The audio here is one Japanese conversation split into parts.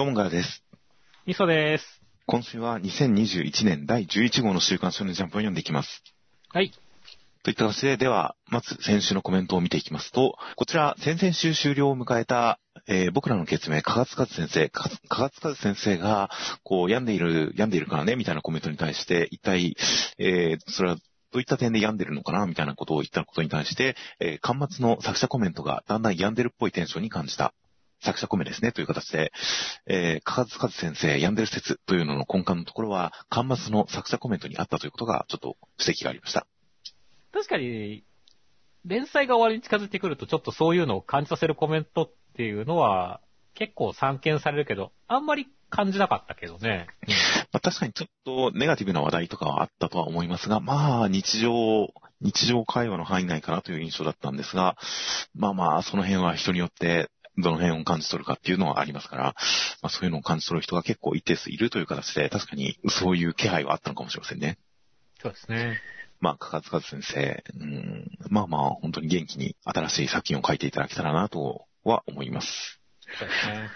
どうもガラです。みそです。今週は2021年第11号の週刊少年ジャンプを読んでいきます。はい。といった形で、では、まず先週のコメントを見ていきますと、こちら、先々週終了を迎えた、えー僕らの決命、かがつかず先生、かかがつかず先生が、こう、病んでいる、病んでいるからね、みたいなコメントに対して、一体、えーそれは、どういった点で病んでるのかなみたいなことを言ったことに対して、えー、端末の作者コメントがだんだん病んでるっぽいテンションに感じた。作者コメですね、という形で、えー、かかずかず先生、病んでる説というのの根幹のところは、端末の作者コメントにあったということが、ちょっと指摘がありました。確かに、連載が終わりに近づいてくると、ちょっとそういうのを感じさせるコメントっていうのは、結構散見されるけど、あんまり感じなかったけどね。まあ、確かにちょっとネガティブな話題とかはあったとは思いますが、まあ日常、日常会話の範囲内かなという印象だったんですが、まあまあその辺は人によってどの辺を感じ取るかっていうのはありますから、まあそういうのを感じ取る人が結構一定数いるという形で、確かにそういう気配はあったのかもしれませんね。そうですね。まあ、かかつかず先生、うん、まあまあ本当に元気に新しい作品を書いていただけたらなとは思います。そうですね。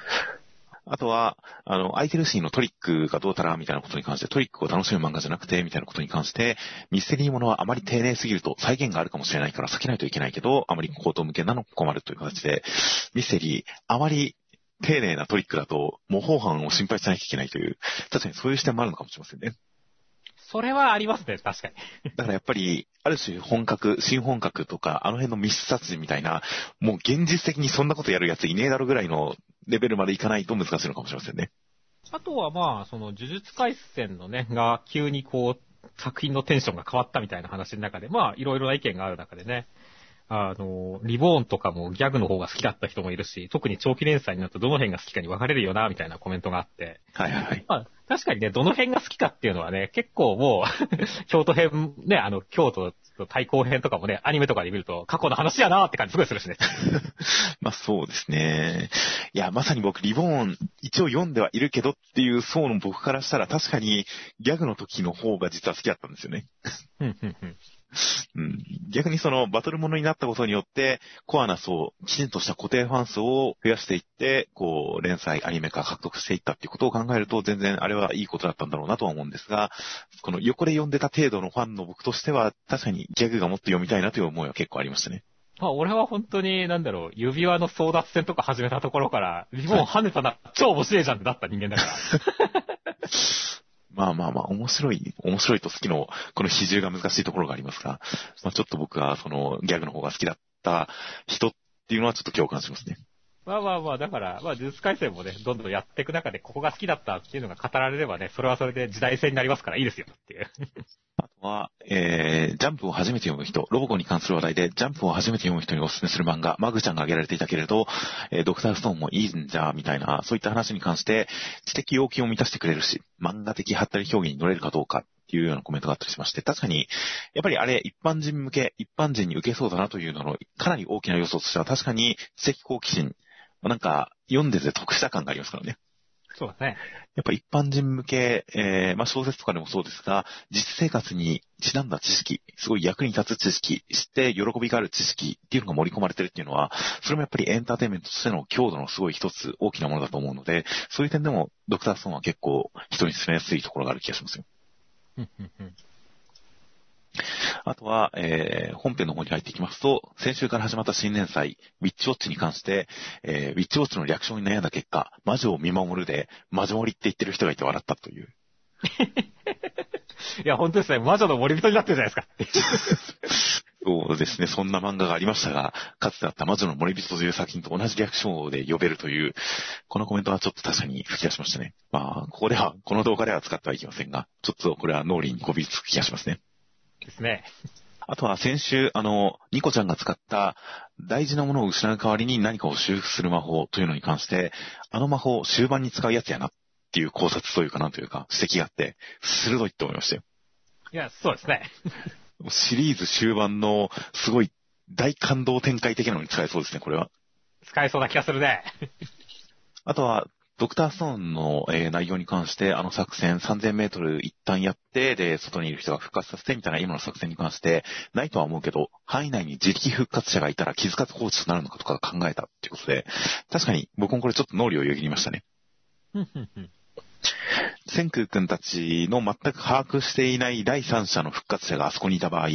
あとは、あの、空いてるシーンのトリックがどうたらみたいなことに関して、トリックを楽しむ漫画じゃなくて、みたいなことに関して、ミステリーものはあまり丁寧すぎると再現があるかもしれないから避けないといけないけど、あまり高等向けなの困るという形で、ミステリー、あまり丁寧なトリックだと、模倣犯を心配しなきゃいけないという、確かにそういう視点もあるのかもしれませんね。それはありますね、確かに。だからやっぱり、ある種本格、新本格とか、あの辺の密室殺人みたいな、もう現実的にそんなことやるやついねえだろぐらいのレベルまでいかないと難しいのかもしれませんね。あとはまあ、その、呪術回戦のね、が急にこう、作品のテンションが変わったみたいな話の中で、まあ、いろいろな意見がある中でね、あの、リボーンとかもギャグの方が好きだった人もいるし、特に長期連載になるとどの辺が好きかに分かれるよな、みたいなコメントがあって、はいはいはい。まあ、確かにね、どの辺が好きかっていうのはね、結構もう、京都編、ね、あの、京都と対抗編とかもね、アニメとかで見ると、過去の話やなって感じすごいするしね。まあそうですね。いや、まさに僕、リボーン、一応読んではいるけどっていう層の僕からしたら確かにギャグの時の方が実は好きだったんですよね。うんうんうんうん、逆にそのバトルものになったことによって、コアな層、きちんとした固定ファン層を増やしていって、こう、連載、アニメ化獲得していったっていうことを考えると、全然あれはいいことだったんだろうなとは思うんですが、この横で読んでた程度のファンの僕としては、確かにギャグがもっと読みたいなという思いは結構ありましたね。まあ、俺は本当に、なんだろう、指輪の争奪戦とか始めたところから、リボン跳ねたな、超面白いじゃんってなった人間だから。まあまあまあ、面白い、面白いと好きの、この比重が難しいところがありますが、まあちょっと僕はそのギャグの方が好きだった人っていうのはちょっと共感しますね。まあまあまあ、だから、まあ、呪術回戦もね、どんどんやっていく中で、ここが好きだったっていうのが語られればね、それはそれで時代性になりますからいいですよっていう。あとは、えー、ジャンプを初めて読む人、ロボコに関する話題で、ジャンプを初めて読む人にお勧めする漫画、マグちゃんが挙げられていたけれど、えードクターストーンもいいんじゃ、みたいな、そういった話に関して、知的要求を満たしてくれるし、漫画的ハったり表現に乗れるかどうかっていうようなコメントがあったりしまして、確かに、やっぱりあれ、一般人向け、一般人に受けそうだなというのの、かなり大きな要素としては、確かに知的好奇心、なんか、読んでて得した感がありますからね。そうだね。やっぱ一般人向け、えーまあ小説とかでもそうですが、実生活にちなんだ知識、すごい役に立つ知識、知って喜びがある知識っていうのが盛り込まれてるっていうのは、それもやっぱりエンターテインメントとしての強度のすごい一つ大きなものだと思うので、そういう点でもドクターストーンは結構人に進めやすいところがある気がしますよ。あとは、えー本編の方に入っていきますと、先週から始まった新年祭、ウィッチウォッチに関して、えーウィッチウォッチの略称に悩んだ結果、魔女を見守るで、魔女森って言ってる人がいて笑ったという。いや、本当ですね、魔女の森人になってるじゃないですか。そうですね、そんな漫画がありましたが、かつてあった魔女の森人という作品と同じ略称で呼べるという、このコメントはちょっと確かに吹き出しましたね。まあ、ここでは、この動画では使ってはいけませんが、ちょっとこれは脳裏にこびりつく気がしますね。ですね。あとは先週、あの、ニコちゃんが使った大事なものを失う代わりに何かを修復する魔法というのに関して、あの魔法終盤に使うやつやなっていう考察というかなんというか指摘があって、鋭いって思いましたよ。いや、そうですね。シリーズ終盤のすごい大感動展開的なのに使えそうですね、これは。使えそうな気がするね。あとは、ドクターストーンの、えー内容に関して、あの作戦3000メートル一旦やって、で、外にいる人が復活させてみたいな今の作戦に関して、ないとは思うけど、範囲内に自力復活者がいたら気づかず放置となるのかとか考えたっていうことで、確かに僕もこれちょっと脳裏をよぎりましたね。千空くんたちの全く把握していない第三者の復活者があそこにいた場合、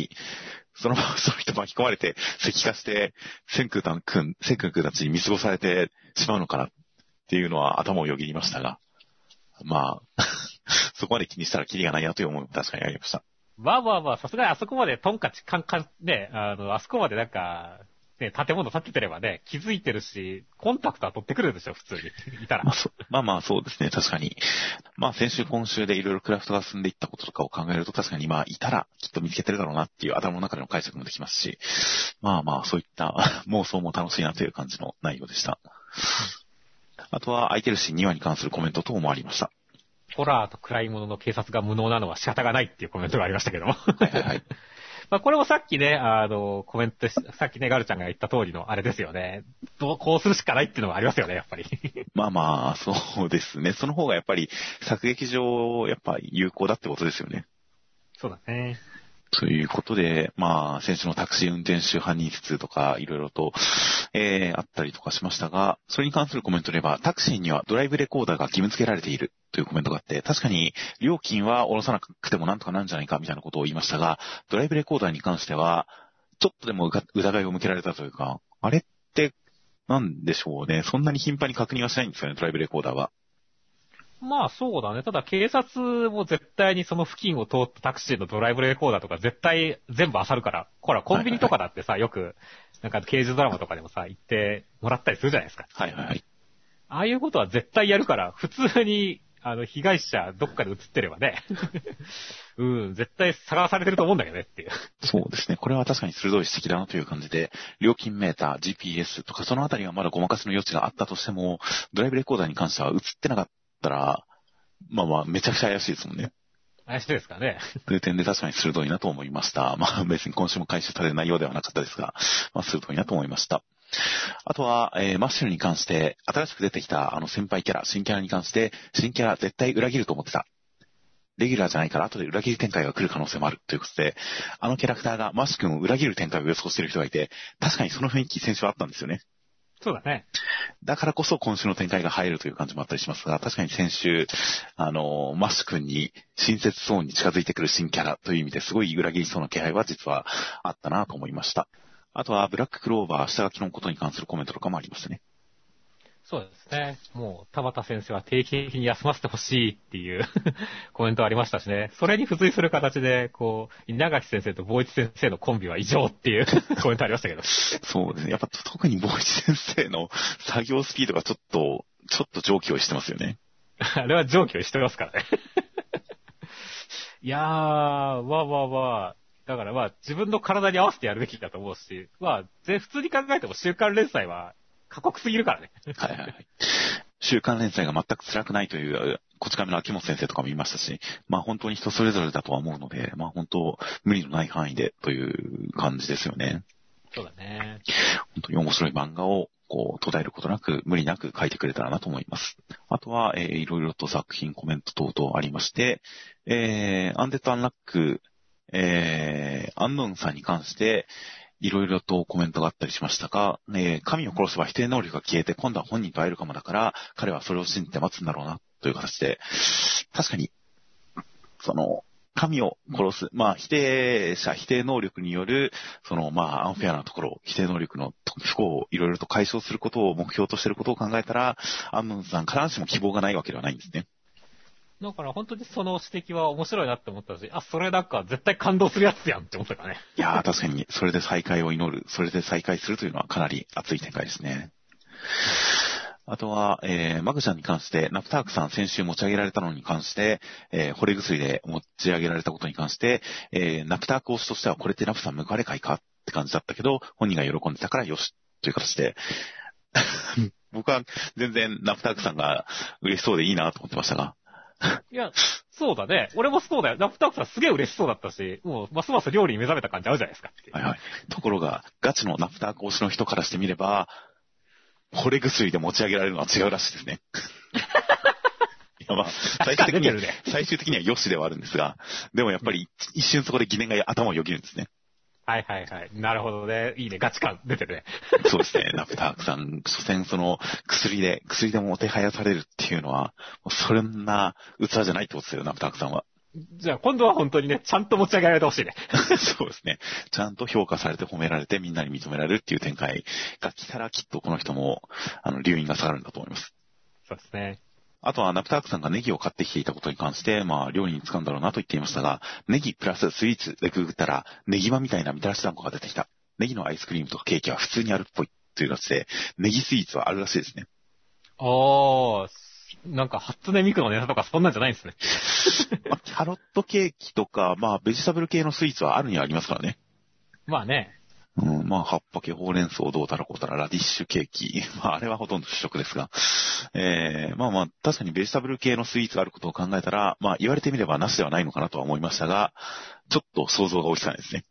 そのまま その人巻き込まれて石化して、千空くん、千空くんたちに見過ごされてしまうのかなっていうのは頭をよぎりましたが、まあ、そこまで気にしたらキリがないなという思いも確かにありました。まあまあまあ、さすがにあそこまでトンカチカンカン、ね、あの、あそこまでなんか、ね、建物建ててればね、気づいてるし、コンタクトは取ってくるでしょ、普通に。いたらまあ。そまあまあそうですね、確かに。まあ先週今週でいろいろクラフトが進んでいったこととかを考えると確かにまあいたらきっと見つけてるだろうなっていう頭の中での解釈もできますし、まあまあそういった 妄想も楽しいなという感じの内容でした。あとは空いてるシーン2話に関するコメント等もありました。ホラーと暗いものの警察が無能なのは仕方がないっていうコメントがありましたけども。はいはいはい。まあこれもさっきね、あの、コメントし、さっきね、ガルちゃんが言った通りのあれですよね。どう、こうするしかないっていうのがありますよね、やっぱり。まあまあ、そうですね。その方がやっぱり作劇上、やっぱ有効だってことですよね。そうだね。ということで、まあ、選手のタクシー運転手犯人説とか、いろいろと、えー、あったりとかしましたが、それに関するコメントでは、タクシーにはドライブレコーダーが義務付けられているというコメントがあって、確かに料金は下ろさなくてもなんとかなんじゃないかみたいなことを言いましたが、ドライブレコーダーに関しては、ちょっとでも疑いを向けられたというか、あれって、なんでしょうね。そんなに頻繁に確認はしないんですよね、ドライブレコーダーは。まあそうだね。ただ警察も絶対にその付近を通ったタクシーのドライブレコーダーとか絶対全部漁るから。ほら、コンビニとかだってさ、よく、なんか刑事ドラマとかでもさ、行ってもらったりするじゃないですか。はいはいはい。ああいうことは絶対やるから、普通に、あの、被害者どっかで映ってればね。うん、絶対探されてると思うんだけどねっていう。そうですね。これは確かに鋭い指摘だなという感じで、料金メーター、GPS とかそのあたりはまだごまかしの余地があったとしても、ドライブレコーダーに関しては映ってなかったら、まあまあ、めちゃくちゃ怪しいですもんね。怪しいですかね。という点で確かに鋭いなと思いました。まあ別に今週も回収される内容ではなかったですが、まあ鋭いなと思いました。あとは、えーマッシュルに関して、新しく出てきたあの先輩キャラ、新キャラに関して、新キャラ絶対裏切ると思ってた。レギュラーじゃないから後で裏切り展開が来る可能性もあるということで、あのキャラクターがマッシュ君を裏切る展開を予想している人がいて、確かにその雰囲気先週あったんですよね。そうだね。だからこそ今週の展開が入るという感じもあったりしますが、確かに先週、あの、マッシュ君に親切そうに近づいてくる新キャラという意味ですごい裏切りそうな気配は実はあったなと思いました。あとは、ブラッククローバー下書きのことに関するコメントとかもありましたね。そうですね。もう、田畑先生は定期的に休ませてほしいっていう コメントありましたしね。それに付随する形で、こう、稲垣先生と坊一先生のコンビは異常っていう コメントありましたけど。そうですね。やっぱ特に坊一先生の 作業スピードがちょっと、ちょっと上気をしてますよね。あれは上記をしてますからね。いやー、まあまあまあ、だからまあ自分の体に合わせてやるべきだと思うし、まあ、ぜ普通に考えても週刊連載は過酷すぎるからね。はいはいはい。週刊連載が全く辛くないという、こち亀の秋元先生とかも言いましたし、まあ本当に人それぞれだとは思うので、まあ本当無理のない範囲でという感じですよね。そうだね。本当に面白い漫画を、こう、途絶えることなく、無理なく書いてくれたらなと思います。あとは、えーいろいろと作品コメント等々ありまして、えー、アンデッド・アンラック、えー、アンノンさんに関して、いろいろとコメントがあったりしましたが、えー神を殺せば否定能力が消えて、今度は本人と会えるかもだから、彼はそれを信じて待つんだろうな、という形で、確かに、その、神を殺す、まあ、否定者、否定能力による、その、まあ、アンフェアなところ、否定能力の不幸をいろいろと解消することを目標としていることを考えたら、アンムンさん、必ずしも希望がないわけではないんですね。だから本当にその指摘は面白いなって思ったし、あ、それなんか絶対感動するやつやんって思ったからね。いやー、確かに、それで再会を祈る、それで再会するというのはかなり熱い展開ですね。あとは、えー、マグちゃんに関して、ナプタークさん先週持ち上げられたのに関して、えー、惚れ薬で持ち上げられたことに関して、えー、ナプターク推しとしてはこれってナプさん報われ会かって感じだったけど、本人が喜んでたからよし、という形で、僕は全然ナプタークさんが嬉しそうでいいなと思ってましたが、いや、そうだね。俺もそうだよ。ナプタークさんすげえ嬉しそうだったし、もうますます料理に目覚めた感じあるじゃないですか。はいはい。ところが、ガチのナプターク推しの人からしてみれば、惚れ薬で持ち上げられるのは違うらしいですね。いやまあ、最終的には、ね。最終的には良しではあるんですが、でもやっぱり一瞬そこで疑念が頭をよぎるんですね。はいはいはい。なるほどね。いいね。ガチ感出てるね。そうですね。ナプタークさん、所詮その薬で、薬でも手早されるっていうのは、もうそんな器じゃないってことですよ、ナプタークさんは。じゃあ今度は本当にね、ちゃんと持ち上げられてほしいね。そうですね。ちゃんと評価されて褒められてみんなに認められるっていう展開が来たらきっとこの人も、あの、留飲が下がるんだと思います。そうですね。あとは、ナプタークさんがネギを買ってきていたことに関して、まあ、料理に使うんだろうなと言っていましたが、ネギプラススイーツでググったら、ネギマみたいなみたらし団子が出てきた。ネギのアイスクリームとかケーキは普通にあるっぽいというやつで、ネギスイーツはあるらしいですね。あー、なんか初音ミクのネタとかそんなんじゃないんですね。まあ、キャロットケーキとか、まあ、ベジタブル系のスイーツはあるにはありますからね。まあね。うん、まあ、葉っぱ系、ほうれん草、どうたらこうたら、ラディッシュケーキ。まあ、あれはほとんど主食ですが。えー、まあまあ、確かにベジタブル系のスイーツがあることを考えたら、まあ、言われてみればなしではないのかなとは思いましたが、ちょっと想像が追いつかないですね。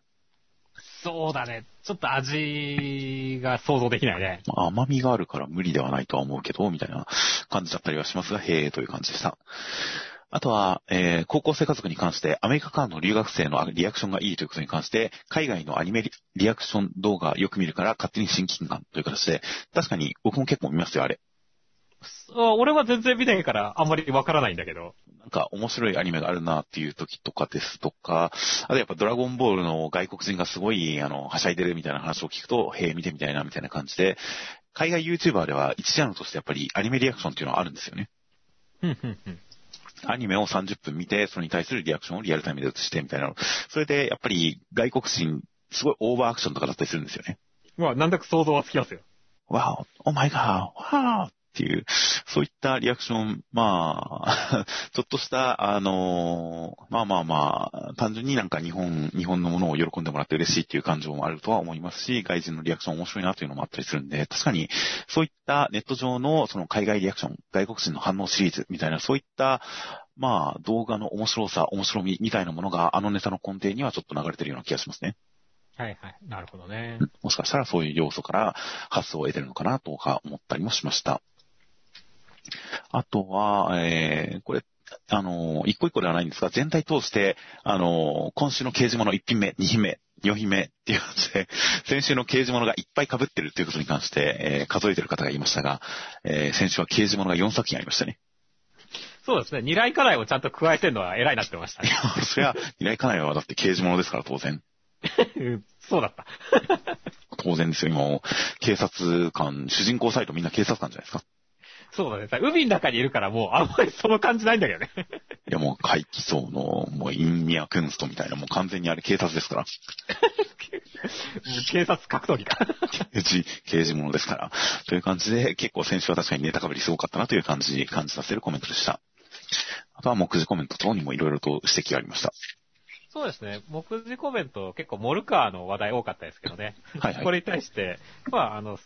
そうだね。ちょっと味が想像できないね。まあ甘みがあるから無理ではないとは思うけど、みたいな感じだったりはしますが、へーという感じでした。あとは、えー高校生家族に関して、アメリカからの留学生のリアクションがいいということに関して、海外のアニメリリアクション動画よく見るから勝手に親近感という形で、確かに僕も結構見ますよ、あれ。あ俺は全然見ないからあんまりわからないんだけど。なんか面白いアニメがあるなっていう時とかですとか、あとやっぱドラゴンボールの外国人がすごい、あの、はしゃいでるみたいな話を聞くと、へえ、見てみたいな、みたいな感じで、海外 YouTuber では一ジャンルとしてやっぱりアニメリアクションっていうのはあるんですよね。ふんふんふん。アニメを30分見て、それに対するリアクションをリアルタイムで映してみたいなの。それで、やっぱり外国人、すごいオーバーアクションとかだったりするんですよね。まあ、なんだか想像はつきますよ。わお、お前が、わーっていう、そういったリアクション、まあ、ちょっとした、あのーまあまあまあ、単純になんか日本、日本のものを喜んでもらって嬉しいっていう感情もあるとは思いますし、外人のリアクション面白いなというのもあったりするんで、確かに、そういったネット上のその海外リアクション、外国人の反応シリーズみたいな、そういった、まあ、動画の面白さ、面白みみたいなものが、あのネタの根底にはちょっと流れてるような気がしますね。はいはい。なるほどね。もしかしたらそういう要素から発想を得てるのかなとか思ったりもしました。あとは、えー、これ、あの、一個一個ではないんですが、全体通して、あの、今週の刑事物1品目、2品目、4品目っていう感じで、先週の刑事物がいっぱい被ってるっていうことに関して、えー数えてる方がいましたが、えー先週は刑事物が4作品ありましたね。そうですね。二来課題をちゃんと加えてるのは偉いなってましたね。そりゃ、依頼家内はだって刑事物ですから当然。う んそうだった。当然ですよ、今もう警察官、主人公サイトみんな警察官じゃないですか。そうだね。海の中にいるからもうあんまりその感じないんだけどね。いやもう怪奇層の、もうインミアクンストみたいな、もう完全にあれ警察ですから。警察格闘技か。刑事、刑事物ですから。という感じで、結構先週は確かにネタかぶりすごかったなという感じ、感じさせるコメントでした。あとは目次コメント等にもいろいろと指摘がありました。そうですね。目次コメント結構モルカーの話題多かったですけどね。はいはいこれに対して、まああの、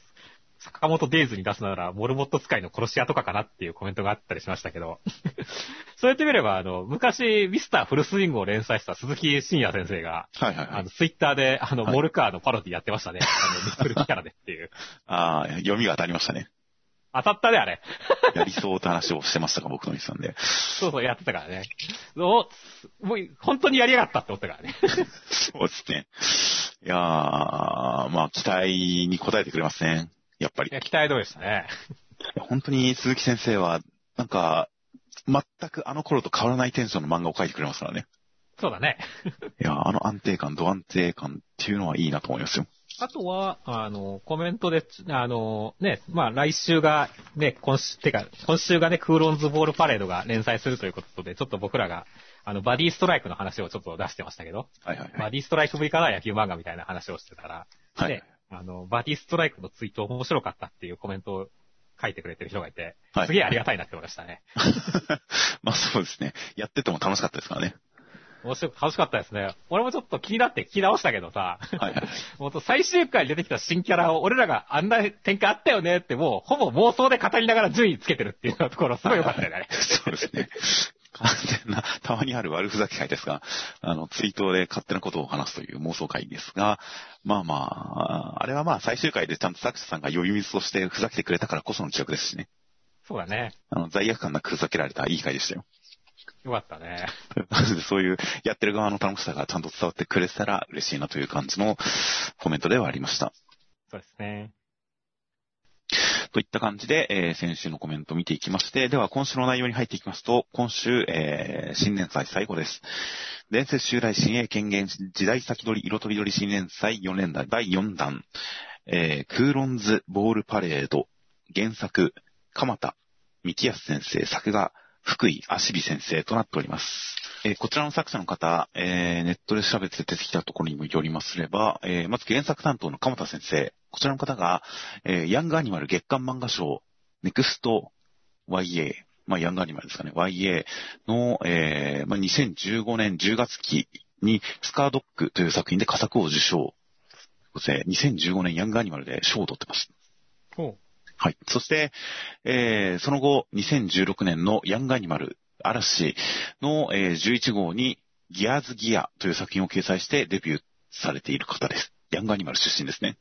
坂本デイズに出すなら、モルモット使いの殺し屋とかかなっていうコメントがあったりしましたけど、そうやってみれば、あの、昔、ミスターフルスイングを連載した鈴木真也先生が、はいはいはいあの、。ツイッターで、あの、はいモルカーのパロディやってましたね。あの、ミスフルキャラでっていう。ああ、読みが当たりましたね。当たったね、あれ。やりそうって話をしてましたが、僕の日さんで。そうそう、やってたからね。おもう、本当にやりやがったって思ったからね。そうですね。いやー、まあ、期待に応えてくれますね。やっぱりい。や、期待通りでしたね。本当に鈴木先生は、なんか、全くあの頃と変わらないテンションの漫画を描いてくれますからね。そうだね。いやー、あの安定感、ド安定感っていうのはいいなと思いますよ。あとは、あの、コメントで、あの、ね、まあ来週が、ね、今週、てか、今週がね、クーロンズボールパレードが連載するということで、ちょっと僕らが、あの、バディストライクの話をちょっと出してましたけど、はいはいはい。バディストライクぶりかな野球漫画みたいな話をしてたら、はいね、あの、バディストライクのツイート面白かったっていうコメントを書いてくれてる人がいて、はいすげえありがたいなって思いましたね。まあそうですね。やってても楽しかったですからね。面白く、楽しかったですね。俺もちょっと気になって聞き直したけどさ、はいはい。最終回に出てきた新キャラを俺らがあんな展開あったよねってもうほぼ妄想で語りながら順位つけてるっていうところすごい良かったよね。そうですね。完全な、たまにある悪ふざけ会ですが、あの、ツイートで勝手なことを話すという妄想会ですが、まあまあ、あれはまあ最終回でちゃんと作者さんが呼び水としてふざけてくれたからこその記憶ですしね。そうだね。あの、罪悪感なくふざけられたいい回でしたよ。よかったね。そういうやってる側の楽しさがちゃんと伝わってくれてたら嬉しいなという感じのコメントではありました。そうですね。といった感じで、えー先週のコメントを見ていきまして、では今週の内容に入っていきますと、今週、えー新年祭最後です。伝説襲来新鋭権限時代先取り色とりどり新年祭4年代第4弾、えークーロンズボールパレード、原作、鎌田道康先生、作画、福井足美先生となっております。えーこちらの作者の方、えーネットで調べて出てきたところにもよりますれば、えーまず原作担当の鎌田先生、こちらの方が、えーヤングアニマル月間漫画賞、ネクスト YA、まあ、ヤングアニマルですかね、YA の、えーまあ、2015年10月期にスカードックという作品で佳作を受賞。そして2015年ヤングアニマルで賞を取ってます。ほはい。そして、えーその後、2016年のヤングアニマル嵐の、えー11号にギアーズギアという作品を掲載してデビューされている方です。ヤングアニマル出身ですね。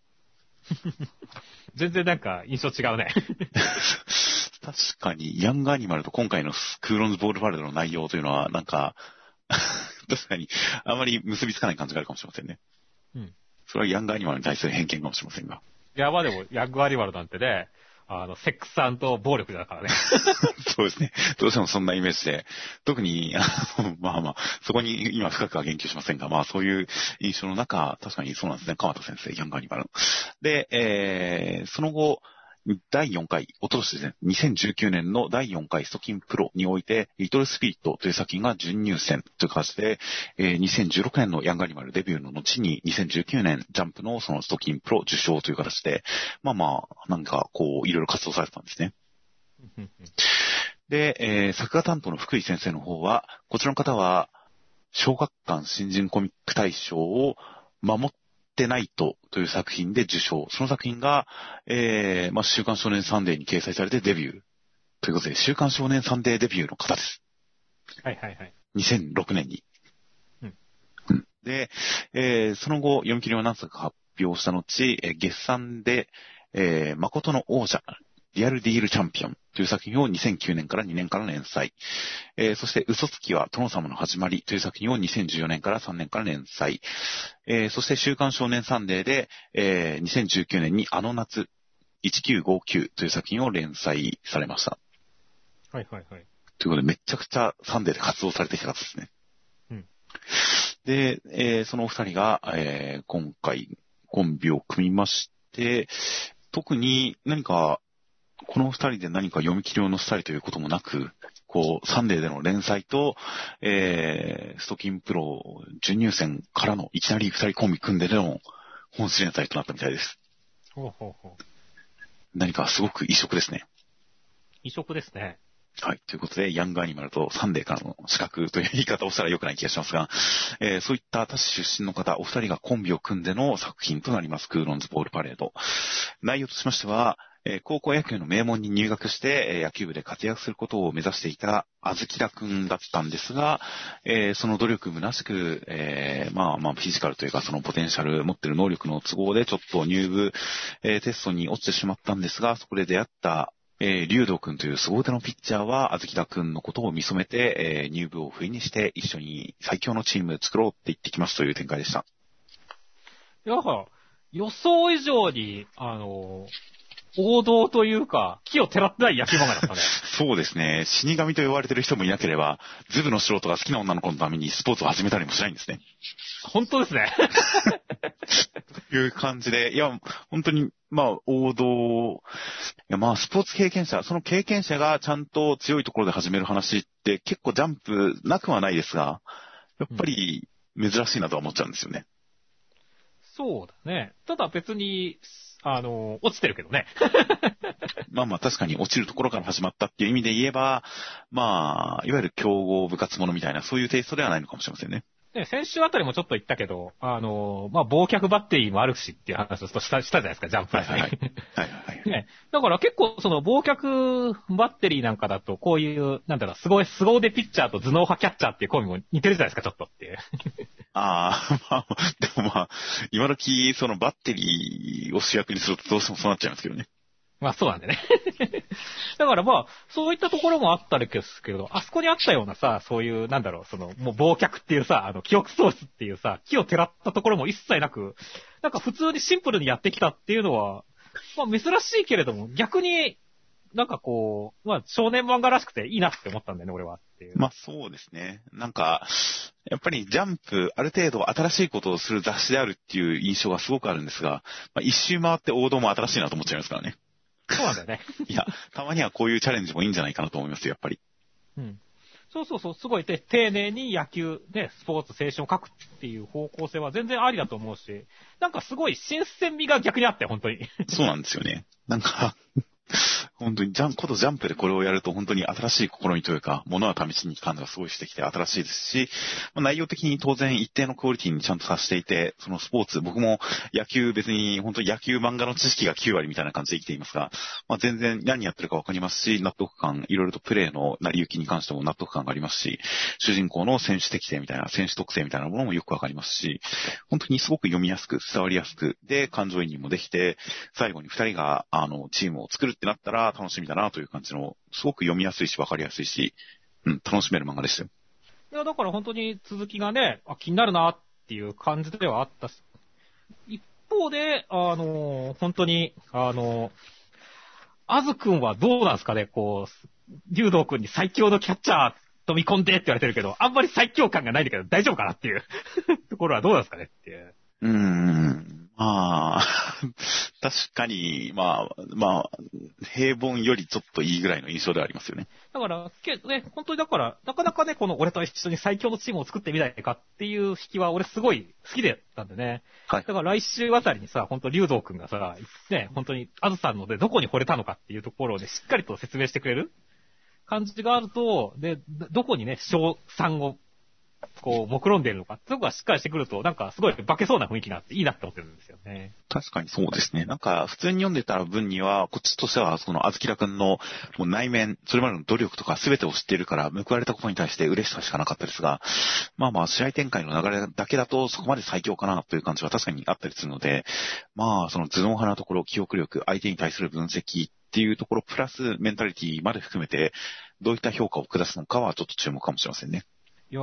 う。全然なんか印象違うね。確かに、ヤングアニマルと今回のクーロンズボールパレードの内容というのは、なんか、確かに、あまり結びつかない感じがあるかもしれませんね。うん。それはヤングアニマルに対する偏見かもしれませんが。いや、まあでも、ヤングアニマルなんてね、あの、セックスと暴力だからね。そうですね。どうしてもそんなイメージで、特に、あのまあまあ、そこに今深くは言及しませんが、まあそういう印象の中、確かにそうなんですね。川田先生、ヤンガーニバル。で、えー、その後、第4回、おととしですね、2019年の第4回ストキンプロにおいて、リトルスピリットという作品が準入選という形で、えー2016年のヤングアニマルデビューの後に、2019年ジャンプのそのストキンプロ受賞という形で、まあまあ、なんかこう、いろいろ活動されてたんですね。で、えー作画担当の福井先生の方は、こちらの方は、小学館新人コミック大賞を守ってないとという作品で受賞。その作品が、えーまあ、週刊少年サンデーに掲載されてデビュー。ということで、週刊少年サンデーデビューの方です。はいはいはい。2006年に。うんうんで、えーその後、読み切りを何作か発表した後、えー月産で、えー誠の王者、リアルディールチャンピオンという作品を2009年から2年から連載。えーそして、嘘つきは殿様の始まりという作品を2014年から3年から連載。えーそして、週刊少年サンデーで、えー2019年にあの夏、1959という作品を連載されました。はいはいはい。ということで、めちゃくちゃサンデーで活動されてきた方ですね。うんで、えーそのお二人が、えー今回コンビを組みまして、特に何か、この二人で何か読み切りを載せたりということもなく、こう、サンデーでの連載と、えーストキンプロ準入選からのいきなり二人コンビ組んででの本誌連載となったみたいです。ほうほうほう。何かすごく異色ですね。異色ですね。はい。ということで、ヤングアニマルとサンデーからの資格という言い方をしたら良くない気がしますが、えーそういった他市出身の方、お二人がコンビを組んでの作品となります、クーロンズボールパレード。内容としましては、えー高校野球の名門に入学して、え野球部で活躍することを目指していたあずきらくんだったんですが、えーその努力虚しく、えーまあまあフィジカルというかそのポテンシャル、持ってる能力の都合でちょっと入部、えーテストに落ちてしまったんですが、そこで出会ったえー、竜道くんという凄手のピッチャーは、あずきだくんのことを見初めて、えー入部を不意にして、一緒に最強のチーム作ろうって言ってきますという展開でした。いや、予想以上に、あの、王道というか、木をてらってない野球漫画だったね。そうですね。死神と呼ばれてる人もいなければ、ズブの素人が好きな女の子のためにスポーツを始めたりもしないんですね。本当ですね。と いう感じで、いや、本当に、まあ、王道、いや、まあ、スポーツ経験者、その経験者がちゃんと強いところで始める話って結構ジャンプなくはないですが、やっぱり珍しいなとは思っちゃうんですよね。そうだね。ただ別に、あの、落ちてるけどね。まあまあ確かに落ちるところから始まったっていう意味で言えば、まあ、いわゆる競合部活者みたいな、そういうテイストではないのかもしれませんね。ね、先週あたりもちょっと言ったけど、あの、まあ、忘却バッテリーもあるしっていう話をしたしたじゃないですか、ジャンプはいはいはい。はいはいはい。ね。だから結構その忘却バッテリーなんかだと、こういう、なんだろう、すごい凄腕ピッチャーと頭脳派キャッチャーっていうコンビも似てるじゃないですか、ちょっとっていう。ああ、まあ、でもまあ、今時、そのバッテリーを主役にするとどうしてもそうなっちゃいますけどね。まあそうなんでね。だからまあ、そういったところもあったりですけど、あそこにあったようなさ、そういう、なんだろう、その、もう忘却っていうさ、あの、記憶喪失っていうさ、木をてらったところも一切なく、なんか普通にシンプルにやってきたっていうのは、まあ珍しいけれども、逆に、なんかこう、まあ少年漫画らしくていいなって思ったんだよね、俺はっていう。まあそうですね。なんか、やっぱりジャンプ、ある程度新しいことをする雑誌であるっていう印象がすごくあるんですが、まあ一周回って王道も新しいなと思っちゃいますからね。そうなんだよね。いや、たまにはこういうチャレンジもいいんじゃないかなと思いますよ、やっぱり。うん。そうそうそう、すごいて丁寧に野球、ね、スポーツ、青春を書くっていう方向性は全然ありだと思うし、なんかすごい新鮮味が逆にあって、本当に。そうなんですよね。なんか、本当にジャン、ことジャンプでこれをやると本当に新しい試みというか、物は試しに感がすごいしてきて新しいですし、まあ、内容的に当然一定のクオリティにちゃんとさせていて、そのスポーツ、僕も野球別に本当に野球漫画の知識が9割みたいな感じで生きていますが、まあ、全然何やってるかわかりますし、納得感、いろいろとプレーの成り行きに関しても納得感がありますし、主人公の選手適性みたいな、選手特性みたいなものもよくわかりますし、本当にすごく読みやすく、伝わりやすく、で、感情移入もできて、最後に二人が、あの、チームを作るってなったら楽しみだなという感じの、すごく読みやすいし、わかりやすいし、うん、楽しめる漫画でしたよ。いや、だから本当に続きがね、あ、気になるなっていう感じではあったし、一方で、あの、本当に、あの、あずくんはどうなんですかね、こう、竜道くんに最強のキャッチャー飛び込んでって言われてるけど、あんまり最強感がないんだけど大丈夫かなっていう ところはどうなんですかねっていう。うーん。まあ、確かに、まあ、まあ、平凡よりちょっといいぐらいの印象ではありますよね。だから、けね、本当にだから、なかなかね、この俺と一緒に最強のチームを作ってみないかっていう引きは俺すごい好きでたんでね。はいだから来週あたりにさ、本当竜道くんがさ、ね、本当にあずさんのでどこに惚れたのかっていうところをね、しっかりと説明してくれる感じがあると、で、どどこにね、賞賛を、こう、目論んでるのかってとこがしっかりしてくると、なんかすごい化けそうな雰囲気があっていいなって思ってるんですよね。確かにそうですね。なんか、普通に読んでた分には、こっちとしては、その、あずきらくんの、もう内面、それまでの努力とか全てを知っているから、報われたことに対して嬉しさしかなかったですが、まあまあ、試合展開の流れだけだと、そこまで最強かなという感じは確かにあったりするので、まあ、その頭脳派なところ、記憶力、相手に対する分析っていうところ、プラスメンタリティまで含めて、どういった評価を下すのかはちょっと注目かもしれませんね。いや、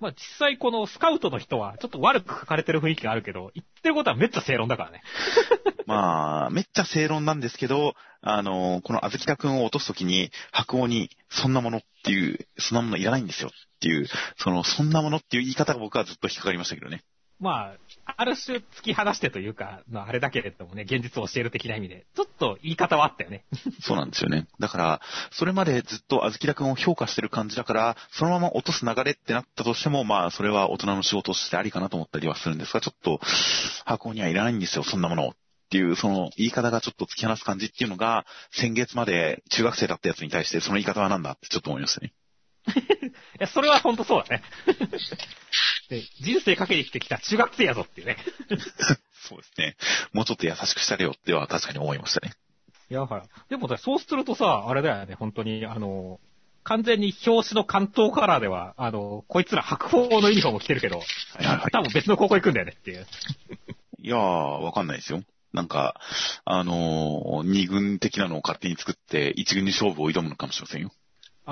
まあ実際このスカウトの人はちょっと悪く書かれてる雰囲気があるけど、言ってることはめっちゃ正論だからね。まあ、めっちゃ正論なんですけど、あの、このあずきたくんを落とすときに、白鸚に、そんなものっていう、そんなものいらないんですよっていう、その、そんなものっていう言い方が僕はずっと引っかかりましたけどね。まあ、ある種突き放してというか、まああれだけれどもね、現実を教える的な意味で、ちょっと言い方はあったよね。そうなんですよね。だから、それまでずっとあずきたくんを評価してる感じだから、そのまま落とす流れってなったとしても、まあ、それは大人の仕事としてありかなと思ったりはするんですが、ちょっと、白鸚にはいらないんですよ、そんなものを。っていう、その言い方がちょっと突き放す感じっていうのが、先月まで中学生だったやつに対して、その言い方はなんだってちょっと思いましたね。いや、それは本当そうだね。で人生かけて生きてきた中学生やぞっていうね。そうですね。もうちょっと優しくしたれよっては確かに思いましたね。いや、ほら。でもね、そうするとさ、あれだよね、本当に、あの、完全に表紙の関東カラーでは、あの、こいつら白鵬のユニフォーム着てるけど、多分別の高校行くんだよねっていう。いやー、わかんないですよ。なんか、あのー二軍的なのを勝手に作って、一軍に勝負を挑むのかもしれませんよ。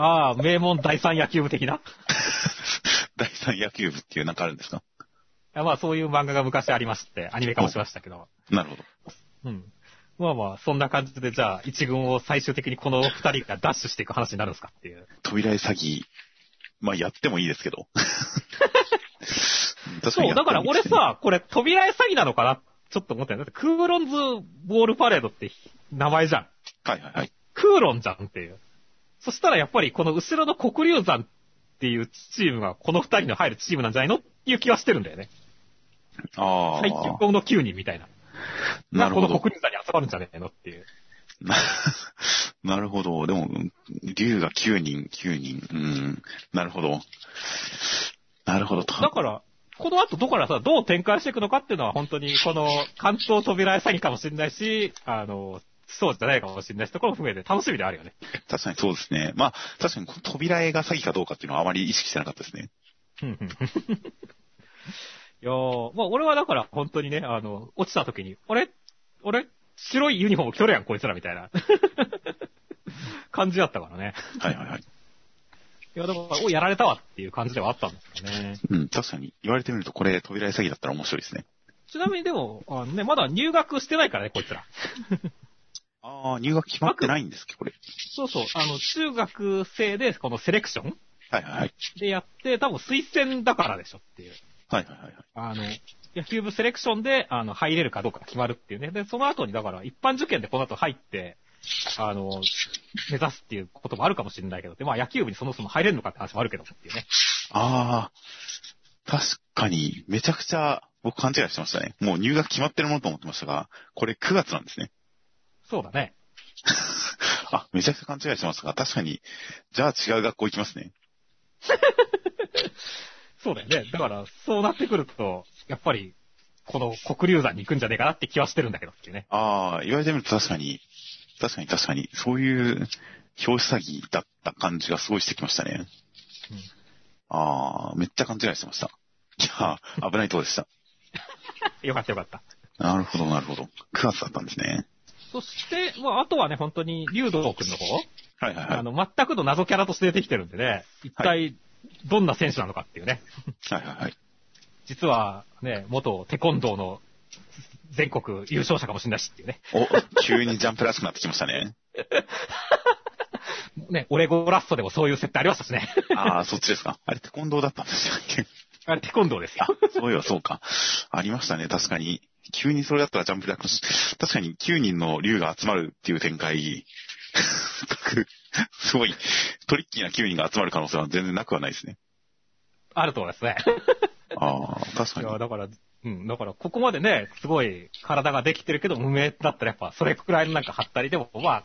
ああ、名門第三野球部的な？第三野球部っていうなんかあるんですか？いやまあそういう漫画が昔ありまして、アニメ化もしましたけど。なるほど。うん。まあまあ、そんな感じで、じゃあ、一軍を最終的にこの二人がダッシュしていく話になるんですかっていう。扉絵詐欺、まあやってもいいですけど。確そう、だから俺、さ、これ扉絵詐欺なのかな？ちょっと思ったよ。だってクーロンズボールパレードって名前じゃん。はいはいはい。クーロンじゃんっていう。そしたらやっぱりこの後ろの黒龍山っていうチームがこの二人の入るチームなんじゃないのっていう気はしてるんだよね。ああ。最強の9人みたいな。なるほど。この黒龍山に集まるんじゃねえのっていう。な なるほど。でも、竜が9人、9人。うん。なるほど。なるほど。とだから、この後どこからさ、どう展開していくのかっていうのは本当にこの関東扉絵詐欺かもしれないし、あの、そうじゃないかもしれないしところも含めて楽しみであるよね。確かにそうですね。まあ、確かにこの扉絵が詐欺かどうかっていうのはあまり意識してなかったですね。うんうん いやー、まあ俺はだから本当にね、あの、落ちた時に、俺、俺、白いユニフォーム着とるやん、こいつらみたいな。感じだったからね。はいはいはい。いや、だから、お、やられたわっていう感じではあったんですよね。うん、確かに言われてみるとこれ扉絵詐欺だったら面白いですね。ちなみにでも、あのね、まだ入学してないからね、こいつら。ああ、入学決まってないんですけど、これ。そうそう、あの、中学生でこのセレクションはいはいはい。でやって、多分推薦だからでしょっていう。はいはいはいはい。あの、野球部セレクションで、あの、入れるかどうかが決まるっていうね。で、その後に、だから、一般受験でこの後入って、あの、目指すっていうこともあるかもしれないけど、で、まあ野球部にそもそも入れるのかって話もあるけどっていうね。ああ、確かに、めちゃくちゃ僕勘違いしてましたね。もう入学決まってるものと思ってましたが、これ9月なんですね。そうだね。あ、めちゃくちゃ勘違いしてますが、確かに、じゃあ違う学校行きますね。そうだよね。だから、そうなってくると、やっぱり、この黒龍山に行くんじゃねえかなって気はしてるんだけどっていうね。ああ、言われてみると確かに、確かに確かに、そういう表紙詐欺だった感じがすごいしてきましたね。うんああ、めっちゃ勘違いしてました。いやー、危ないとこでした。よかったよかった。なるほど、なるほど。9月だったんですね。そして、まあ、あとはね、本当に、竜道くんの方、はいはいはい。あの、全くの謎キャラとして出てきてるんでね、一体、どんな選手なのかっていうね。はいはいはい。実は、ね、元テコンドーの全国優勝者かもしれないしっていうね。お、急にジャンプらしくなってきましたね。ね、オレゴラストでもそういう設定ありましたしね。ああ、そっちですか。あれって近藤だったんでしたっけ？あれテコンドーですよ。そういえばそうか。ありましたね、確かに。急にそれだったらジャンプ略し、確かに9人の竜が集まるっていう展開、すごいトリッキーな9人が集まる可能性は全然なくはないですね。あると思いますね。ああ、確かに。いや、だから、うん、だから、ここまでね、すごい体ができてるけど、無名だったらやっぱ、それくらいのなんか張ったり、でも、まあ、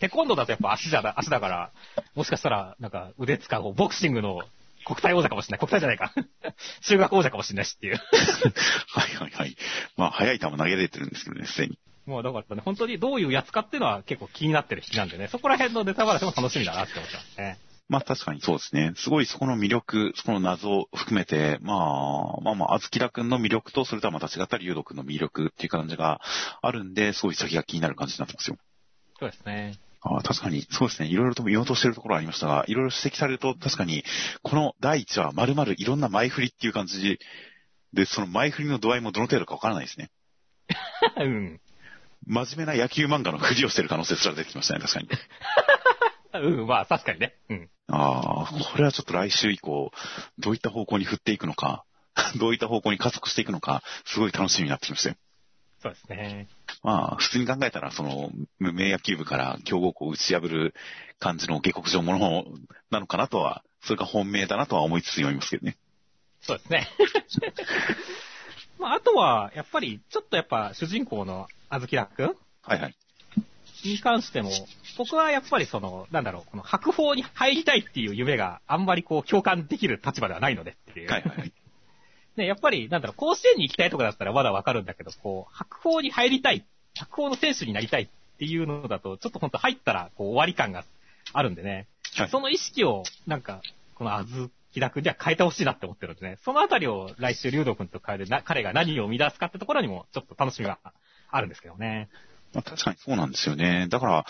テコンドーだとやっぱ足じゃだ、足だから、もしかしたら、なんか腕使う、ボクシングの国体王者かもしれない。国体じゃないか。中学王者かもしれないしっていう。はいはいはい。まあ、速い球投げれてるんですけどね、すでに。もうだからね、本当にどういうやつかっていうのは結構気になってる引きなんでね、そこら辺のネタバラシも楽しみだなって思ってますね。まあ確かにそうですね。すごいそこの魅力、そこの謎を含めて、まあ、まあまあ、あずきらくんの魅力と、それとはまた違った竜斗くんの魅力っていう感じがあるんで、すごい先が気になる感じになってますよ。そうですね。ああ確かに、そうですね。いろいろと言おうとしてるところはありましたが、いろいろ指摘されると、確かに、この第一話、丸々いろんな前振りっていう感じで、その前振りの度合いもどの程度かわからないですね。うん。真面目な野球漫画のふりをしてる可能性すら出てきましたね、確かに。うん、まあ確かにね。うん。ああ、これはちょっと来週以降、どういった方向に振っていくのか、どういった方向に加速していくのか、すごい楽しみになってきましたよ。そうですね。まあ、普通に考えたら、その、無名野球部から強豪校を打ち破る感じの下克上ものなのかなとは、それが本命だなとは思いつつ読みますけどね。そうですね。まああとは、やっぱり、ちょっとやっぱ主人公のあずきらくんはいはい。に関しても、僕はやっぱりその、なんだろう、この白鵬に入りたいっていう夢があんまりこう共感できる立場ではないのでっていう。はいはいはい。ね、やっぱり、なんだろう、甲子園に行きたいとかだったらまだわかるんだけど、こう、白鵬に入りたい、白鵬の選手になりたいっていうのだと、ちょっと本当入ったら、こう、終わり感があるんでね。はいその意識を、なんか、このあずきらくんには変えてほしいなって思ってるんでね。そのあたりを来週、竜斗くんと変えるな、彼が何を生み出すかってところにも、ちょっと楽しみがあるんですけどね。まあ、確かにそうなんですよね。だから、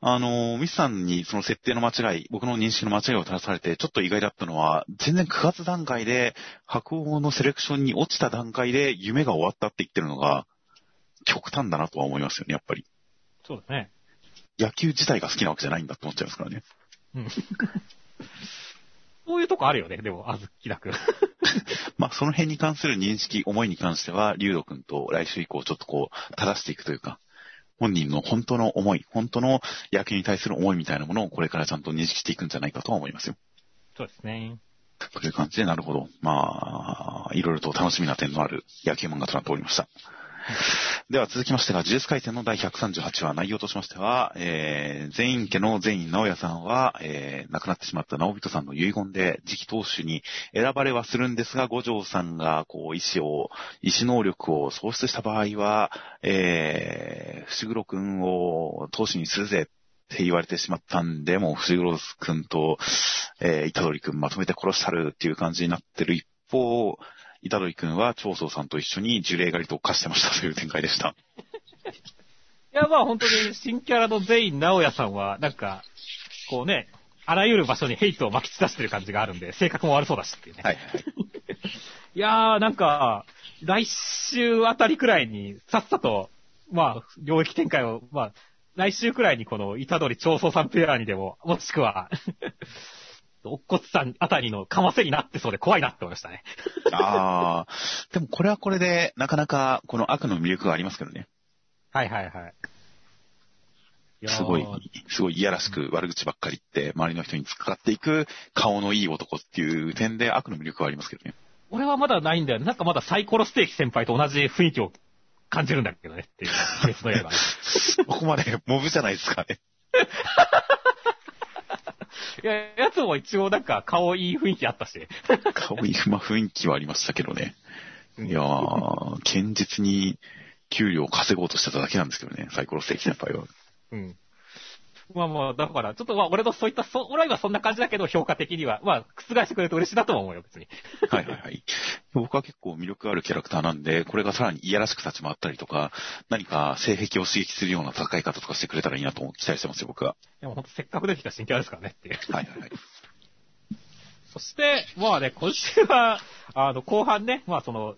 あの、ミスさんにその設定の間違い、僕の認識の間違いを垂らされて、ちょっと意外だったのは、全然9月段階で、白鵬のセレクションに落ちた段階で夢が終わったって言ってるのが、極端だなとは思いますよね、やっぱり。そうだね。野球自体が好きなわけじゃないんだって思っちゃいますからね。うん。そういうとこあるよね、でも、あずきらくん。まあ、その辺に関する認識、思いに関しては、竜斗くんと来週以降ちょっとこう、正していくというか、本人の本当の思い、本当の野球に対する思いみたいなものをこれからちゃんと認識していくんじゃないかとは思いますよ。そうですね。という感じで、なるほど。まあ、いろいろと楽しみな点のある野球漫画となっておりました。では続きましてが、呪術回戦の第138話、内容としましては、えー、全員家の全員直哉さんは、えー、亡くなってしまった直人さんの遺言で次期当主に選ばれはするんですが、五条さんが、こう、意志を、意志能力を喪失した場合は、えー、伏黒くんを当主にするぜって言われてしまったんで、もう伏黒くんと、えー、虎杖くんまとめて殺したるっていう感じになってる一方、虎杖くんは長宗さんと一緒に呪霊狩りと化してましたという展開でした。いや、まあ本当に新キャラの全員直哉さんは、なんか、こうね、あらゆる場所にヘイトを巻き散らしてる感じがあるんで、性格も悪そうだしっていうね。はいはい。いやー、なんか、来週あたりくらいに、さっさと、まあ、領域展開を、まあ、来週くらいにこの、板取長宗さんペアにでも、もしくは、おっこつさんあたりのかませになってそうで怖いなって思いましたね。ああ、でもこれはこれで、なかなかこの悪の魅力がありますけどね。はいはいはい。すごい、すごいいやらしく悪口ばっかり言って、周りの人に突っかかっていく顔のいい男っていう点で悪の魅力はありますけどね。俺はまだないんだよ。なんかまだサイコロステーキ先輩と同じ雰囲気を感じるんだけどねっていう。鬼滅の刃ね。ここまでモブじゃないですかね。いや、やつも一応なんか顔いい雰囲気あったし。顔いい、まあ雰囲気はありましたけどね。いやー、堅実に給料を稼ごうとしてただけなんですけどね、サイコロステーキ先輩は。うん。まあまあ、だから、ちょっとまあ、俺のそういった、そ、俺はそんな感じだけど、評価的には、まあ、覆してくれると嬉しいなとも思うよ、別に。はいはいはい。僕は結構魅力あるキャラクターなんで、これがさらにいやらしく立ち回ったりとか、何か性癖を刺激するような戦い方とかしてくれたらいいなと期待してますよ、僕は。いや、もうほんとせっかく出てきた新キャラですからねっていう。はいはいはい。そして、まあね、今週は、あの、後半ね、まあその、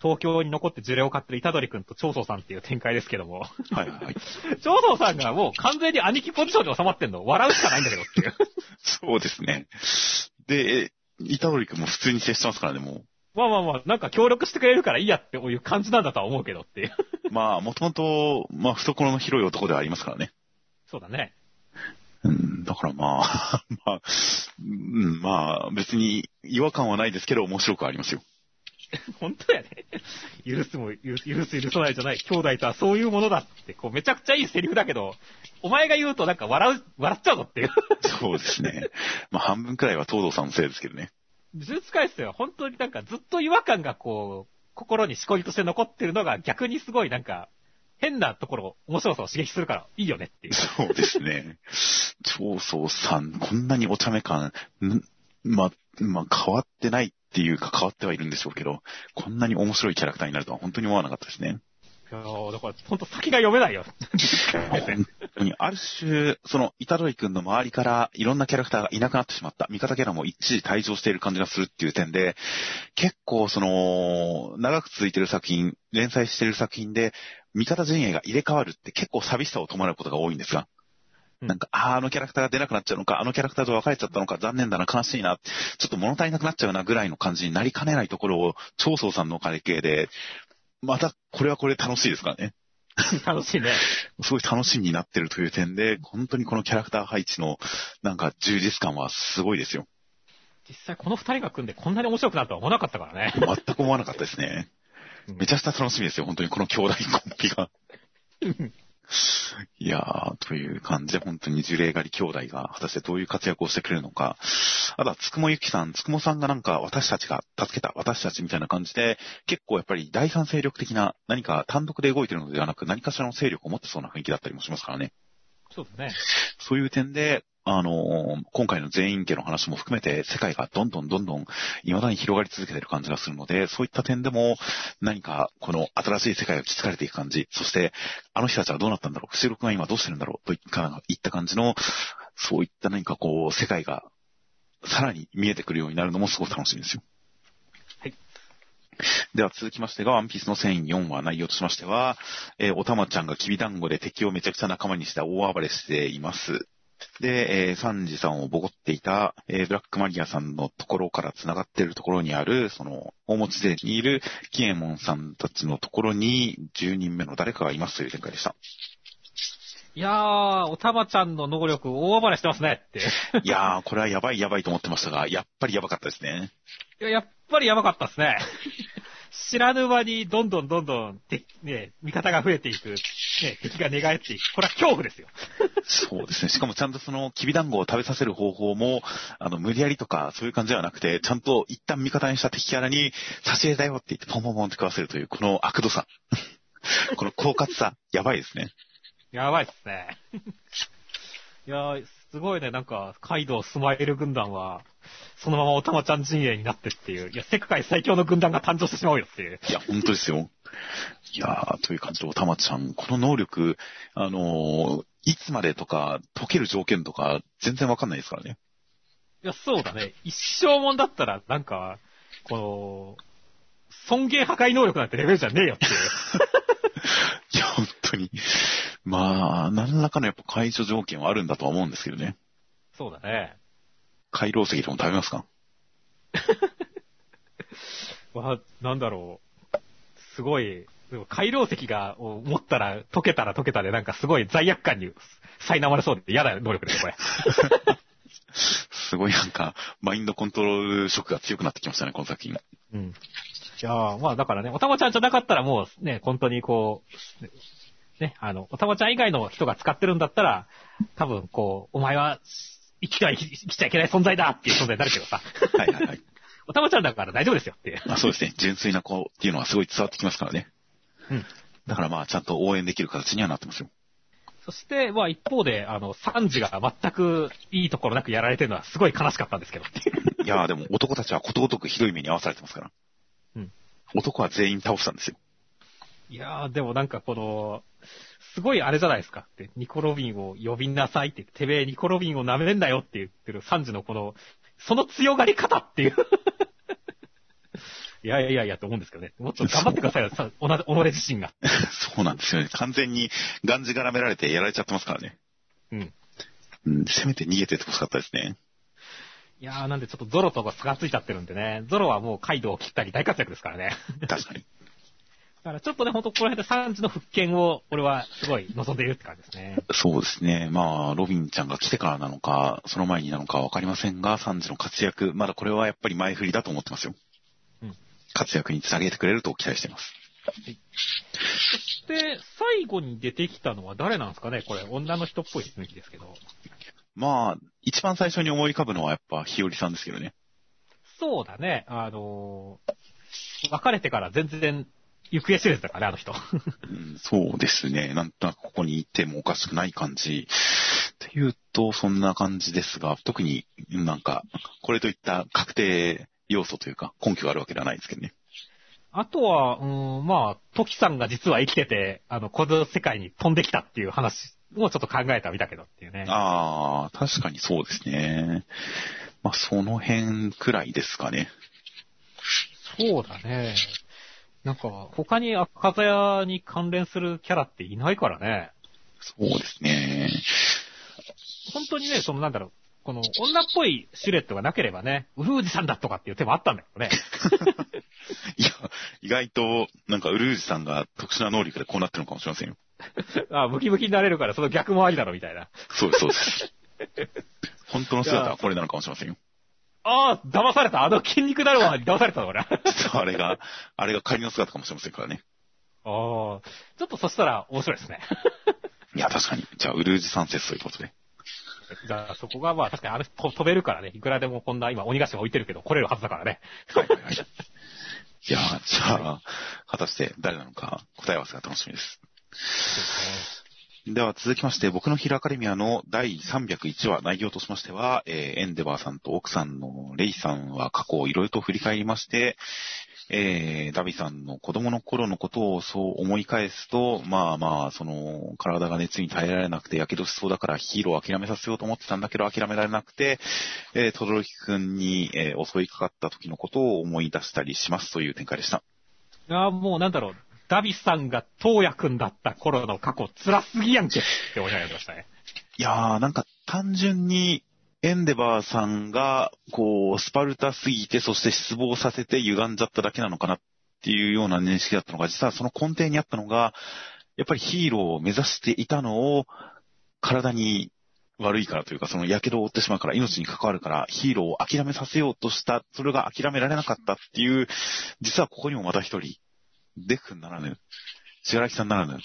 東京に残って呪霊を買ってる虎杖くんと長宗さんっていう展開ですけども、はいはいはい。長宗さんがもう完全に兄貴ポジションに収まってんの、笑うしかないんだけどっていう。そうですね。で、板堀くんも普通に接してますからね、もまあまあまあ、なんか協力してくれるからいいやっていう感じなんだとは思うけどっていう。う。まあ、もともと、まあ、懐の広い男ではありますからね。そうだね。うん、だからまあ、まあ、うん、まあ、別に違和感はないですけど、面白くはありますよ。本当やね。許すも許す、許す許さないじゃない。兄弟とはそういうものだって、こうめちゃくちゃいいセリフだけど、お前が言うとなんか笑う、笑っちゃうぞっていう。そうですね。まあ、半分くらいは東堂さんのせいですけどね。呪術回戦は本当になんかずっと違和感がこう、心にしこりとして残ってるのが逆にすごいなんか、変なところ、面白さを刺激するからいいよねっていう。そうですね。長宗さん、こんなにお茶目感、んま、まあ、変わってないっていうか変わってはいるんでしょうけど、こんなに面白いキャラクターになるとは本当に思わなかったですね。いやーだから本当先が読めないよ。ある種、その、板取くんの周りからいろんなキャラクターがいなくなってしまった。味方キャラも一時退場している感じがするっていう点で、結構その、長く続いている作品、連載している作品で、味方陣営が入れ替わるって結構寂しさを伴うことが多いんですが、うんなんか、ああ、あのキャラクターが出なくなっちゃうのか、あのキャラクターと別れちゃったのか、残念だな、悲しいな、ちょっと物足りなくなっちゃうなぐらいの感じになりかねないところを、長宗さんの関係で、また、これはこれで楽しいですからね。楽しいね。すごい楽しみになってるという点で、本当にこのキャラクター配置の、なんか充実感はすごいですよ。実際この二人が組んでこんなに面白くなるとは思わなかったからね。全く思わなかったですね。めちゃくちゃ楽しみですよ、本当にこの兄弟コンビが。いやー、という感じで、本当に呪霊狩り兄弟が果たしてどういう活躍をしてくれるのか。あとは、つくもゆきさん、つくもさんがなんか私たちが助けた、私たちみたいな感じで、結構やっぱり第三勢力的な何か単独で動いてるのではなく、何かしらの勢力を持ってそうな雰囲気だったりもしますからね。そうだね。そういう点で、あのー今回の全員家の話も含めて世界がどんどんどんどん未だに広がり続けている感じがするので、そういった点でも何かこの新しい世界が築かれていく感じ、そしてあの人たちはどうなったんだろう、伏録が今どうしてるんだろうといった感じの、そういった何かこう世界がさらに見えてくるようになるのもすごく楽しみですよ。はい。では続きましてが、ワンピースの繊維4話内容としましては、えーおたまちゃんがきびだんごで敵をめちゃくちゃ仲間にして大暴れしています。で、えーサンジさんをボコっていた、えーブラックマリアさんのところから繋がっているところにある、その、大持ちでにいるキエモンさんたちのところに10人目の誰かがいますという展開でした。いやー、おたまちゃんの能力大暴れしてますねって。いやー、これはやばいやばいと思ってましたが、やっぱりやばかったですね。いや、やっぱりやばかったですね。知らぬ間にどんどんどんどん、てね、味方が増えていく、ね、敵が寝返っていく。これは恐怖ですよ。そうですね。しかもちゃんとその、きびだんごを食べさせる方法も、あの、無理やりとか、そういう感じではなくて、ちゃんと一旦味方にした敵キャラに、差し入れだよって言って、ポンポンポンって食わせるという、この悪度さ。この狡猾さ、やばいですね。やばいっすね。いやー、すごいね、なんか、カイドウスマイル軍団は、そのままおたまちゃん陣営になってっていう、いや、世界最強の軍団が誕生してしまうよっていう。いや、本当ですよ。いやー、という感じで、おたまちゃん、この能力、あのーいつまでとか、解ける条件とか、全然わかんないですからね。いや、そうだね。一生もんだったら、なんか、この、尊厳破壊能力なんてレベルじゃねえよっていう。いや、本当に。まあ、何らかのやっぱ解除条件はあるんだとは思うんですけどね。そうだね。回廊石でも食べますか？まあ、なんだろう。すごい、でも回廊石が、を持ったら、溶けたら溶けたで、なんかすごい罪悪感に苛まれそうで嫌な能力ですよ、これ。すごいなんか、マインドコントロール色が強くなってきましたね、この作品。うん。いやーまあだからね、おたまちゃんじゃなかったらもうね、本当にこう、ね、あの、おたまちゃん以外の人が使ってるんだったら、多分こう、お前は生きては生きちゃいけない存在だっていう存在になるけどさ。はいはいはい。おたまちゃんだから大丈夫ですよって。まあそうですね。純粋な子っていうのはすごい伝わってきますからね。うん。だからまあちゃんと応援できる形にはなってますよ。そして、まあ一方で、あの、サンジが全くいいところなくやられてるのはすごい悲しかったんですけど。いやーでも男たちはことごとくひどい目に遭わされてますから。うん。男は全員倒したんですよ。いやー、でもなんかこの、すごいあれじゃないですかって、ニコロビンを呼びなさいってて、てめえニコロビンを舐めんなよって言ってるサンジのこの、その強がり方っていう。いやいやいやと思うんですけどね。もっと頑張ってくださいよ、さ、おな、己自身が。そうなんですよね。完全にがんじがらめられてやられちゃってますからね。うん。うん、せめて逃げてってほしかったですね。いやー、なんでちょっとゾロとか差がついちゃってるんでね。ゾロはもうカイドウを切ったり大活躍ですからね。確かに。だからちょっとね、ほんとこの辺でサンジの復権を、俺はすごい望んでいるって感じですね。そうですね。まあ、ロビンちゃんが来てからなのか、その前になのかわかりませんが、サンジの活躍、まだこれはやっぱり前振りだと思ってますよ。うん活躍につなげてくれると期待しています。で、最後に出てきたのは誰なんですかね？これ、女の人っぽい雰囲気ですけど。まあ、一番最初に思い浮かぶのはやっぱ日和さんですけどね。そうだね。あのー別れてから全然行方知れずだからね、あの人。うん、そうですね。なんとなくここにいてもおかしくない感じ。っていうと、そんな感じですが、特になんか、これといった確定要素というか、根拠があるわけではないですけどね。あとは、うーん、まあ、トキさんが実は生きてて、あの、この世界に飛んできたっていう話をちょっと考えたみたけどっていうね。ああ、確かにそうですね。まあ、その辺くらいですかね。そうだね。なんか、他に赤座屋に関連するキャラっていないからね。そうですね。本当にね、そのなんだろう、この女っぽいシルエットがなければね、ウルージさんだとかっていう手もあったんだけどね。いや、意外と、なんか、ウルージさんが特殊な能力でこうなってるのかもしれませんよ。あムキムキになれるからその逆もありだろみたいな。そうです、そうです。本当の姿はこれなのかもしれませんよ。ああ、騙された。あの筋肉だるまに騙されたの、俺。あ実はあれが、あれが仮の姿かもしれませんからね。あ、ちょっとそしたら面白いですね。いや、確かに。じゃあ、ウルージさん説ということで。じゃあそこがまあ確かにあの人飛べるからね、いくらでもこんな今鬼ヶ島置いてるけど来れるはずだからね。はいはいはい。いや、じゃあ、果たして誰なのか答え合わせが楽しみです。ででは続きまして、僕のヒルアカデミアの第301話内容としましては、えーエンデバーさんと奥さんのレイさんは過去をいろいろと振り返りまして、えーダビさんの子供の頃のことをそう思い返すと、まあまあ、その、体が熱に耐えられなくて火傷しそうだからヒーローを諦めさせようと思ってたんだけど諦められなくて、えー、トドロキくんに、えー襲いかかった時のことを思い出したりしますという展開でした。いやもうなんだろう、ダビさんが東野くんだった頃の過去辛すぎやんけって思いながらやってましたね。いやー、なんか単純に、エンデバーさんが、こう、スパルタすぎて、そして失望させて歪んじゃっただけなのかなっていうような認識だったのが、実はその根底にあったのが、やっぱりヒーローを目指していたのを、体に悪いからというか、その火傷を負ってしまうから、命に関わるから、ヒーローを諦めさせようとした、それが諦められなかったっていう、実はここにもまた一人、デフ君ならぬ、しがらきさんならぬ、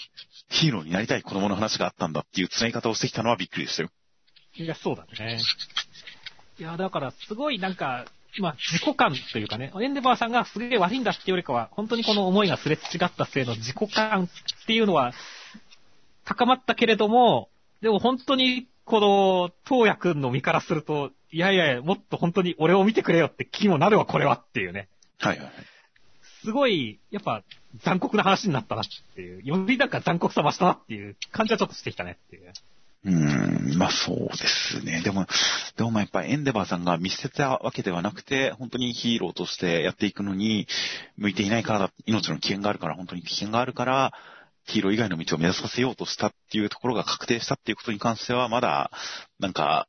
ヒーローになりたい子供の話があったんだっていう繋ぎ方をしてきたのはびっくりでしたよ。いや、そうだね。いや、だから、すごいなんか、まあ、自己感というかね、エンデバーさんがすげえ悪いんだっていうよりかは、本当にこの思いがすれ違ったせいの自己感っていうのは、高まったけれども、でも本当に、この、東野くんの身からすると、いやいやいや、もっと本当に俺を見てくれよって気にもなるわ、これはっていうね。はいはいはい。すごい、やっぱ、残酷な話になったなっていう、よりなんか残酷さ増したなっていう感じはちょっとしてきたねっていう。うーん、まあそうですね。でも、でもまあやっぱりエンデバーさんが見捨てたわけではなくて、本当にヒーローとしてやっていくのに、向いていないからだ、命の危険があるから、本当に危険があるから、ヒーロー以外の道を目指させようとしたっていうところが確定したっていうことに関しては、まだ、なんか、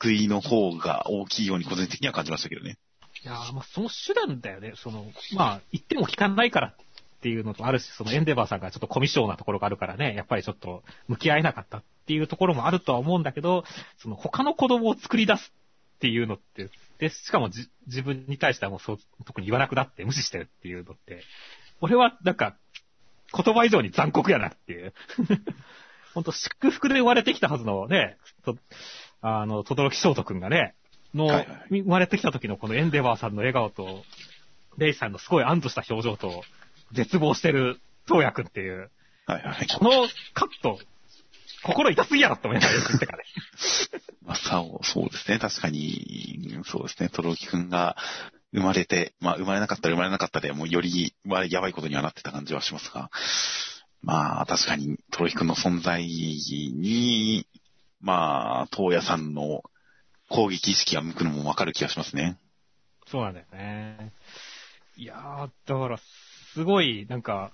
救いの方が大きいように個人的には感じましたけどね。いやまあその手段だよね。その、まあ、言っても聞かないからっていうのとあるし、そのエンデバーさんがちょっとコミュ障なところがあるからね、やっぱりちょっと向き合えなかったっていうところもあるとは思うんだけど、その他の子供を作り出すっていうのって、で、しかもじ自分に対してはもうそう、特に言わなくなって無視してるっていうのって、俺はなんか、言葉以上に残酷やなっていう。本当祝福で生まれてきたはずのね、とあの、轟翔斗くんがね、の、はいはい生まれてきた時のこのエンデバーさんの笑顔と、レイさんのすごい安堵した表情と、絶望してる東也くんっていう、はいはい。このカット、心痛すぎやろって思いながらよく言ってからね。まあ、さお、そうですね。確かに、そうですね。トロキくんが生まれて、まあ、生まれなかったら生まれなかったで、もうより、まあ、やばいことにはなってた感じはしますが、まあ、確かに、トロキくんの存在に、まあ、東野さんの攻撃意識が向くのもわかる気がしますね。そうなんだよね。いやー、だから、すごい、なんか、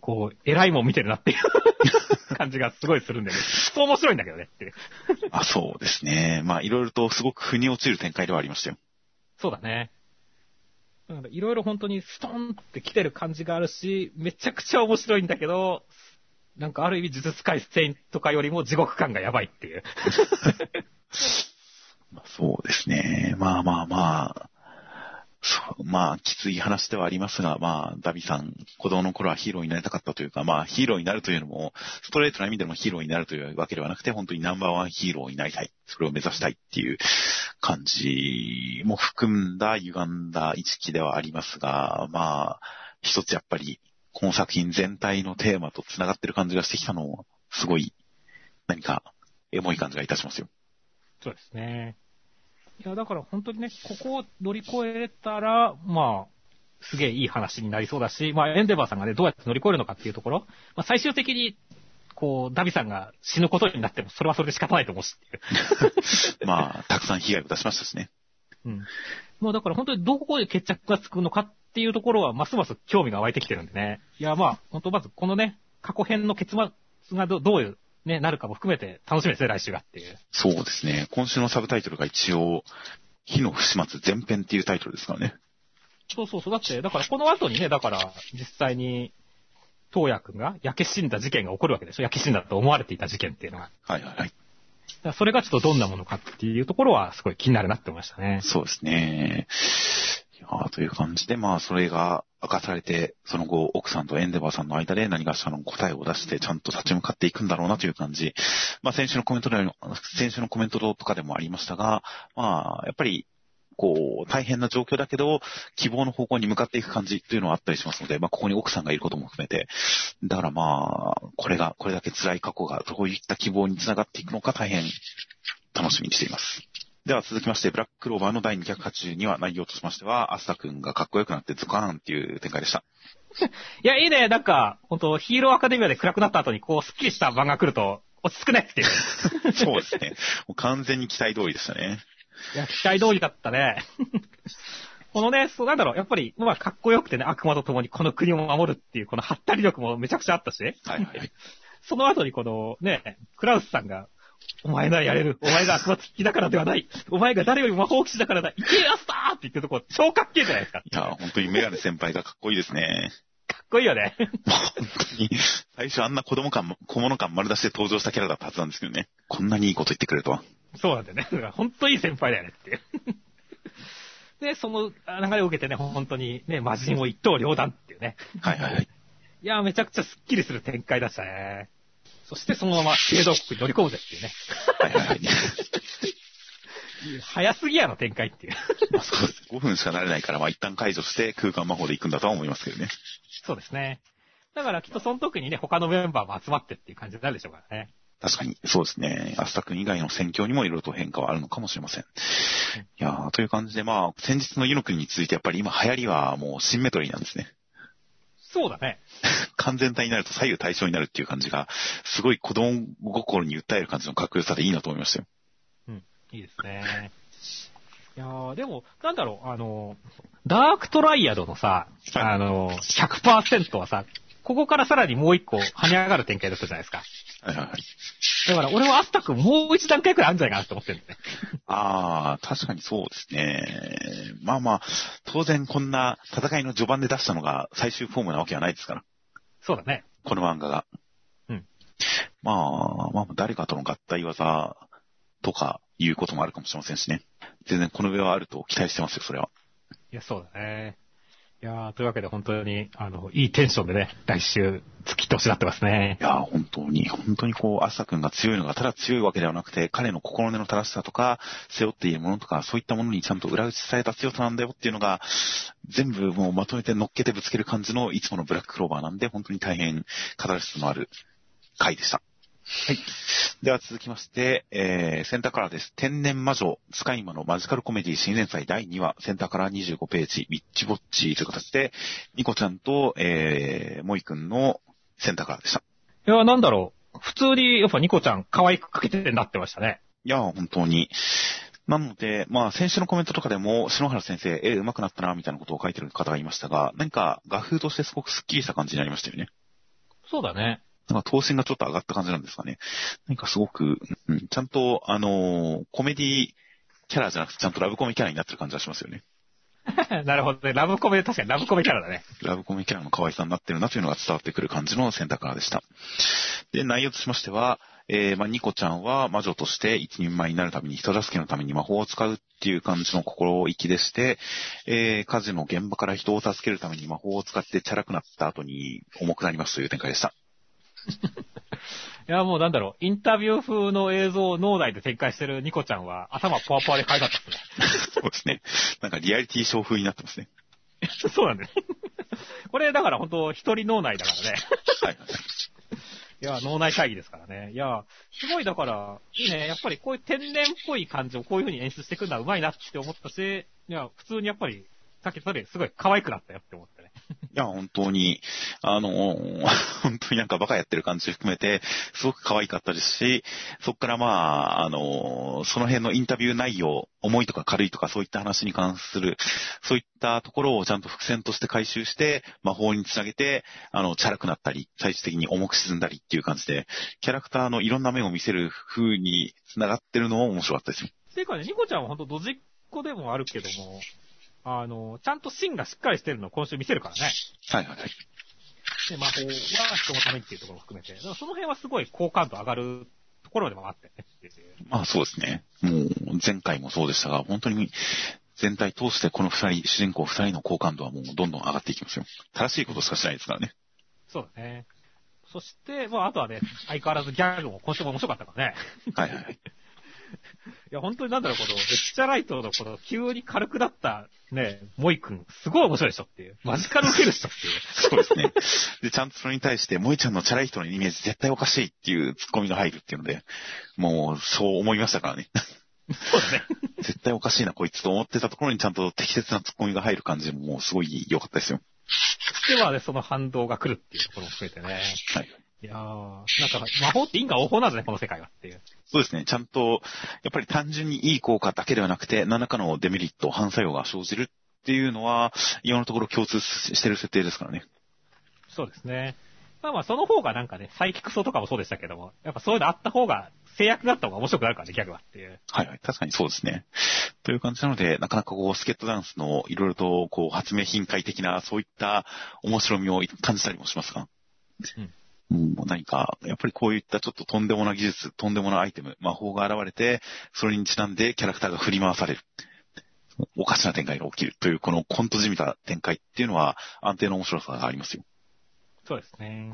こう、偉いもん見てるなっていう 感じがすごいするんだけど、そう面白いんだけどねって。あ、そうですね。まあ、いろいろとすごく腑に落ちる展開ではありましたよ。そうだね。だからいろいろ本当にストンって来てる感じがあるし、めちゃくちゃ面白いんだけど、なんかある意味呪術回戦とかよりも地獄感がやばいっていう。まあ、そうですね。まあまあまあ、まあ、きつい話ではありますが、まあ、ダビさん、子供の頃はヒーローになりたかったというか、まあ、ヒーローになるというのも、ストレートな意味でのヒーローになるというわけではなくて、本当にナンバーワンヒーローになりたい。それを目指したいっていう感じも含んだ歪んだ意識ではありますが、まあ、一つやっぱり、この作品全体のテーマと繋がってる感じがしてきたのも、すごい、何か、エモい感じがいたしますよ。そうですね。いや、だから本当にね、ここを乗り越えたら、まあ、すげえいい話になりそうだし、まあ、エンデバーさんがね、どうやって乗り越えるのかっていうところ、まあ、最終的に、こう、ダビさんが死ぬことになっても、それはそれで仕方ないと思うしう。まあ、たくさん被害を出しましたしね。うん。もうだから本当にどこで決着がつくのかっていうところは、ますます興味が湧いてきてるんでね。いや、まあ、本当まずこのね、過去編の結末がどどういう、ね、なるかも含めて楽しみですね、来週がっていう。そうですね。今週のサブタイトルが一応、火の不始末前編っていうタイトルですからね。そうそうそう。だって、だからこの後にね、だから、実際に、東也くんが焼け死んだ事件が起こるわけでしょ焼け死んだと思われていた事件っていうのが。はいはいはい。それがちょっとどんなものかっていうところはすごい気になるなって思いましたね。そうですね。いやーという感じで、まあ、それが明かされて、その後、奥さんとエンデバーさんの間で何かしらの答えを出して、ちゃんと立ち向かっていくんだろうなという感じ。まあ、先週のコメントで、先週のコメントとかでもありましたが、まあ、やっぱり、こう、大変な状況だけど、希望の方向に向かっていく感じというのはあったりしますので、まあ、ここに奥さんがいることも含めて、だからまあ、これが、これだけ辛い過去がどういった希望につながっていくのか大変楽しみにしています。では続きまして、ブラッククローバーの第282話内容としましては、アスタ君がかっこよくなってズカーンっていう展開でした。いや、いいね。なんか、本当ヒーローアカデミアで暗くなった後に、こう、スッキリした版が来ると、落ち着くねっていう。そうですね。もう完全に期待通りでしたね。いや、期待通りだったね。このね、そうなんだろう、やっぱり、まあ、かっこよくてね、悪魔と共にこの国を守るっていう、このハったり力もめちゃくちゃあったし、はいはいはい。その後にこの、ね、クラウスさんが、お前ならやれる。お前が悪魔付きだからではない。お前が誰よりも魔法騎士だからだ。いけアスターって言ってるとこ、超かっけえじゃないですか。いや、本当にメガネ先輩がかっこいいですね。かっこいいよね。本当に、最初あんな子供感、小物感丸出しで登場したキャラだったはずなんですけどね。こんなにいいこと言ってくれるとは。そうなんだよね。だから本当いい先輩だよねっていう。で、その流れを受けてね、本当にね、魔人を一刀両断っていうね。はいはいはい。いや、めちゃくちゃスッキリする展開だしたね。そしてそのまま聖堂国に乗り込むぜっていうね。はいはいはい。早すぎやの展開っていう。まあそうです。5分しかなれないから、まあ一旦解除して空間魔法で行くんだとは思いますけどね。そうですね。だからきっとその時にね、他のメンバーも集まってっていう感じになるでしょうからね。確かに、そうですね。アスタ君以外の戦況にもいろいろと変化はあるのかもしれません。いやー、という感じで、まあ、先日のユノ国についてやっぱり今流行りはもうシンメトリーなんですね。そうだね。完全体になると左右対称になるっていう感じが、すごい子供心に訴える感じのかっこよさでいいなと思いましたよ。うん、いいですね。いやー、でも、なんだろう、あの、ダークトライアドのさ、あの、100%はさ、ここからさらにもう一個跳ね上がる展開だったじゃないですか。はいはいはい。だから俺はアスタ君もう一段階くらいあるんじゃないかなって思ってるんね。ああ、確かにそうですね。まあまあ、当然こんな戦いの序盤で出したのが最終フォームなわけはないですから。そうだね。この漫画が。うん。まあ、まあ誰かとの合体技とかいうこともあるかもしれませんしね。全然この上はあると期待してますよ、それは。いや、そうだね。いや、というわけで本当に、あの、いいテンションでね、来週、突き通しなってますね。いや、本当に、本当にこう、朝くんが強いのがただ強いわけではなくて、彼の心根の正しさとか、背負っているものとか、そういったものにちゃんと裏打ちされた強さなんだよっていうのが、全部もうまとめて乗っけてぶつける感じのいつものブラッククローバーなんで、本当に大変、カタルシスのある回でした。はい。では続きまして、えー、センターカラーです。天然魔女、スカイマのマジカルコメディ新連載第2話、センターカラー25ページ、ビッチボッチという形で、ニコちゃんと、えー、モイくんのセンターカラーでした。いや、なんだろう。普通に、やっぱニコちゃん可愛く描けてなってましたね。いや、本当に。なので、まあ、先週のコメントとかでも、篠原先生、絵上手くなったな、みたいなことを書いてる方がいましたが、何か画風としてすごくスッキリした感じになりましたよね。そうだね。なんか、頭身がちょっと上がった感じなんですかね。何かすごく、うん、ちゃんと、あのー、コメディキャラじゃなくて、ちゃんとラブコメキャラになってる感じがしますよね。なるほどね。ラブコメ、確かにラブコメキャラだね。ラブコメキャラの可愛さになってるなというのが伝わってくる感じの選択からでした。で、内容としましては、えー、まあ、ニコちゃんは魔女として一人前になるために人助けのために魔法を使うっていう感じの心意気でして、えー、火事の現場から人を助けるために魔法を使ってチャラくなった後に重くなりますという展開でした。いや、もうなんだろう、インタビュー風の映像を脳内で展開してるニコちゃんは頭ポワポワで可愛かったですね。そうですね。なんかリアリティショー風になってますね。そうなんです。これだから本当一人脳内だからね。はい。いや、脳内会議ですからね。いや、すごいだから、いいね。やっぱりこういう天然っぽい感じをこういう風に演出していくのはうまいなって思ったし、いや、普通にやっぱり、さっきそれすごい可愛くなったよって思っ。いや、本当に、あの、本当になんかバカやってる感じ含めて、すごく可愛かったですし、そっからまあ、あの、その辺のインタビュー内容、重いとか軽いとかそういった話に関する、そういったところをちゃんと伏線として回収して、魔法につなげて、あの、チャラくなったり、最終的に重く沈んだりっていう感じで、キャラクターのいろんな面を見せる風に繋がってるのも面白かったです。ていうかね、ニコちゃんは本当ドジっ子でもあるけども、あの、ちゃんと芯がしっかりしてるのを今週見せるからね。はいはいはい。で、魔法は人のためにっていうところも含めて、その辺はすごい好感度上がるところでもあってね。まあそうですね。もう前回もそうでしたが、本当に全体通してこの二人、主人公二人の好感度はもうどんどん上がっていきますよ。正しいことしかしないですからね。そうだね。そして、まああとはね、相変わらずギャグも今週も面白かったからね。はいはい。いや、本当になんだろう、この、めっちゃライトのこの、急に軽くなった、ね、モイ君、すごい面白いでしょっていう。マジカル受ける人っていう。そうですね。で、ちゃんとそれに対して、モイちゃんのチャラい人のイメージ絶対おかしいっていうツッコミが入るっていうので、もう、そう思いましたからね。そうだね。絶対おかしいな、こいつと思ってたところにちゃんと適切なツッコミが入る感じも、もうすごい良かったですよ。ではね、その反動が来るっていうところも含めてね。はい。いやー、なんか魔法って因果応報なんですね、この世界はっていう。そうですね。ちゃんと、やっぱり単純にいい効果だけではなくて、何らかのデメリット、反作用が生じるっていうのは、今のところ共通してる設定ですからね。そうですね。まあまあ、その方がなんかね、サイキクソとかもそうでしたけども、やっぱそういうのあった方が、制約があった方が面白くなるからね、ギャグはっていう。はいはい、確かにそうですね。という感じなので、なかなかこう、スケットダンスのいろいろとこう、発明品解的な、そういった面白みを感じたりもしますが。うんもう何か、やっぱりこういったちょっととんでもな技術、とんでもなアイテム、魔法が現れて、それにちなんでキャラクターが振り回される。おかしな展開が起きるという、このコントじみた展開っていうのは安定の面白さがありますよ。そうですね。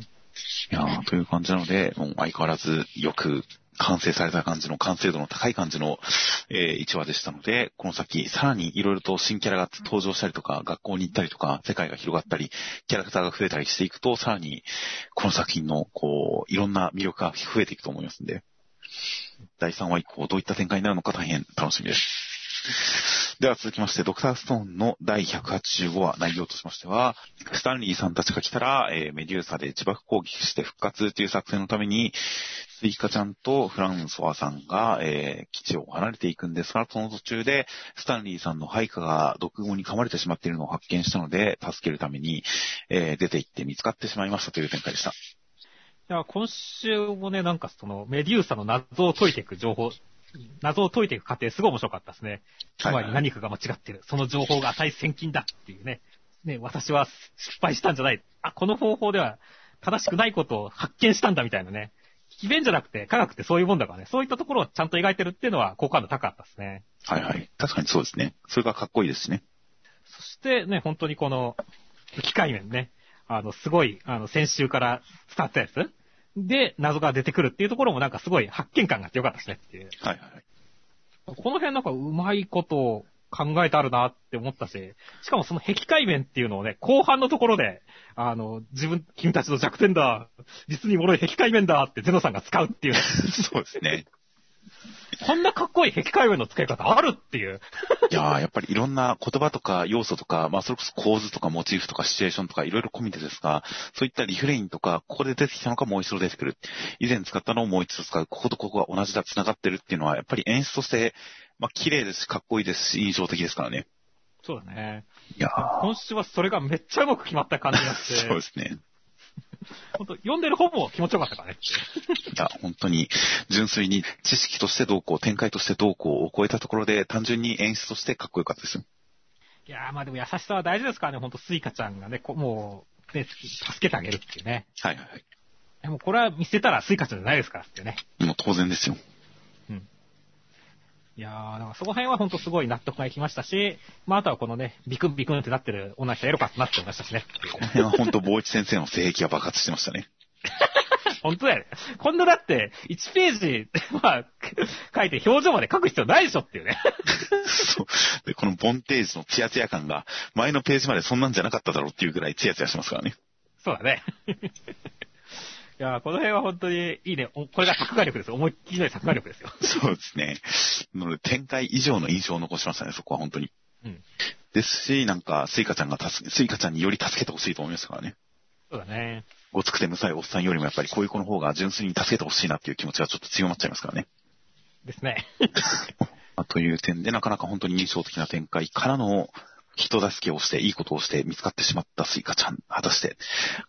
いやー、という感じなので、もう相変わらずよく完成された感じの、完成度の高い感じの、えー、1話でしたので、この先、さらにいろいろと新キャラが登場したりとか、学校に行ったりとか、世界が広がったり、キャラクターが増えたりしていくと、さらに、この作品の、こう、いろんな魅力が増えていくと思いますんで、第3話以降、どういった展開になるのか大変楽しみです。では続きまして、ドクターストーンの第185話内容としましては、スタンリーさんたちが来たら、えー、メデューサで自爆攻撃して復活という作戦のために、スイカちゃんとフランソワさんが、えー、基地を離れていくんですが、その途中で、スタンリーさんの配下が毒語に噛まれてしまっているのを発見したので、助けるために、えー、出て行って見つかってしまいましたという展開でした。いや、今週もね、なんかその、メデューサの謎を解いていく情報、謎を解いていく過程すごい面白かったですね。つまり何かが間違ってる。その情報が値千金だっていうね。ね、私は失敗したんじゃない。あ、この方法では正しくないことを発見したんだみたいなね。奇弁じゃなくて科学ってそういうもんだからね。そういったところをちゃんと描いてるっていうのは好感度高かったですね。はいはい。確かにそうですね。それがかっこいいですしね。そしてね、本当にこの、機械面ね。あの、すごい、あの、先週から伝わったやつで、謎が出てくるっていうところもなんかすごい発見感があってよかったですねっていう。はいはい。この辺なんかうまいことを考えてあるなって思ったし、しかもその壁界面っていうのをね、後半のところで、あの、自分、君たちの弱点だ、実に脆い壁界面だってゼノさんが使うっていう、ね。そうですね。こんなかっこいい壁界面の使い方あるっていう。いやー、やっぱりいろんな言葉とか要素とか、まあそれこそ構図とかモチーフとかシチュエーションとかいろいろ込みでですが、そういったリフレインとか、ここで出てきたのかもう一度出てくる。以前使ったのをもう一度使う。こことここが同じだ、繋がってるっていうのは、やっぱり演出として、まあ綺麗ですし、かっこいいですし、印象的ですからね。そうだね。いや今週はそれがめっちゃうまく決まった感じがして。そうですね。本当読んでる本も気持ちよかったからね。いや、本当に、純粋に知識としてどうこう、展開としてどうこうを超えたところで、単純に演出としてかっこよかったですよ。いやー、まあでも優しさは大事ですからね、本当スイカちゃんがね、こもう、ね、助けてあげるっていうね。はいはいはい。でもこれは見捨てたらスイカちゃんじゃないですからってね。もう当然ですよ。いやー、だからそこ辺は本当すごい納得がいきましたし、まああとはこのね、ビクンビクンってなってる同じ人エロかってなってましたしね。この辺は本当、坊一先生の性癖が爆発してましたね。本当だよね。今度だって、1ページ、まあ、書いて表情まで書く必要ないでしょっていうね。そう。で、このボンテージのツヤツヤ感が、前のページまでそんなんじゃなかっただろうっていうぐらいツヤツヤしてますからね。そうだね。いやこの辺は本当にいいね。これが作画力ですよ。思いっきりの作画力ですよ。そうですね。ので、展開以上の印象を残しましたね、そこは本当に。うん。ですし、なんか、スイカちゃんが助け、スイカちゃんにより助けてほしいと思いましたからね。そうだね。ごつくてむさいおっさんよりもやっぱりこういう子の方が純粋に助けてほしいなっていう気持ちがちょっと強まっちゃいますからね。ですね。という点で、なかなか本当に印象的な展開からの、人助けをして、いいことをして見つかってしまったスイカちゃん。果たして、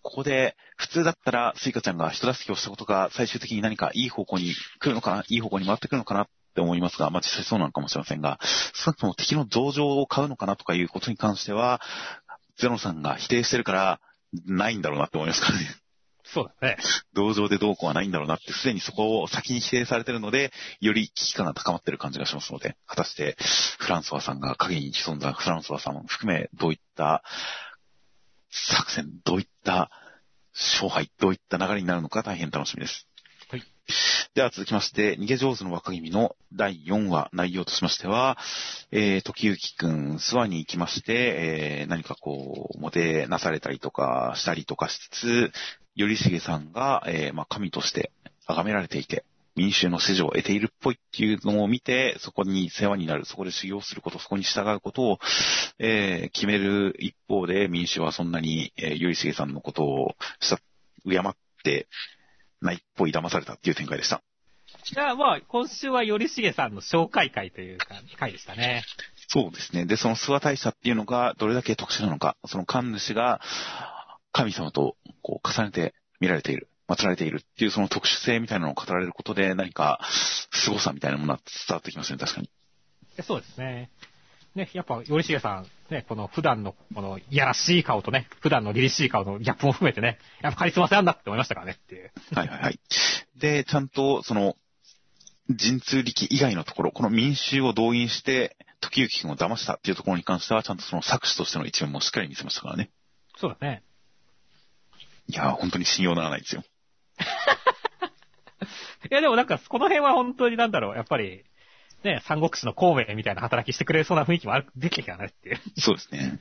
ここで、普通だったらスイカちゃんが人助けをしたことが最終的に何かいい方向に来るのかないい方向に回ってくるのかなって思いますが、まあ、実際そうなのかもしれませんが、少なくとも敵の同情を買うのかなとかいうことに関しては、ゼロさんが否定してるから、ないんだろうなって思いますからね。そうだね。同情でどうこうはないんだろうなって、すでにそこを先に否定されてるので、より危機感が高まってる感じがしますので、果たして、フランソワさんが影に潜んだフランソワさんを含め、どういった作戦、どういった勝敗、どういった流れになるのか大変楽しみです。では続きまして、逃げ上手の若君の第4話内容としましては、えー、時行くん、諏訪に行きまして、えー、何かこう、もてなされたりとかしたりとかしつつ、頼重さんが、えー、まあ、神として崇められていて、民衆の支持を得ているっぽいっていうのを見て、そこに世話になる、そこで修行すること、そこに従うことを、えー、決める一方で、民衆はそんなに、えー、頼重さんのことをした、敬ってないっぽい騙されたっていう展開でした。いや、まあ、今週は頼重さんの紹介会というか、会でしたね。そうですね。で、その諏訪大社っていうのがどれだけ特殊なのか、その神主が、神様とこう重ねて見られている、祀られているっていうその特殊性みたいなのを語られることで何か凄さみたいなものは伝わってきますね、確かに。そうですね。ね、やっぱ、頼重さん、ね、この普段の、この、いやらしい顔とね、普段の凛々しい顔のギャップも含めてね、やっぱカリスマ性あんだって思いましたからねっていう。はいはいはい。で、ちゃんと、その、神通力以外のところ、この民衆を動員して、時行君を騙したっていうところに関しては、ちゃんとその作詞としての一面もしっかり見せましたからね。そうだね。いや、本当に信用ならないですよ。いや、でもなんか、この辺は本当になんだろう、やっぱり、ね、三国志の孔明みたいな働きしてくれそうな雰囲気もある、できてきたねっていう。そうですね。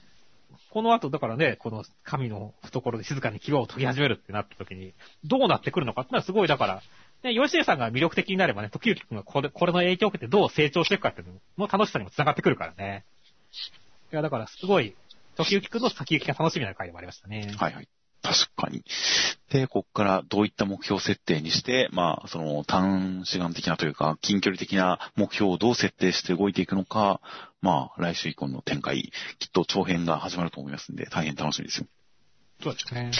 この後、だからね、この神の懐で静かに牙を研ぎ始めるってなった時に、どうなってくるのかってのはすごい、だから、ね、吉江さんが魅力的になればね、時行くんがこれ、これの影響を受けてどう成長していくかっていうのも楽しさにも繋がってくるからね。いや、だからすごい、時行くんの先行きが楽しみな回でもありましたね。はいはい。確かに。で、ここからどういった目標設定にして、まあ、その短時間的なというか、近距離的な目標をどう設定して動いていくのか、まあ、来週以降の展開、きっと長編が始まると思いますんで、大変楽しみですよ。そうですね。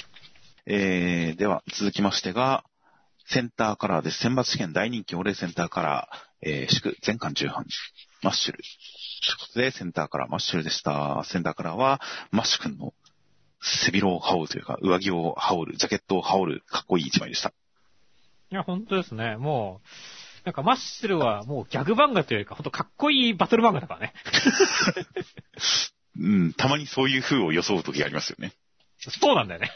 えー、では、続きましてが、センターカラーです。選抜試験大人気オレセンターカラー、えー、祝全巻重版、マッシュル。ということで、センターカラーマッシュルでした。センターカラーは、マッシュ君の背広を羽織るというか、上着を羽織る、ジャケットを羽織る、かっこいい一枚でした。いや、本当ですね。もう、なんかマッシュルはもうギャグ漫画というか、ほんとかっこいいバトル漫画だからね。うん、たまにそういう風を装う時ありますよね。そうなんだよね。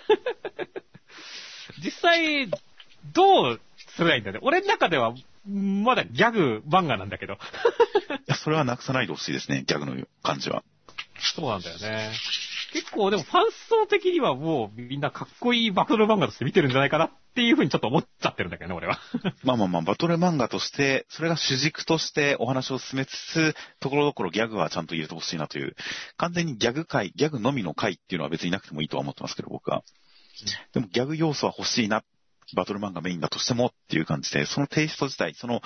実際、どうすればいいんだよね。俺の中では、まだギャグ漫画なんだけど。いや、それはなくさないでほしいですね、ギャグの感じは。そうなんだよね。結構でもファン層的にはもうみんなかっこいいバトル漫画として見てるんじゃないかなっていうふうにちょっと思っちゃってるんだけどね、俺は。まあまあまあ、バトル漫画として、それが主軸としてお話を進めつつ、ところどころギャグはちゃんと入れてほしいなという、完全にギャグ回、ギャグのみの回っていうのは別になくてもいいとは思ってますけど、僕は。でもギャグ要素は欲しいな、バトル漫画メインだとしてもっていう感じで、そのテイスト自体、その、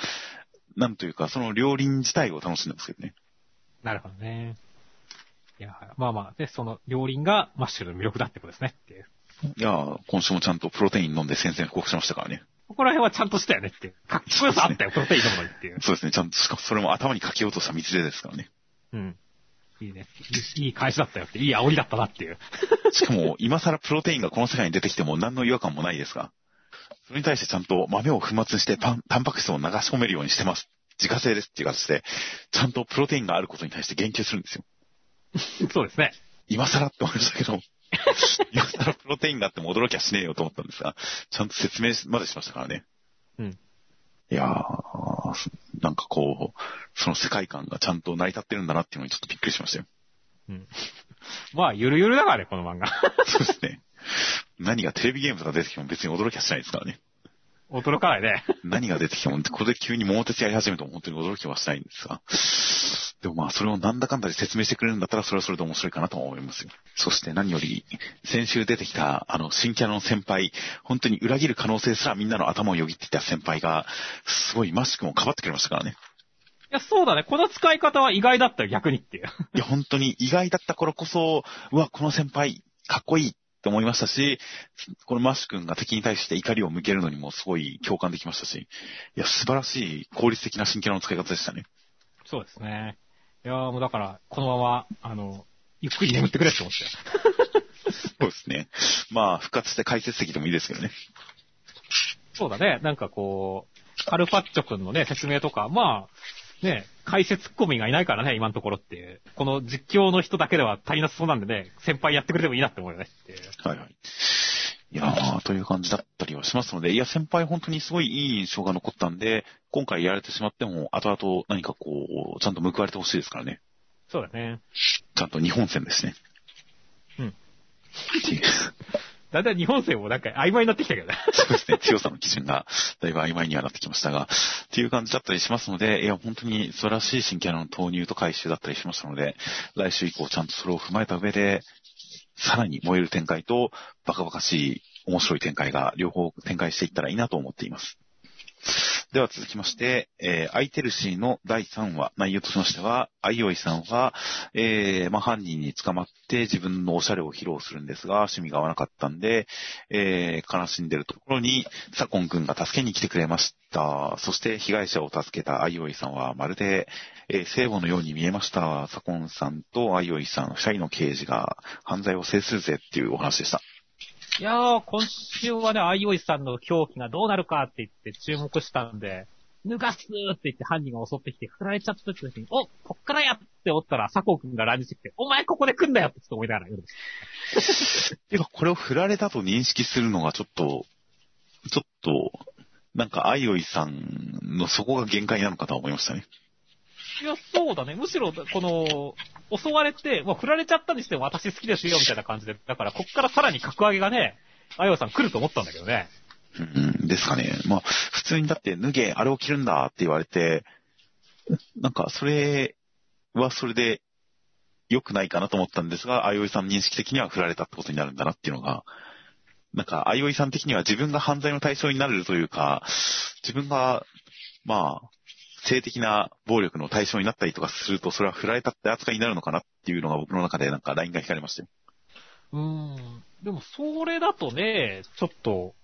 なんというか、その両輪自体を楽しんでますけどね。なるほどね。いや、まあまあ、で、その両輪がマッシュルの魅力だってことですねっていう。いやー今週もちゃんとプロテイン飲んで宣戦布告しましたからね。ここら辺はちゃんとしたよねって。かっこよさあったよ、プロテイン飲むのにっていう。そうですね、ちゃんと、しかもそれも頭にかけようとした道でですからね。うん。いいね。いい返しだったよって、いい煽りだったなっていう。しかも、今更プロテインがこの世界に出てきても何の違和感もないですが、それに対してちゃんと豆を粉末にしてパン、タンパク質を流し込めるようにしてます。自家製ですっていう形で、ちゃんとプロテインがあることに対して言及するんですよ。そうですね。今更って思いましたけど、今更プロテインがあっても驚きはしねえよと思ったんですが、ちゃんと説明までしましたからね。うん。いやー、なんかこう、その世界観がちゃんと成り立ってるんだなっていうのにちょっとびっくりしましたよ。うん。まあ、ゆるゆるだからね、この漫画。そうですね。何がテレビゲームとか出てきても別に驚きはしないですからね。驚かないね。何が出てきても、これで急に桃鉄やり始めても本当に驚きはしないんですが。でもまあ、それをなんだかんだで説明してくれるんだったら、それはそれで面白いかなとは思いますよ。そして何より、先週出てきた、あの、新キャラの先輩、本当に裏切る可能性すらみんなの頭をよぎっていた先輩が、すごいマスクもかばってくれましたからね。いや、そうだね。この使い方は意外だったよ、逆にっていう。いや、本当に意外だった頃こそ、うわ、この先輩、かっこいいって思いましたし、このマッシュ君が敵に対して怒りを向けるのにもすごい共感できましたし、いや、素晴らしい効率的な新キャラの使い方でしたね。そうですね。いやーもうだから、このまま、あの、ゆっくり眠ってくれって思って。そうですね。まあ、復活して解説席でもいいですけどね。そうだね。なんかこう、カルパッチョくんのね、説明とか、まあ、ね、解説コミがいないからね、今のところっていう。この実況の人だけでは足りなさそうなんでね、先輩やってくれてもいいなって思うよねっていう。はいはい。いやー、という感じだったりはしますので、いや、先輩本当にすごいいい印象が残ったんで、今回やられてしまっても、後々何かこう、ちゃんと報われてほしいですからね。そうだね。ちゃんと日本戦ですね。うん。だんだん日本戦もなんか曖昧になってきたけどね。そうですね。強さの基準がだいぶ曖昧にはなってきましたが、っていう感じだったりしますので、いや、本当に素晴らしい新キャラの投入と回収だったりしましたので、来週以降ちゃんとそれを踏まえた上で、さらに燃える展開と、バカバカしい面白い展開が両方展開していったらいいなと思っています。では続きまして、えー、アイテルシーの第3話、内容としましては、アイオイさんは、えー、まあ、犯人に捕まって自分のおしゃれを披露するんですが、趣味が合わなかったんで、えー、悲しんでるところに、サコン君が助けに来てくれました。そして被害者を助けたアイオイさんは、まるで、えー、聖母のように見えました。サコンさんとアイオイさん、二人の刑事が犯罪を制するぜっていうお話でした。いやー、今週はね、アイオイさんの狂気がどうなるかって言って注目したんで、脱がすーって言って犯人が襲ってきて振られちゃった時に、おこっからやっておったら、佐藤くんが乱入してきて、お前ここで来んだよってちょっと思いながら夜です。てか、これを振られたと認識するのがちょっと、ちょっと、なんか、アイオイさんのそこが限界なのかと思いましたね。いや、そうだね。むしろ、この、襲われて、まあ、振られちゃったにしても私好きですよ、みたいな感じで。だから、こっからさらに格上げがね、アイオイさん来ると思ったんだけどね。うん、ですかね。まあ、普通にだって脱げ、あれを着るんだって言われて、なんか、それはそれで、良くないかなと思ったんですが、あいおいさん認識的には振られたってことになるんだなっていうのが、なんか、あいおいさん的には自分が犯罪の対象になれるというか、自分が、まあ、性的な暴力の対象になったりとかすると、それは振られたって扱いになるのかなっていうのが僕の中でなんかラインが引かれましたよ。うーん。でも、それだとね、ちょっと、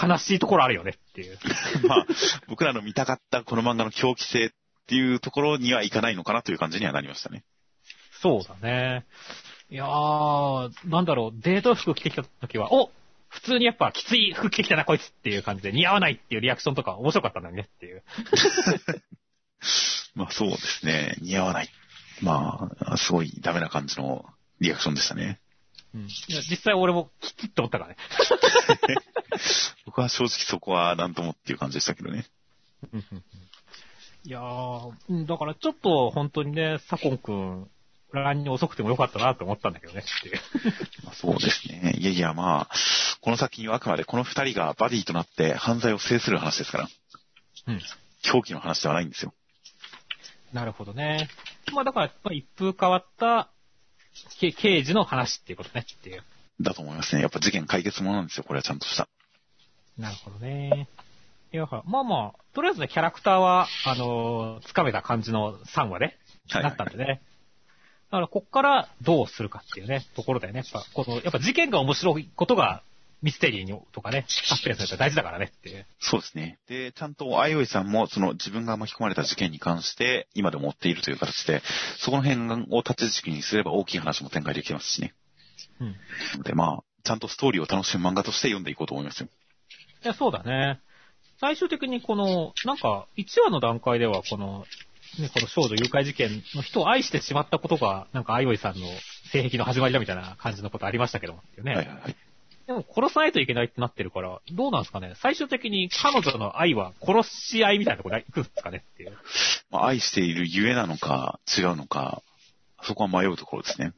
悲しいところあるよねっていう。まあ、僕らの見たかったこの漫画の狂気性っていうところにはいかないのかなという感じにはなりましたね。そうだね。いやー、なんだろう、デート服着てきた時は、お普通にやっぱきつい服着てきたなこいつっていう感じで似合わないっていうリアクションとか面白かったんだよねっていう。まあそうですね。似合わない。まあ、すごいダメな感じのリアクションでしたね。うん。いや、実際俺もきつって思ったからね。僕は正直そこは何ともっていう感じでしたけどね。いやー、うんだからちょっと本当にね、サコンくん、乱に遅くてもよかったなと思ったんだけどねっていう。ま あそうですね。いやいや、まあ、この作品はあくまでこの二人がバディとなって犯罪を制する話ですから、うん。狂気の話ではないんですよ。なるほどね。まあだからやっぱり一風変わった、け刑事の話っていうことねっていう。だと思いますね。やっぱ事件解決ものなんですよ。これはちゃんとした。なるほどね。いや、まあまあ、とりあえずね、キャラクターは、あのーつかめた感じの3話で、はいなったんでね。だから、こっからどうするかっていうね、ところだよね。やっぱ、この、やっぱ事件が面白いことが、ミステリーにとかね、サスペンスだったら大事だからねっていう。そうですね。で、ちゃんと、あいおいさんも、その自分が巻き込まれた事件に関して、今でも追っているという形で、そこの辺を立ち軸にすれば大きい話も展開できますしね。うん。いで、まあ、ちゃんとストーリーを楽しむ漫画として読んでいこうと思いますよ。や、そうだね。最終的にこの、なんか、1話の段階では、この、ね、この少女誘拐事件の人を愛してしまったことが、なんか、あいおいさんの性癖の始まりだみたいな感じのことありましたけどね。はいはいはい。でも殺さないといけないってなってるから、どうなんですかね最終的に彼女の愛は殺し合いみたいなところに行くんですかねっていう。まあ、愛しているゆえなのか、違うのか、そこは迷うところですね。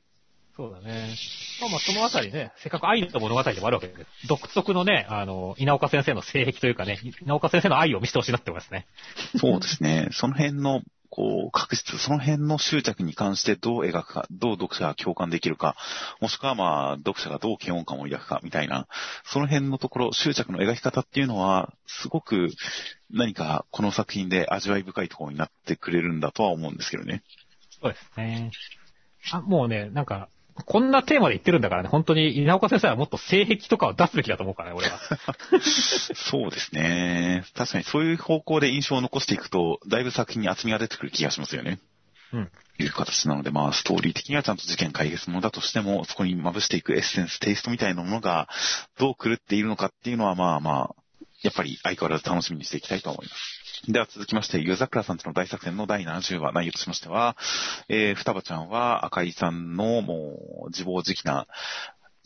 そうだね。まあまあそのあたりね、せっかく愛の物語でもあるわけで、独特のね、あの、稲岡先生の性癖というかね、稲岡先生の愛を見せてほしいなって思いますね。そうですね。その辺の、こう、確実、その辺の執着に関してどう描くか、どう読者が共感できるか、もしくはまあ、読者がどう嫌悪感を抱くか、みたいな、その辺のところ、執着の描き方っていうのは、すごく何かこの作品で味わい深いところになってくれるんだとは思うんですけどね。そうですね。あ、もうね、なんか、こんなテーマで言ってるんだからね、本当に稲岡先生はもっと性癖とかを出すべきだと思うからね、俺は。そうですね。確かにそういう方向で印象を残していくと、だいぶ作品に厚みが出てくる気がしますよね。うん。いう形なので、まあ、ストーリー的にはちゃんと事件解決ものだとしても、そこにまぶしていくエッセンス、テイストみたいなものが、どう狂っているのかっていうのは、まあまあ、やっぱり相変わらず楽しみにしていきたいと思います。では続きまして、ゆうざくらさんとの大作戦の第70話、内容としましては、えー、双葉ちゃんは赤井さんのもう自暴自棄な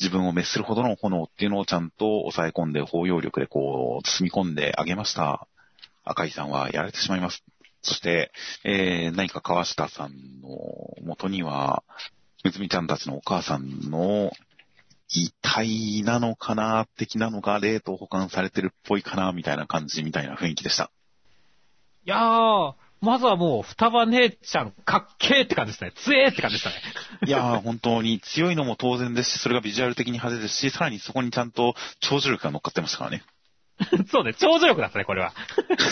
自分を滅するほどの炎っていうのをちゃんと抑え込んで包容力でこう包み込んであげました。赤井さんはやられてしまいます。そして、えー、何か川下さんの元には、むつみちゃんたちのお母さんの遺体なのかな的なのが冷凍保管されてるっぽいかなみたいな感じみたいな雰囲気でした。いやー、まずはもう、双葉姉ちゃん、かっけーって感じですね。強えって感じでしたね。いやー、本当に強いのも当然ですし、それがビジュアル的に派手ですし、さらにそこにちゃんと長寿力が乗っかってましたからね。そうね、長寿力だったね、これは。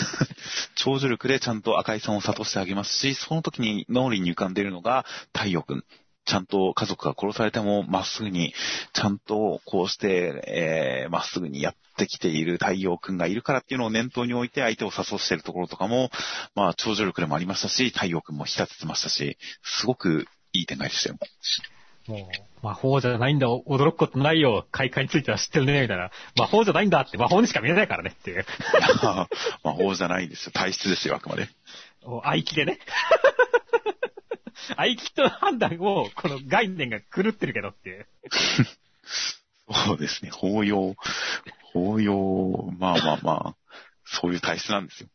長寿力でちゃんと赤井さんを諭してあげますし、その時に脳裏に浮かんでいるのが太陽君。ちゃんと家族が殺されてもまっすぐに、ちゃんとこうして、えー、まっすぐにやってきている太陽君がいるからっていうのを念頭に置いて相手を誘しているところとかも、まあ長寿力でもありましたし、太陽君も引き立ててましたし、すごくいい展開でしたよ。もう、魔法じゃないんだ、驚くことないよ、開花については知ってるね、みたいな。魔法じゃないんだって、魔法にしか見えないからねっていう。魔法じゃないですよ。体質ですよ、あくまで。愛機でね。愛機と判断を、この概念が狂ってるけどっていう。そうですね。法要、法要、まあまあまあ、そういう体質なんですよ。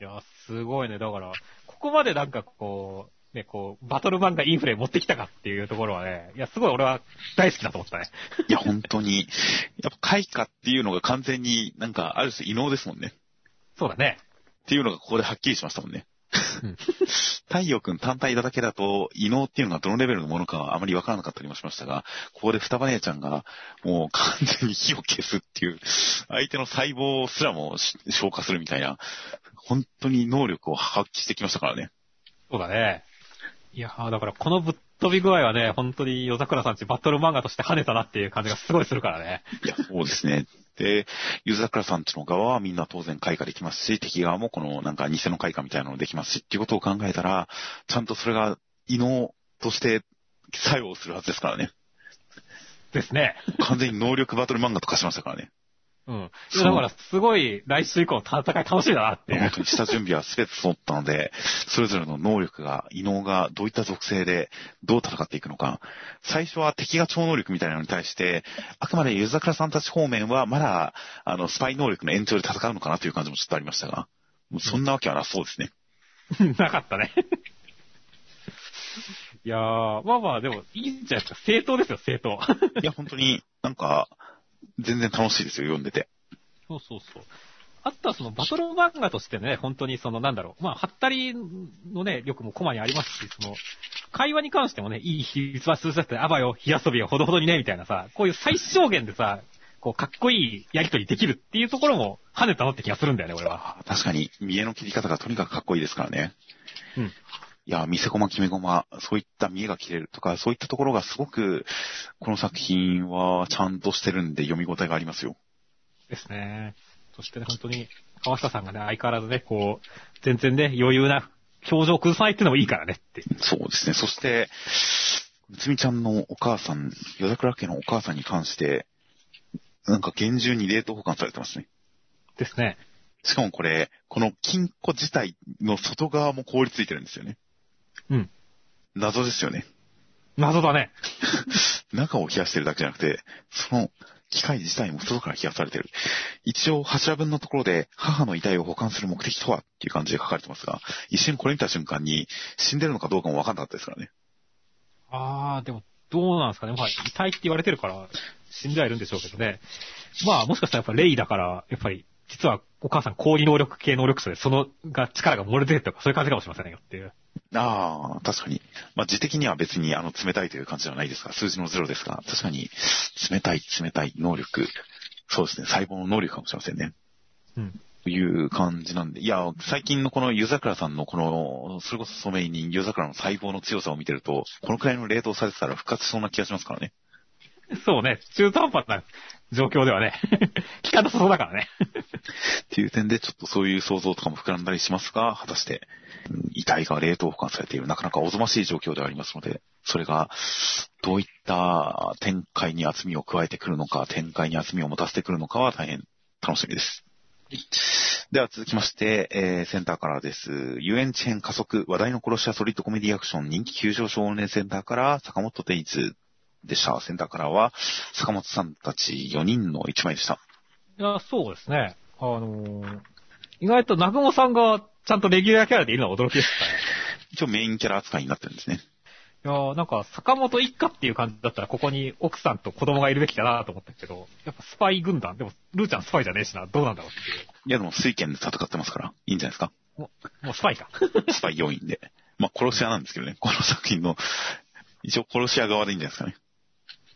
いや、すごいね。だから、ここまでなんかこう、ね、こう、バトル漫画インフレ持ってきたかっていうところはね、いや、すごい俺は大好きだと思ったね。いや、本当に、やっぱ開花っていうのが完全になんか、ある種異能ですもんね。そうだね。っていうのがここではっきりしましたもんね。うん太陽君単体だけだと、異能っていうのがどのレベルのものかはあまりわからなかったりもしましたが、ここで双葉姉ちゃんがもう完全に火を消すっていう、相手の細胞すらもし消化するみたいな、本当に能力を発揮してきましたからね。そうだね。いやーだからこのぶっ飛び具合はね、本当に夜桜さんちバトル漫画として跳ねたなっていう感じがすごいするからね。いや、そうですね。で、ゆず桜さんちの側はみんな当然開花できますし、敵側もこのなんか偽の開花みたいなのできますしっていうことを考えたら、ちゃんとそれが異能として作用するはずですからね。ですね。完全に能力バトル漫画と化しましたからね。うん。だからすごい来週以降の戦い楽しみだなっていう。本当に下準備は全て揃ったので、それぞれの能力が、異能がどういった属性でどう戦っていくのか。最初は敵が超能力みたいなのに対して、あくまでゆず桜さんたち方面はまだ、あの、スパイ能力の延長で戦うのかなという感じもちょっとありましたが、そんなわけはなさそうですね。なかったね。いやー、まあまあでもいいんじゃないですか。正当ですよ、正当。いや、本当になんか、全然楽しいですよ、読んでて。そうそうそう。あとはそのバトル漫画としてね、本当にそのなんだろう、まあ、ハったりのね、力もコマにありますし、その、会話に関してもね、いい比率は数字だって、あばよ、火遊びよ、ほどほどにね、みたいなさ、こういう最小限でさ、こう、かっこいいやりとりできるっていうところも跳ねたのって気がするんだよね、俺は。確かに、見栄の切り方がとにかくかっこいいですからね。うん。いや、見せ駒、決め駒、そういった見栄が切れるとか、そういったところがすごく、この作品はちゃんとしてるんで読み応えがありますよ。ですね。そしてね、本当に、川下さんがね、相変わらずね、こう、全然ね、余裕な表情を崩さないっていうのもいいからねって。そうですね。そして、むつみちゃんのお母さん、夜桜家のお母さんに関して、なんか厳重に冷凍保管されてますね。ですね。しかもこれ、この金庫自体の外側も凍りついてるんですよね。うん。謎ですよね。謎だね。中を冷やしてるだけじゃなくて、その機械自体も外から冷やされてる。一応、柱分のところで、母の遺体を保管する目的とはっていう感じで書かれてますが、一瞬これ見た瞬間に、死んでるのかどうかも分かんなかったですからね。あー、でも、どうなんですかね。まあ、遺体って言われてるから、死んではいるんでしょうけどね。まあ、もしかしたらやっぱレイだから、やっぱり、実はお母さん氷能力系能力者で、そのが力が漏れてるとか、そういう感じかもしれませんよっていう。ああ、確かに。まあ、字的には別にあの冷たいという感じではないですが、数字のゼロですが、確かに冷たい、冷たい能力。そうですね、細胞の能力かもしれませんね。うん。という感じなんで、いや、最近のこの湯桜さんのこの、それこそソメイに湯桜の細胞の強さを見てると、このくらいの冷凍されてたら復活しそうな気がしますからね。そうね。中途半端な状況ではね、効かなさそうだからね。っていう点で、ちょっとそういう想像とかも膨らんだりしますが、果たして、遺体が冷凍保管されている、なかなかおぞましい状況ではありますので、それが、どういった展開に厚みを加えてくるのか、展開に厚みを持たせてくるのかは大変楽しみです。では続きまして、えーセンターからです。遊園地編加速、話題の殺し屋ソリッドコメディアクション人気急上昇年センターから坂本デイズでした。センターからは坂本さんたち4人の1枚でした。いや、そうですね。あのー意外と南雲さんがちゃんとレギュラーキャラでいるのは驚きでしたね。一応メインキャラ扱いになってるんですね。いやーなんか、坂本一家っていう感じだったら、ここに奥さんと子供がいるべきだなと思ったけど、やっぱスパイ軍団、でも、ルーちゃんスパイじゃねえしな、どうなんだろうっていう。いやでも水拳で戦ってますから、いいんじゃないですか。もうスパイか。スパイ要員で。まあ殺し屋なんですけどね、この作品の、一応殺し屋側でいいんじゃないですかね。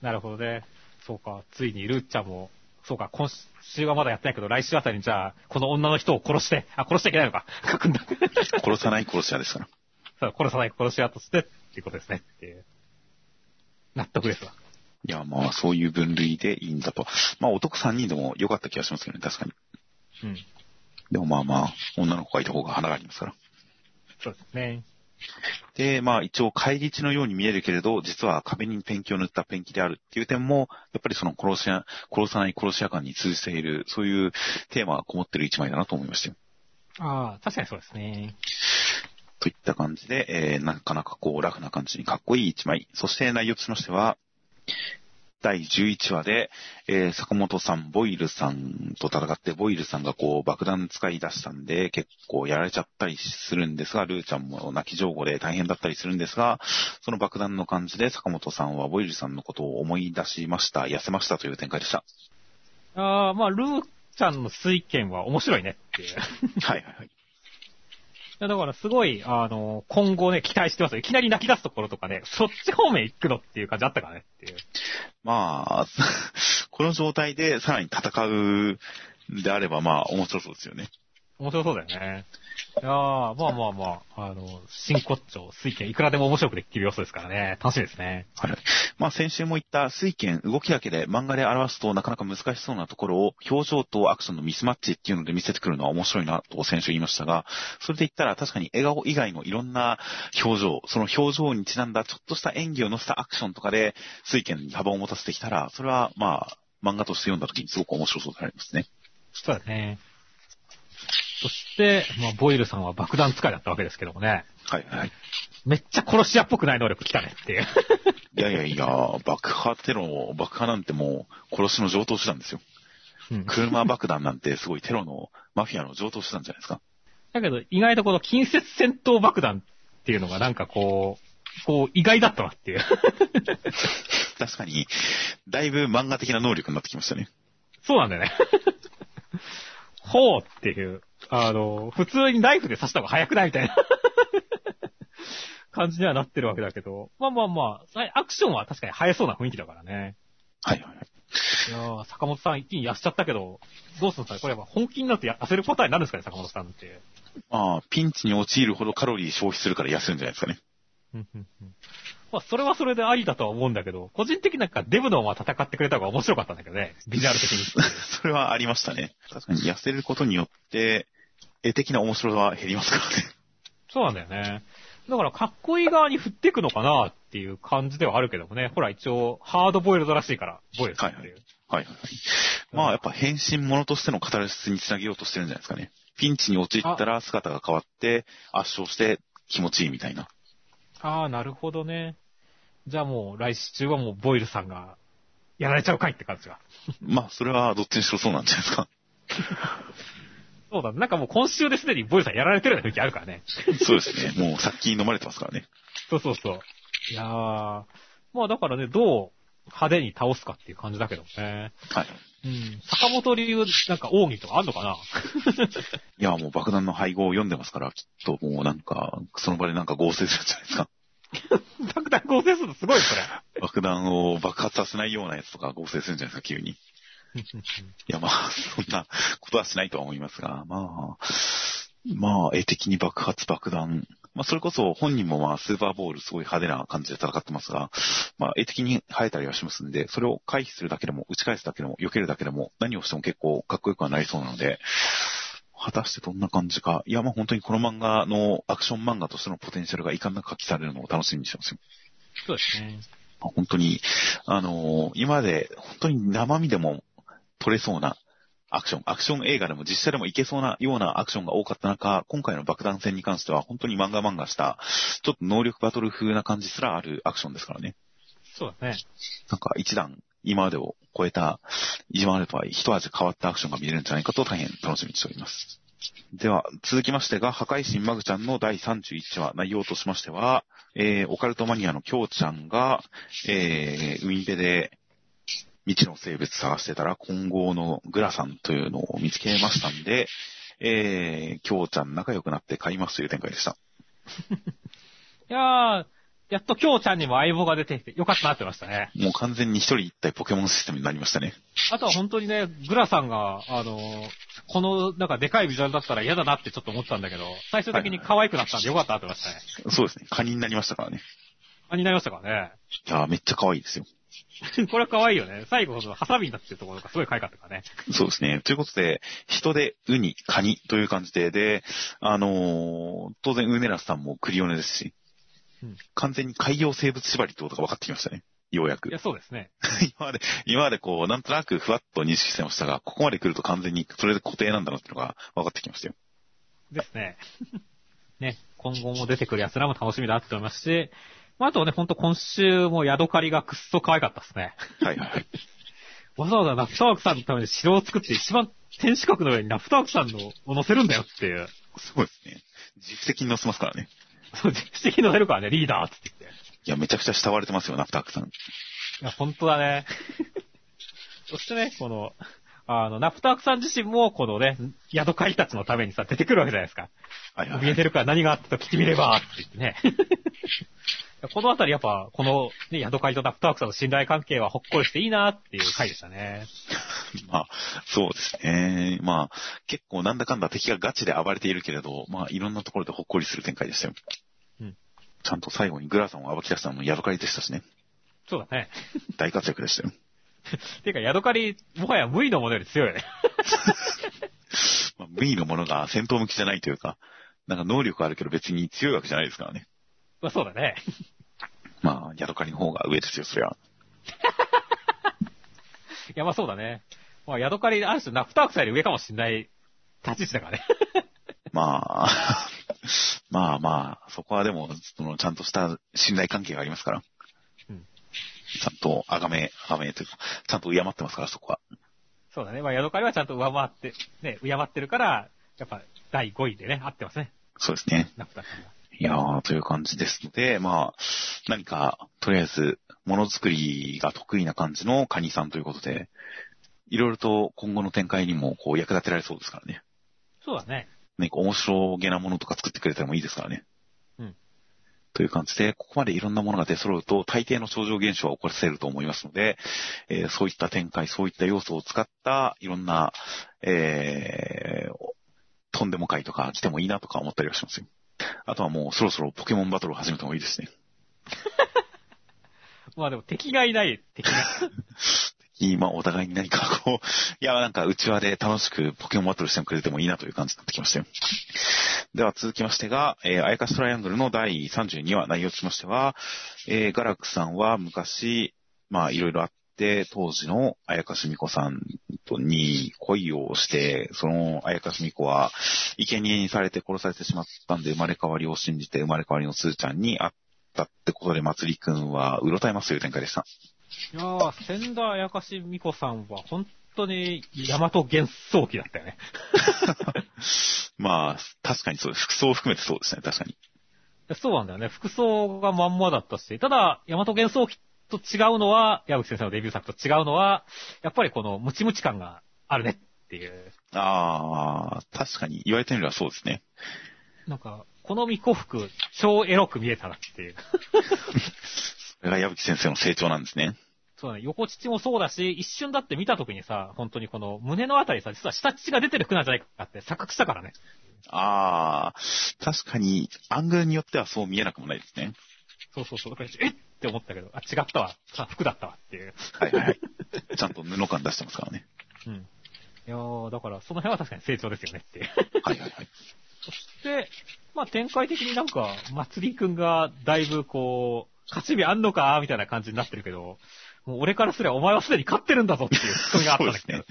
なるほどね。そうか、ついにルーちゃんも、そうか、今週はまだやってないけど、来週あたりにじゃあ、この女の人を殺して、あ、殺しちゃいけないのか。書くんだ。殺さない殺し屋ですから。そう、殺さない殺し屋として、っていうことですね。っていう。納得ですわ。いや、まあそういう分類でいいんだと。まあ男3人でも良かった気がしますけどね、確かに。うん。でもまあまあ、女の子がいた方が花がありますから。そうですね。で、まあ一応返り血のように見えるけれど、実は壁にペンキを塗ったペンキであるっていう点も、やっぱりその殺し屋、殺さない殺し屋感に通じている、そういうテーマがこもってる一枚だなと思いましたよ。ああ、確かにそうですね。といった感じで、えーなかなかこう、ラフな感じにかっこいい一枚。そして内容としましては、第11話で、えー坂本さん、ボイルさんと戦って、ボイルさんがこう、爆弾使い出したんで、結構やられちゃったりするんですが、ルーちゃんも泣き上手で大変だったりするんですが、その爆弾の感じで坂本さんはボイルさんのことを思い出しました、痩せましたという展開でした。ああ、まあ、ルーちゃんの水拳は面白いねって。はいはいはい。やだからすごい、あの、今後ね、期待してますよ。いきなり泣き出すところとかね、そっち方面行くのっていう感じあったからねっていう。まあ、この状態でさらに戦うであれば、まあ、面白そうですよね。面白そうだよね。いやー、まあまあまあ、あの、真骨頂、水拳、いくらでも面白くできる要素ですからね。楽しみですね。はい。まあ先週も言った水拳、動きだけで漫画で表すとなかなか難しそうなところを表情とアクションのミスマッチっていうので見せてくるのは面白いなと先週言いましたが、それで言ったら確かに笑顔以外のいろんな表情、その表情にちなんだちょっとした演技を乗せたアクションとかで水拳に幅を持たせてきたら、それはまあ漫画として読んだ時にすごく面白そうでありますね。そうだね。そして、まあ、ボイルさんは爆弾使いだったわけですけどもね。はいはい。めっちゃ殺し屋っぽくない能力来たねっていう。いやいやいや、爆破テロ、爆破なんてもう殺しの上等手段ですよ。うん車爆弾なんてすごいテロのマフィアの上等手段じゃないですか。だけど、意外とこの近接戦闘爆弾っていうのがなんかこう、こう、意外だったなっていう。確かに、だいぶ漫画的な能力になってきましたね。そうなんだよね。ほうっていう、あの、普通にナイフで刺した方が早くないみたいな 感じにはなってるわけだけど、まあまあまあ、アクションは確かに早そうな雰囲気だからね。はいはいはい。いやー坂本さん一気に痩せちゃったけど、どうするんですかね？これやっぱ本気になって痩せるパターンになるんですかね坂本さんって。まあ、ピンチに陥るほどカロリー消費するから痩せるんじゃないですかね。うんうんうんまあ、それはそれでありだとは思うんだけど、個人的になんかデブのまま戦ってくれた方が面白かったんだけどね、ビジュアル的に。それはありましたね。確かに痩せることによって、絵的な面白さは減りますからね。そうなんだよね。だからかっこいい側に振っていくのかなっていう感じではあるけどもね。ほら一応、ハードボイルドらしいから、ボイルドっていう。はいはいはい。まあやっぱ変身者としてのカタルシスにつなげようとしてるんじゃないですかね。ピンチに陥ったら姿が変わって、圧勝して気持ちいいみたいな。ああ、なるほどね。じゃあもう来週はもうボイルさんがやられちゃうかいって感じが。まあそれはどっちにしろそうなんじゃないですか。そうだ、なんかもう今週ですでにボイルさんやられてるような雰囲気あるからね。そうですね。もう殺気に飲まれてますからね。そうそうそう。いやー、まあだからね、どう派手に倒すかっていう感じだけどね。はい。うん。坂本流、なんか奥義とかあんのかな？いや、もう爆弾の配合を読んでますから、きっともうなんか、その場でなんか合成するんじゃないですか。爆弾合成するのすごいそれ。爆弾を爆発させないようなやつとか合成するんじゃないですか、急に。いや、まあ、そんなことはしないとは思いますが、まあ、まあ、絵的に爆発爆弾。まあ、それこそ本人もまあ、スーパーボールすごい派手な感じで戦ってますが、まあ、絵的に生えたりはしますんで、それを回避するだけでも、打ち返すだけでも、避けるだけでも、何をしても結構かっこよくはなりそうなので、果たしてどんな感じか。いや、まあ本当にこの漫画のアクション漫画としてのポテンシャルがいかんなく発揮されるのを楽しみにしてますよ。そうですね。まあ本当に、あのー今まで本当に生身でも撮れそうなアクション、アクション映画でも実写でもいけそうなようなアクションが多かった中、今回の爆弾戦に関しては本当に漫画漫画した、ちょっと能力バトル風な感じすらあるアクションですからね。そうだね。なんか一段今までを超えた、今までとは一味変わったアクションが見れるんじゃないかと大変楽しみにしております。では、続きましてが、破壊神マグちゃんの第31話、内容としましては、えー、オカルトマニアのキョウちゃんが、えー、海辺で未知の生物探してたら、混合のグラさんというのを見つけましたんで、えー、キョウちゃん仲良くなって買いますという展開でした。いやー、やっと今日ちゃんにも相棒が出てきてよかったなってましたね。もう完全に一人一体ポケモンシステムになりましたね。あとは本当にね、グラさんが、あのーこの、なんかでかいビジュアルだったら嫌だなってちょっと思ってたんだけど、最終的に可愛くなったんでよかったなってましたね。そうですね。カニになりましたからね。あ、になりましたからね。いやーめっちゃ可愛いですよ。これは可愛いよね。最後、その、ハサミになってるところがすごい可愛かったからね。そうですね。ということで、人でウニ、カニという感じで、で、あのー当然ウーネラスさんもクリオネですし、うん完全に海洋生物縛りってことが分かってきましたね。ようやくいや、。そうですね。今まで、今までこう、なんとなくふわっと認識してましたが、ここまで来ると完全にそれで固定なんだなっていうのが分かってきましたよ。ですね。ね、今後も出てくる奴らも楽しみだって思いますし、まあ、あとね、ほんと今週もヤドカリがくっそ可愛かったですね。はいはいはい。わざわざナフタワークさんのために城を作って一番天守閣の上にナフタワークさんのを乗せるんだよっていう。そうですね。自主的に載せますからね。そう、自主的に乗せるからね、リーダーって言って。いや、めちゃくちゃ慕われてますよ、ナフタークさん。いや、本当だね。そしてね、この、あの、ナプタークさん自身も、このね、ヤドカリたちのためにさ、出てくるわけじゃないですか。はいはい、怯えてるから何があったと聞いてみれば、って言ってね。このあたりやっぱ、この、ね、ヤドカリとナプタークさんの信頼関係はほっこりしていいなっていう回でしたね。まあ、そうですね。まあ、結構なんだかんだ敵がガチで暴れているけれど、まあ、いろんなところでほっこりする展開でしたよ。うん。ちゃんと最後にグラさんを暴き出したのもヤドカリでしたしね。そうだね。大活躍でしたよ。てか、ヤドカリ、もはや無意のものより強いよね。まあ、無意のものが戦闘向きじゃないというか、なんか能力あるけど別に強いわけじゃないですからね。まあそうだね。まあ、ヤドカリの方が上ですよ、そりゃ。いや、まあそうだね。まあ、ヤドカリ、ある種、ナフタークさえ上かもしんない立ち位置だからね。まあ、まあまあ、そこはでも、その、ちゃんとした信頼関係がありますから。うん。ちゃんと、あがめ、あがめというか、ちゃんと敬ってますから、そこは。そうだね。まあ、ヤドカリはちゃんと上回って、ね、敬ってるから、やっぱ、第5位でね、合ってますね。そうですね。ナフターさんが。いやー、という感じですので、まあ、何か、とりあえず、ものづくりが得意な感じのカニさんということで、いろいろと今後の展開にもこう役立てられそうですからね。そうだね。何か面白げなものとか作ってくれてもいいですからね。うん。という感じで、ここまでいろんなものが出揃うと、大抵の超常現象は起こらせると思いますので、えー、そういった展開、そういった要素を使った、いろんな、えー、とんでも会とか来てもいいなとか思ったりはしますよ。あとはもうそろそろポケモンバトルを始めてもいいですね。まあでも敵がいない、敵が。敵、まあお互いに何かこう、いやなんか内輪で楽しくポケモンバトルしてくれてもいいなという感じになってきましたよ。では続きましてが、えー、あやかしトライアングルの第32話内容としましては、えー、ガラクさんは昔、まあいろいろあって、当時のあやかしみこさんとに恋をして、そのあやかしみこは、生贄にされて殺されてしまったんで、生まれ変わりを信じて生まれ変わりのすーちゃんに会ったってことで、まつりくんはうろたえますという展開でした。いやー、千田あやかしみこさんは本当に大和幻想期だったよね。まあ、確かにそうです。服装を含めてそうですね、確かに。そうなんだよね。服装がまんまだったし、ただ、大和幻想期と違うのは、矢吹先生のデビュー作と違うのは、やっぱりこのムチムチ感があるねっていう。ああ、確かに言われてみればそうですね。なんか、この巫女服、超エロく見えたなっていう。それが矢吹先生の成長なんですね。そうだね。横乳もそうだし、一瞬だって見た時にさ、本当にこの胸のあたりさ、実は下乳が出てる服なんじゃないかって錯覚したからね。ああ、確かに、アングルによってはそう見えなくもないですね。そうそうそう。だからえって思ったけど、あ、違ったわ。あ、服だったわっていう。はいはいはい。ちゃんと布感出してますからね。うん。いやー、だからその辺は確かに成長ですよねっていう。はいはいはい。そして、まあ展開的になんか、まつりくんがだいぶこう、勝ち目あんのかみたいな感じになってるけど、もう俺からすればお前はすでに勝ってるんだぞっていうツッコミがあったんだけどね。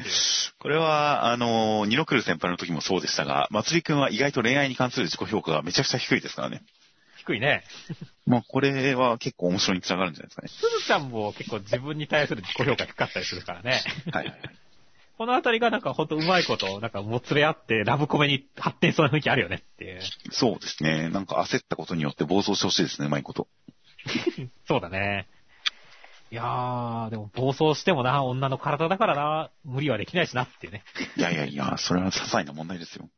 これは、あの、ニノクル先輩の時もそうでしたが、まつりくんは意外と恋愛に関する自己評価がめちゃくちゃ低いですからね。低いね。まあ、これは結構面白いにつながるんじゃないですかね。すずちゃんも結構自分に対する自己評価低かったりするからね。はい。このあたりがなんかほんとうまいこと、なんかもつれ合ってラブコメに発展しそうな雰囲気あるよねっていう。そうですね。なんか焦ったことによって暴走してほしいですね、うまいこと。そうだね。いやー、でも暴走してもな、女の体だからな、無理はできないしなっていうね。いやいやいや、それは些細な問題ですよ。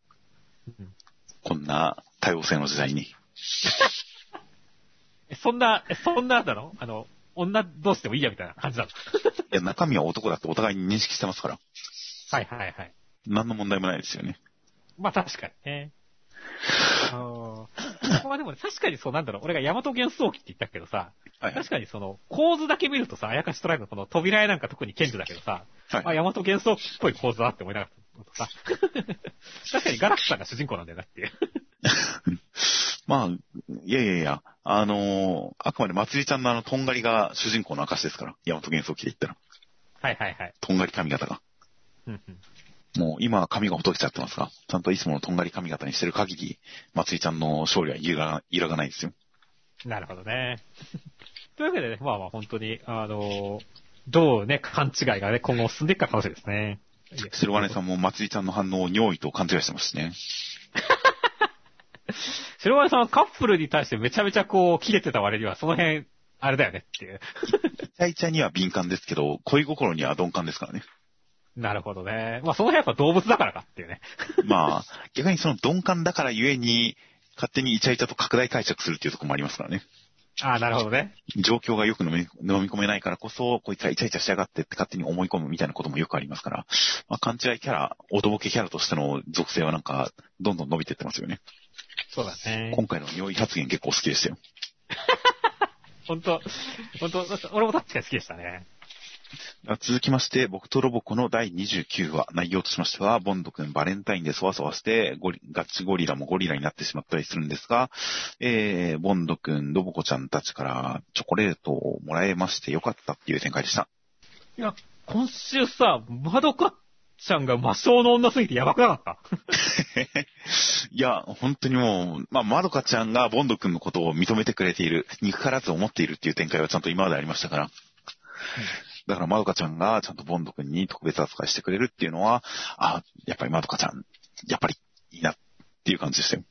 こんな多様性の時代に。そんな、そんなだろあの、女同士でもいいやみたいな感じなの？いや、中身は男だってお互いに認識してますから。はいはいはい。何の問題もないですよね。まあ確かにね。あ まあでも、ね、確かにそうなんだろう。俺が大和幻想期って言ったけどさ、はい、確かにその、構図だけ見るとさ、あやかしトライブのこの扉絵なんか特に顕著だけどさ、はい、あ、大和幻想期っぽい構図だって思いながらさ、確かにガラクさんが主人公なんだよなっていう。まあ、いやいやいや、あのー、あくまでまつりちゃんのあの、とんがりが主人公の証ですから。大和幻想期で言ったら。はいはいはい。とんがり髪型が。もう今は髪がほどけちゃってますが、ちゃんといつものとんがり髪型にしてる限り、まつりちゃんの勝利は揺らが揺らがないですよ。なるほどね。というわけでね、まあまあ本当に、あのー、どうね、勘違いがね、今後進んでいくか楽しいですね。白金さんもまつりちゃんの反応を尿意と勘違いしてますしね。白金さんはカップルに対してめちゃめちゃこう、切れてた割には、その辺、あれだよねっていう。イチャイチャには敏感ですけど、恋心には鈍感ですからね。なるほどね。まあその辺やっぱ動物だからかっていうね。まあ、逆にその鈍感だからゆえに、勝手にイチャイチャと拡大解釈するっていうところもありますからね。ああ、なるほどね。状況がよく飲み飲み込めないからこそ、こいつはイチャイチャしやがってって勝手に思い込むみたいなこともよくありますから、まあ、勘違いキャラ、おとぼけキャラとしての属性はなんか、どんどん伸びてってますよね。そうだね。今回の匂い発言結構好きでしたよ。本当本当俺も確かに好きでしたね。続きまして、僕とロボコの第29話、内容としましては、ボンド君バレンタインでそわそわして、ゴリ、ガチゴリラもゴリラになってしまったりするんですが、えー、ボンド君、ロボコちゃんたちからチョコレートをもらえましてよかったっていう展開でした。いや、今週さ、まどかちゃんが魔性の女すぎてやばくなかった？いや、本当にもう、まあ、まどかちゃんがボンド君のことを認めてくれている、憎からず思っているっていう展開はちゃんと今までありましたから。だから、まどかちゃんがちゃんとボンド君に特別扱いしてくれるっていうのは、あ、やっぱりまどかちゃん、やっぱりいいなっていう感じでしたよ。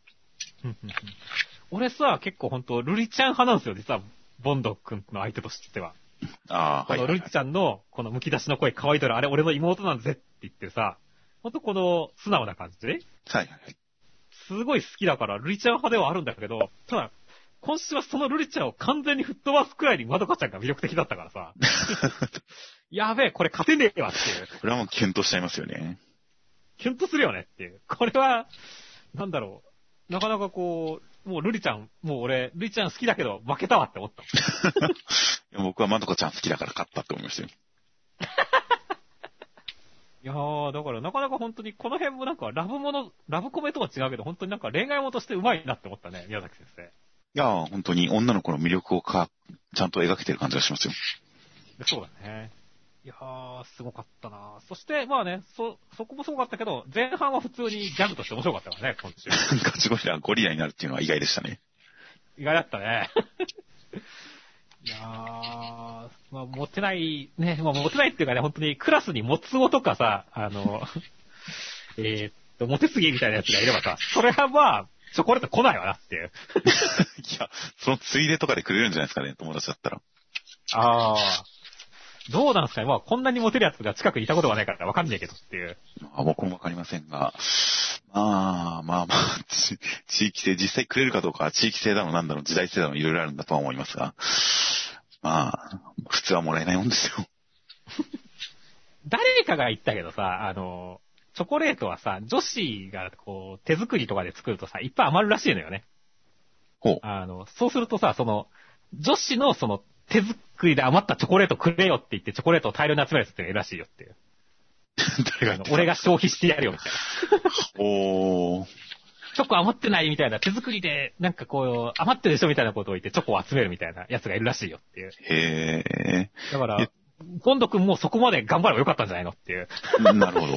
俺さ、結構本当ルリちゃん派なんですよ、実は、ボンド君の相手としては。ああ、このルリちゃんの、この剥き出しの声可愛いだろ、あれ俺の妹なんぜって言ってさ、ほんとこの素直な感じで、はいはいはい。すごい好きだから、ルリちゃん派ではあるんだけど、ただ、今週はそのルリちゃんを完全に吹っ飛ばすくらいにまどかちゃんが魅力的だったからさ、やべえ、これ勝てねえわっていう。これはもうキュンとしちゃいますよね。キュンとするよねっていう。これは、なんだろう。なかなかこう、もうルリちゃん、もう俺、ルリちゃん好きだけど負けたわって思った。いや僕はまどかちゃん好きだから勝ったって思いましたよ。いやー、だからなかなか本当にこの辺もなんかラブもの、ラブコメとは違うけど、本当になんか恋愛ものとして上手いなって思ったね、宮崎先生。いやー、本当に女の子の魅力をか、ちゃんと描けてる感じがしますよ。でそうだね。いやー、すごかったなそして、まあね、そ、そこもすごかったけど、前半は普通にギャグとして面白かったからね、今週。ガチゴリラゴリラになるっていうのは意外でしたね。意外だったね。いやー、まあ、モテない、ね、まあ、モテないっていうかね、本当にクラスにモツオとかさ、あの、えーっと、モテすぎみたいなやつがいればさ、それはまあ、チョコレート来ないわなっていう。いや、そのついでとかでくれるんじゃないですかね、友達だったら。ああ。どうなんすかねまあ、こんなにモテるやつが近くにいたことがないからわかんねえけどっていう。あ僕もわかりませんが、まあ、まあまあ、ち地域性、実際くれるかどうかは地域性だのなんだの時代性だのいろいろあるんだとは思いますが、まあ、普通はもらえないもんですよ。誰かが言ったけどさ、あの、チョコレートはさ、女子がこう、手作りとかで作るとさ、いっぱい余るらしいのよね。ほう。あの、そうするとさ、その、女子のその、手作りで余ったチョコレートくれよって言って、チョコレートを大量に集めるやつっているらしいよっていう。誰が俺が消費してやるよみたいな。おー。チョコ余ってないみたいな、手作りで、なんかこう、余ってるでしょみたいなことを言って、チョコを集めるみたいなやつがいるらしいよっていう。へだからえ、ボンド君もそこまで頑張ればよかったんじゃないのっていう。ー。なるほど。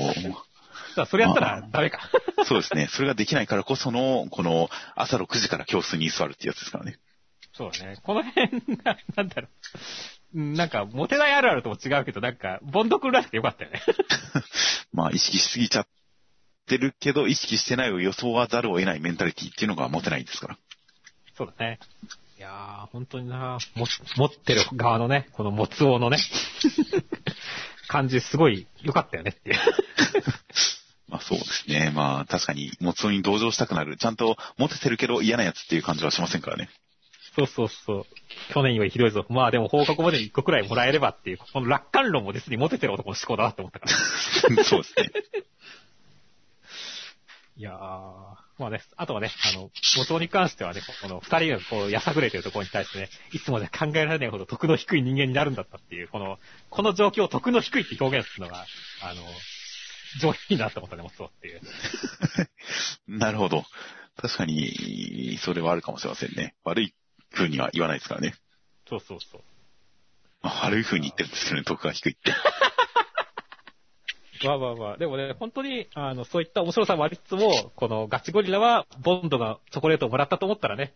さあ、それやったらダメか。そうですね。それができないからこその、この、朝6時から教室に居座るってやつですからね。そうだね。この辺が、なんだろう。うんなんか、モテないあるあるとも違うけど、なんか、ボンド君らしくてよかったよね。まあ、意識しすぎちゃってるけど、意識してないを装わざるを得ないメンタリティっていうのが持てないですから。そうだね。いやー、本当になも、持ってる側のね、このモツオのね、感じすごい良かったよねっていう。まあそうですね。まあ確かに、もつおに同情したくなる。ちゃんとモテてるけど嫌なやつっていう感じはしませんからね。そうそうそう。去年よりひどいぞ。まあでも放課後までに1個くらいもらえればっていう、この楽観論も実にモテてる男の思考だなって思ったから。そうですね。いやー、まあね、あとはね、あの、元に関してはね、この二人がこう、やさぐれてるところに対してね、いつまで考えられないほど得の低い人間になるんだったっていう、この、この状況を得の低いって表現するのが、あの、上品だって思ったね、もそうっていう。なるほど。確かに、それはあるかもしれませんね。悪い風には言わないですからね。そうそうそう。まあ、悪い風に言ってるんですけどね、得が低いって。まあまあまあ、でもね、本当に、あの、そういった面白さもありつつも、このガチゴリラは、ボンドがチョコレートをもらったと思ったらね、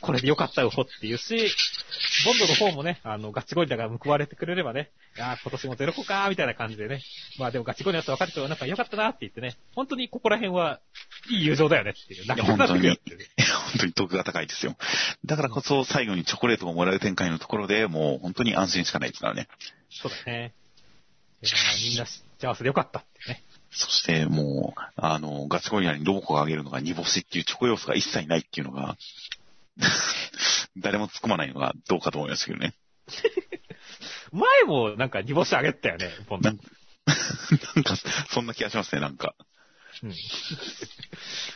これでよかったよっていうし、ボンドの方もね、あの、ガチゴリラが報われてくれればね、いやー今年もゼロ個かーみたいな感じでね、まあでもガチゴリラと分かるとなんかよかったなって言ってね、本当にここら辺は、いい友情だよねっていう、泣きなってくるよっていうね。本当に 得が高いですよ。だからこそ最後にチョコレートをもらえる展開のところでもう本当に安心しかないですからね。そうだね。いやーみんな幸せでよかったってね。そしてもう、あの、ガチゴリラにロボコが挙げるのが煮干しっていうチョコ要素が一切ないっていうのが、誰も突っ込まないのがどうかと思いましたけどね。前もなんか煮干しあげてたよね、ポンなん なんか、そんな気がしますね、なんか。うん。い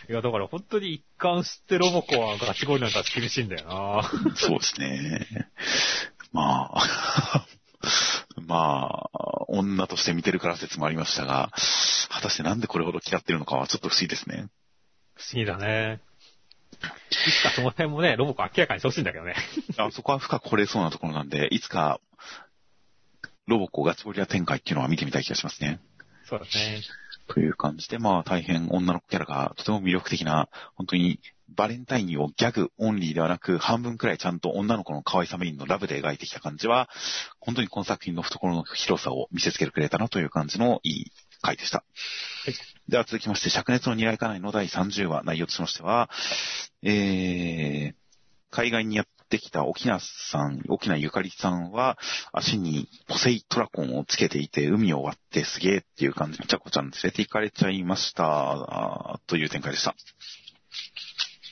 や、だから本当に一貫してロボコはガチゴリラにたち厳しいんだよなそうですね。まあ、まあ、女として見てるから説もありましたが、果たしてなんでこれほど嫌ってるのかはちょっと不思議ですね。不思議だね。いつかその辺もね、ロボコ明らかにしてほしいんだけどね。あそこは深く掘れそうなところなんで、いつか、ロボコガチゴリラ展開っていうのは見てみたい気がしますね。そうだね。という感じで、まあ大変女の子キャラがとても魅力的な、本当にバレンタインをギャグオンリーではなく、半分くらいちゃんと女の子の可愛さメインのラブで描いてきた感じは、本当にこの作品の懐の広さを見せつけてくれたなという感じのいい回でした。はい。では続きまして、灼熱の二来家内の第30話、内容としましては、えー、海外にやってきた沖縄さん、沖縄ゆかりさんは、足にポセイトラコンをつけていて、海を割ってすげーっていう感じで、ちゃこちゃん連れて行かれちゃいました、という展開でした。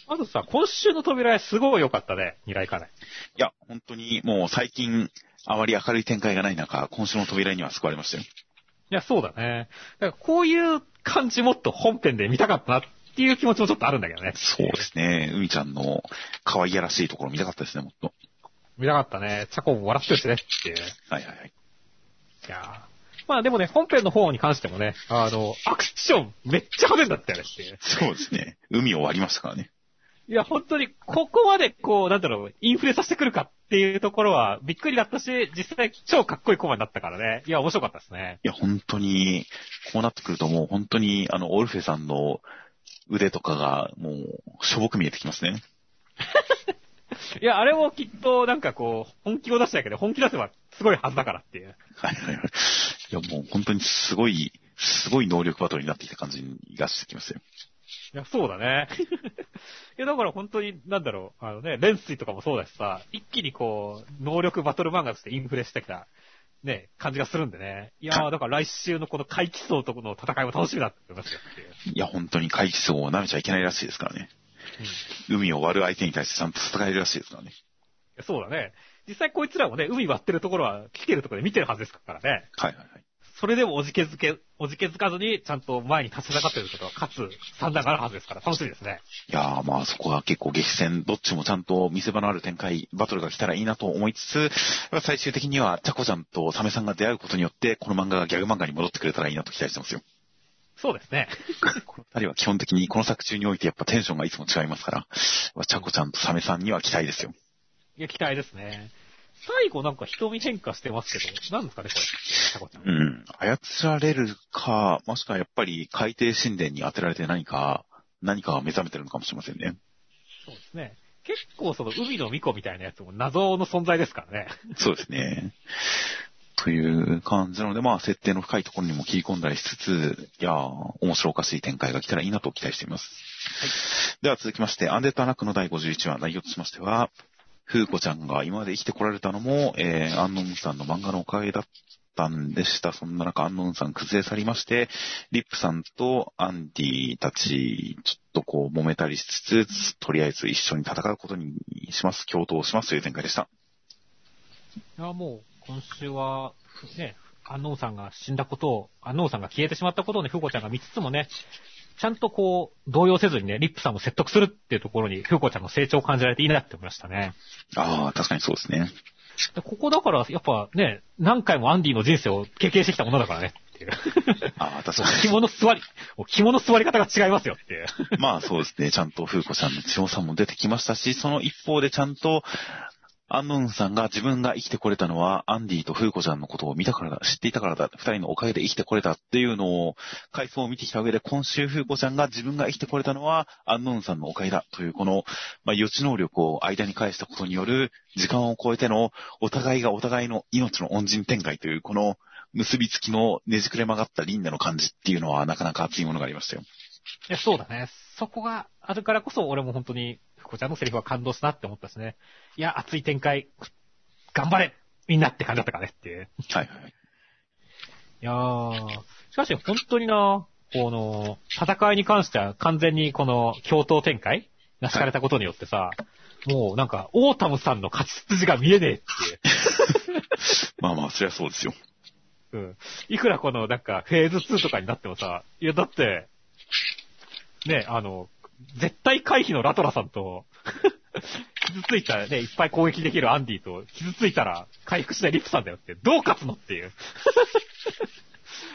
あとさ、今週の扉絵すごい良かったね、二来かない。いや、本当にもう最近、あまり明るい展開がない中、今週の扉には救われましたよ。いや、そうだね。だからこういう感じもっと本編で見たかったなっていう気持ちもちょっとあるんだけどね。そうですね。海ちゃんの可愛らしいところ見たかったですね、もっと。見たかったね。チャコも笑ってるしねっていう。はいはいはい。いやーまあでもね、本編の方に関してもね、あの、アクションめっちゃ派手だったよねっていう。そうですね。海を割りましたからね。いや、本当に、ここまでこう、なんだろう、インフレさせてくるかっていうところは、びっくりだったし、実際超かっこいいコマになったからね。いや、面白かったですね。いや、本当に、こうなってくるともう本当に、あの、オルフェさんの腕とかが、もう、しょぼく見えてきますね。いや、あれもきっと、なんかこう、本気を出したけど、本気出せばすごいはずだからっていう。はいはいはい。いや、もう本当にすごい、すごい能力バトルになってきた感じがしてきますよ。いや、そうだね。いや、だから本当に、なんだろう、あのね、連水とかもそうだしさ、一気にこう、能力バトル漫画としてインフレしてきた、ね、感じがするんでね。いやー、だから来週のこの怪奇層との戦いも楽しみだって思いますよっていう。いや、本当に怪奇層を舐めちゃいけないらしいですからね。海を割る相手に対してちゃんと戦えるらしいですからね。うん、そうだね。実際こいつらもね、海割ってるところは来てるところで見てるはずですからね。はいはいはい。それでもおじけづけ、おじけづかずに、ちゃんと前に立ち上がってることは、かつ、三段があるはずですから、楽しみですね。いやーまあそこは結構激戦、どっちもちゃんと見せ場のある展開、バトルが来たらいいなと思いつつ、最終的にはチャコちゃんとサメさんが出会うことによって、この漫画がギャグ漫画に戻ってくれたらいいなと期待してますよ。そうですね。この二人は基本的にこの作中においてやっぱテンションがいつも違いますから、チャコちゃんとサメさんには期待ですよ。いや、期待ですね。最後なんか瞳変化してますけど、なんですかね、これ。タコちゃん。うん。操られるか、もしくはやっぱり海底神殿に当てられて何か、何かが目覚めてるのかもしれませんね。そうですね。結構その海の巫女みたいなやつも謎の存在ですからね。そうですね。という感じなので、まあ、設定の深いところにも切り込んだりしつつ、いやー、面白おかしい展開が来たらいいなと期待しています。では続きまして、アンデッドアナックの第51話、内容としましては、風子ちゃんが今まで生きてこられたのも、えー、アンノンさんの漫画のおかげだったんでした。そんな中、アンノンさん崩れ去りまして、リップさんとアンディたち、ちょっとこう揉めたりしつつ、とりあえず一緒に戦うことにします、共闘しますという展開でした。いや、もう、今週は、ね、アンノンさんが死んだことを、アンノンさんが消えてしまったことをね、フーコちゃんが見つつもね、ちゃんとこう、動揺せずにね、リップさんを説得するっていうところに、フーコちゃんの成長を感じられていいなって思いましたね。ああ、確かにそうですね。でここだから、やっぱね、何回もアンディの人生を経験してきたものだからね、っていう。ああ、確かに。肝の座り、肝の座り方が違いますよっていう。まあそうですね。ちゃんと風子ちゃんの強さも出てきましたし、その一方でちゃんと、アンノンさんが自分が生きてこれたのは、アンディと風子ちゃんのことを見たからだ、知っていたからだ、二人のおかげで生きてこれたっていうのを、回想を見てきた上で、今週風子ちゃんが自分が生きてこれたのは、アンノンさんのおかげだという、この、まあ予知能力を間に返したことによる、時間を超えての、お互いがお互いの命の恩人展開という、この、結びつきのねじくれ曲がったリンダの感じっていうのは、なかなか熱いものがありましたよ。いや、そうだね。そこがあるからこそ、俺も本当に、フコちゃんのセリフは感動したなって思ったしね。いや、熱い展開、頑張れみんなって感じだったからねっていう。はいはいはい。やー、しかし本当にな、この、戦いに関しては完全にこの共闘展開が敷かれたことによってさ、もうなんか、オータムさんの勝ち筋が見えねえっていう。まあまあ、そりゃそうですよ。うん。いくらこの、なんか、フェーズ2とかになってもさ、いや、だって、ね、あの、絶対回避のラトラさんと、傷ついたらね、いっぱい攻撃できるアンディと、傷ついたら回復しないリップさんだよって、どう勝つのっていう。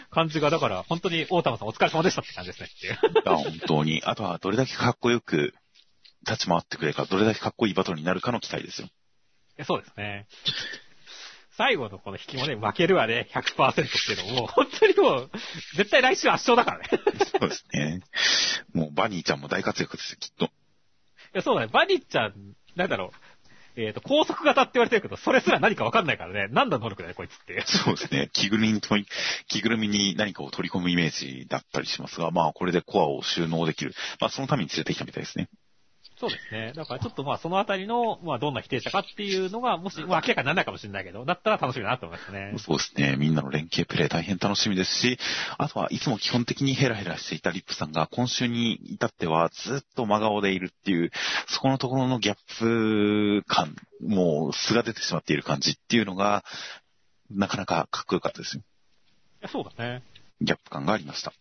感じが、だから、本当にオータムさんお疲れ様でしたって感じですねっていう。本当に。あとは、どれだけかっこよく立ち回ってくれるか、どれだけかっこいいバトルになるかの期待ですよ。そうですね。最後のこの引きもね、負けるわね、100%っていうのも、本当にもう、絶対来週圧勝だからね。そうですね。もう、バニーちゃんも大活躍ですよ、きっと。いや、そうだね。バニッちゃん、なんだろう。えっ、と、高速型って言われてるけど、それすら何かわかんないからね。なんだ能力だよ、こいつって。そうですね。着ぐるみに取り、着ぐるみに何かを取り込むイメージだったりしますが、まあ、これでコアを収納できる。まあ、そのために連れてきたみたいですね。そうですね。だからちょっとまあそのあたりの、まあどんな否定者かっていうのが、もし、まあ明らかにならないかもしれないけど、だったら楽しみだなと思いましたね。そうですね。みんなの連携プレイ大変楽しみですし、あとはいつも基本的にヘラヘラしていたリップさんが今週に至ってはずっと真顔でいるっていう、そこのところのギャップ感、もう素が出てしまっている感じっていうのが、なかなかかっこよかったですよ。いやそうだね。ギャップ感がありました。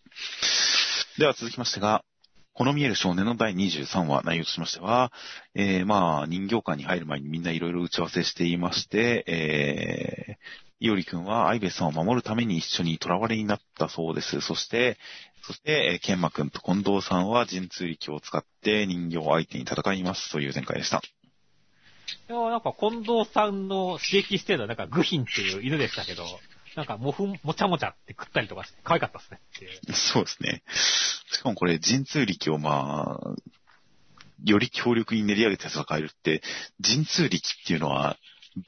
では続きましてが、この見える少年の第23話内容としましては、えー、まあ、人形館に入る前にみんないろいろ打ち合わせしていまして、えー、いおりくんはアイベスさんを守るために一緒に囚われになったそうです。そして、そして、ケンマくんと近藤さんは神通力を使って人形を相手に戦いますという展開でした。いやなんか近藤さんの刺激してるのはなんかグヒンっていう犬でしたけど、なんかもふん、もちゃもちゃって食ったりとかして可愛かったですね。そうですね。しかもこれ、神通力をまあ、より強力に練り上げて戦えるって、神通力っていうのは、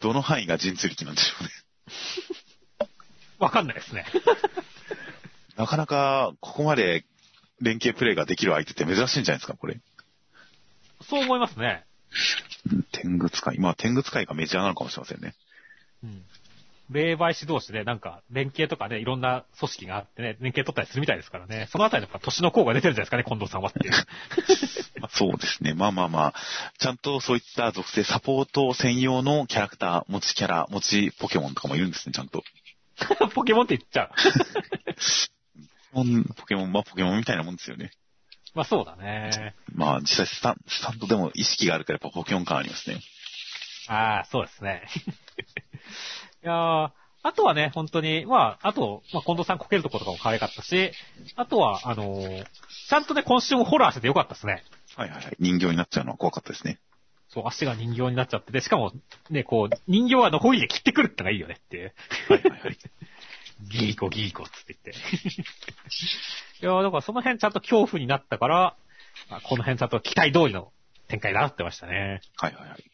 どの範囲が神通力なんでしょうね。わかんないですね。なかなか、ここまで連携プレイができる相手って珍しいんじゃないですか、これ。そう思いますね。うん天狗使い。まあ、天狗使いがメジャーなのかもしれませんね。うん。霊媒師同士でなんか、連携とかね、いろんな組織があってね、連携取ったりするみたいですからね。そのあたりのやっぱ年の功が出てるんじゃないですかね、近藤さんはっていう。ま あそうですね。まあまあまあ、ちゃんとそういった属性サポート専用のキャラクター、持ちキャラ、持ちポケモンとかもいるんですね、ちゃんと。ポケモンって言っちゃう。ポケモンポケモン、まあポケモンみたいなもんですよね。まあそうだね。まあ実際スタンスタンドでも意識があるからやっぱポケモン感ありますね。ああ、そうですね。いやーあとはね、本当に、まあ、あと、まあ、近藤さんこけるところとかも可愛かったし、あとは、あのーちゃんとね、今週もホラーしててよかったですね。はいはいはい。人形になっちゃうのは怖かったですね。そう、足が人形になっちゃってて、しかも、ね、こう、人形はノコギリで切ってくるってのがいいよねっていう。はいはいはい。ギーコギーコっつって言って。いやーだからその辺ちゃんと恐怖になったから、あこの辺ちゃんと期待通りの展開になってましたね。はいはいはい。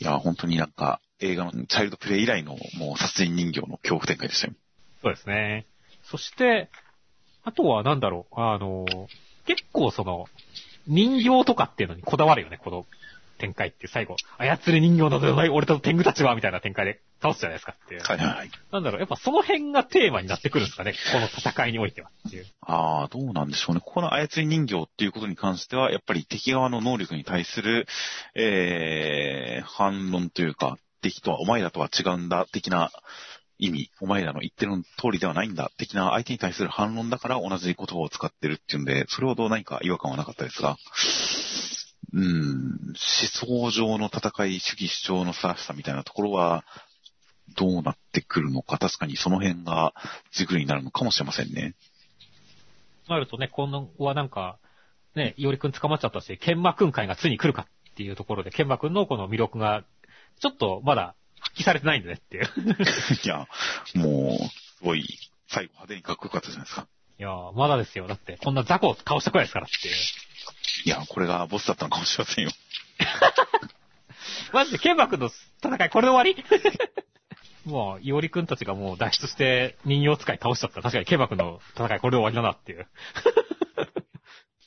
いや、本当になんか映画のチャイルドプレイ以来のもう殺人人形の恐怖展開でしたよ。そうですね。そして、あとはなんだろう、あのー結構その、人形とかっていうのにこだわるよね、この展開って最後、操り人形などない俺と天狗たちは、みたいな展開で倒すじゃないですかっていう。はいはいはい。なんだろう、やっぱその辺がテーマになってくるんですかね、この戦いにおいてはっていう。ああ、どうなんでしょうね。ここの操り人形っていうことに関しては、やっぱり敵側の能力に対する、えー、反論というか、敵とは、お前らとは違うんだ、的な意味、お前らの言ってる通りではないんだ、的な相手に対する反論だから同じ言葉を使ってるっていうんで、それほど何か違和感はなかったですが、うん、思想上の戦い、主義主張の正しさみたいなところは、どうなってくるのか、確かにその辺が軸になるのかもしれませんね。なるとね、今度はなんか、ね、いおりくん捕まっちゃったし、剣馬くん会がついに来るかっていうところで、剣馬くんのこの魅力が、ちょっとまだ発揮されてないんだねっていう。いや、もう、すごい、最後派手にかっこよかったじゃないですか。いやー、まだですよ。だって、こんな雑魚を倒したくらいですからっていう。いや、これがボスだったのかもしれませんよ。マジで、ケンバ君の戦い、これで終わり？もう、いおりくんたちがもう脱出して人形使い倒しちゃったら、確かにケンバ君の戦い、これで終わりだなっていう。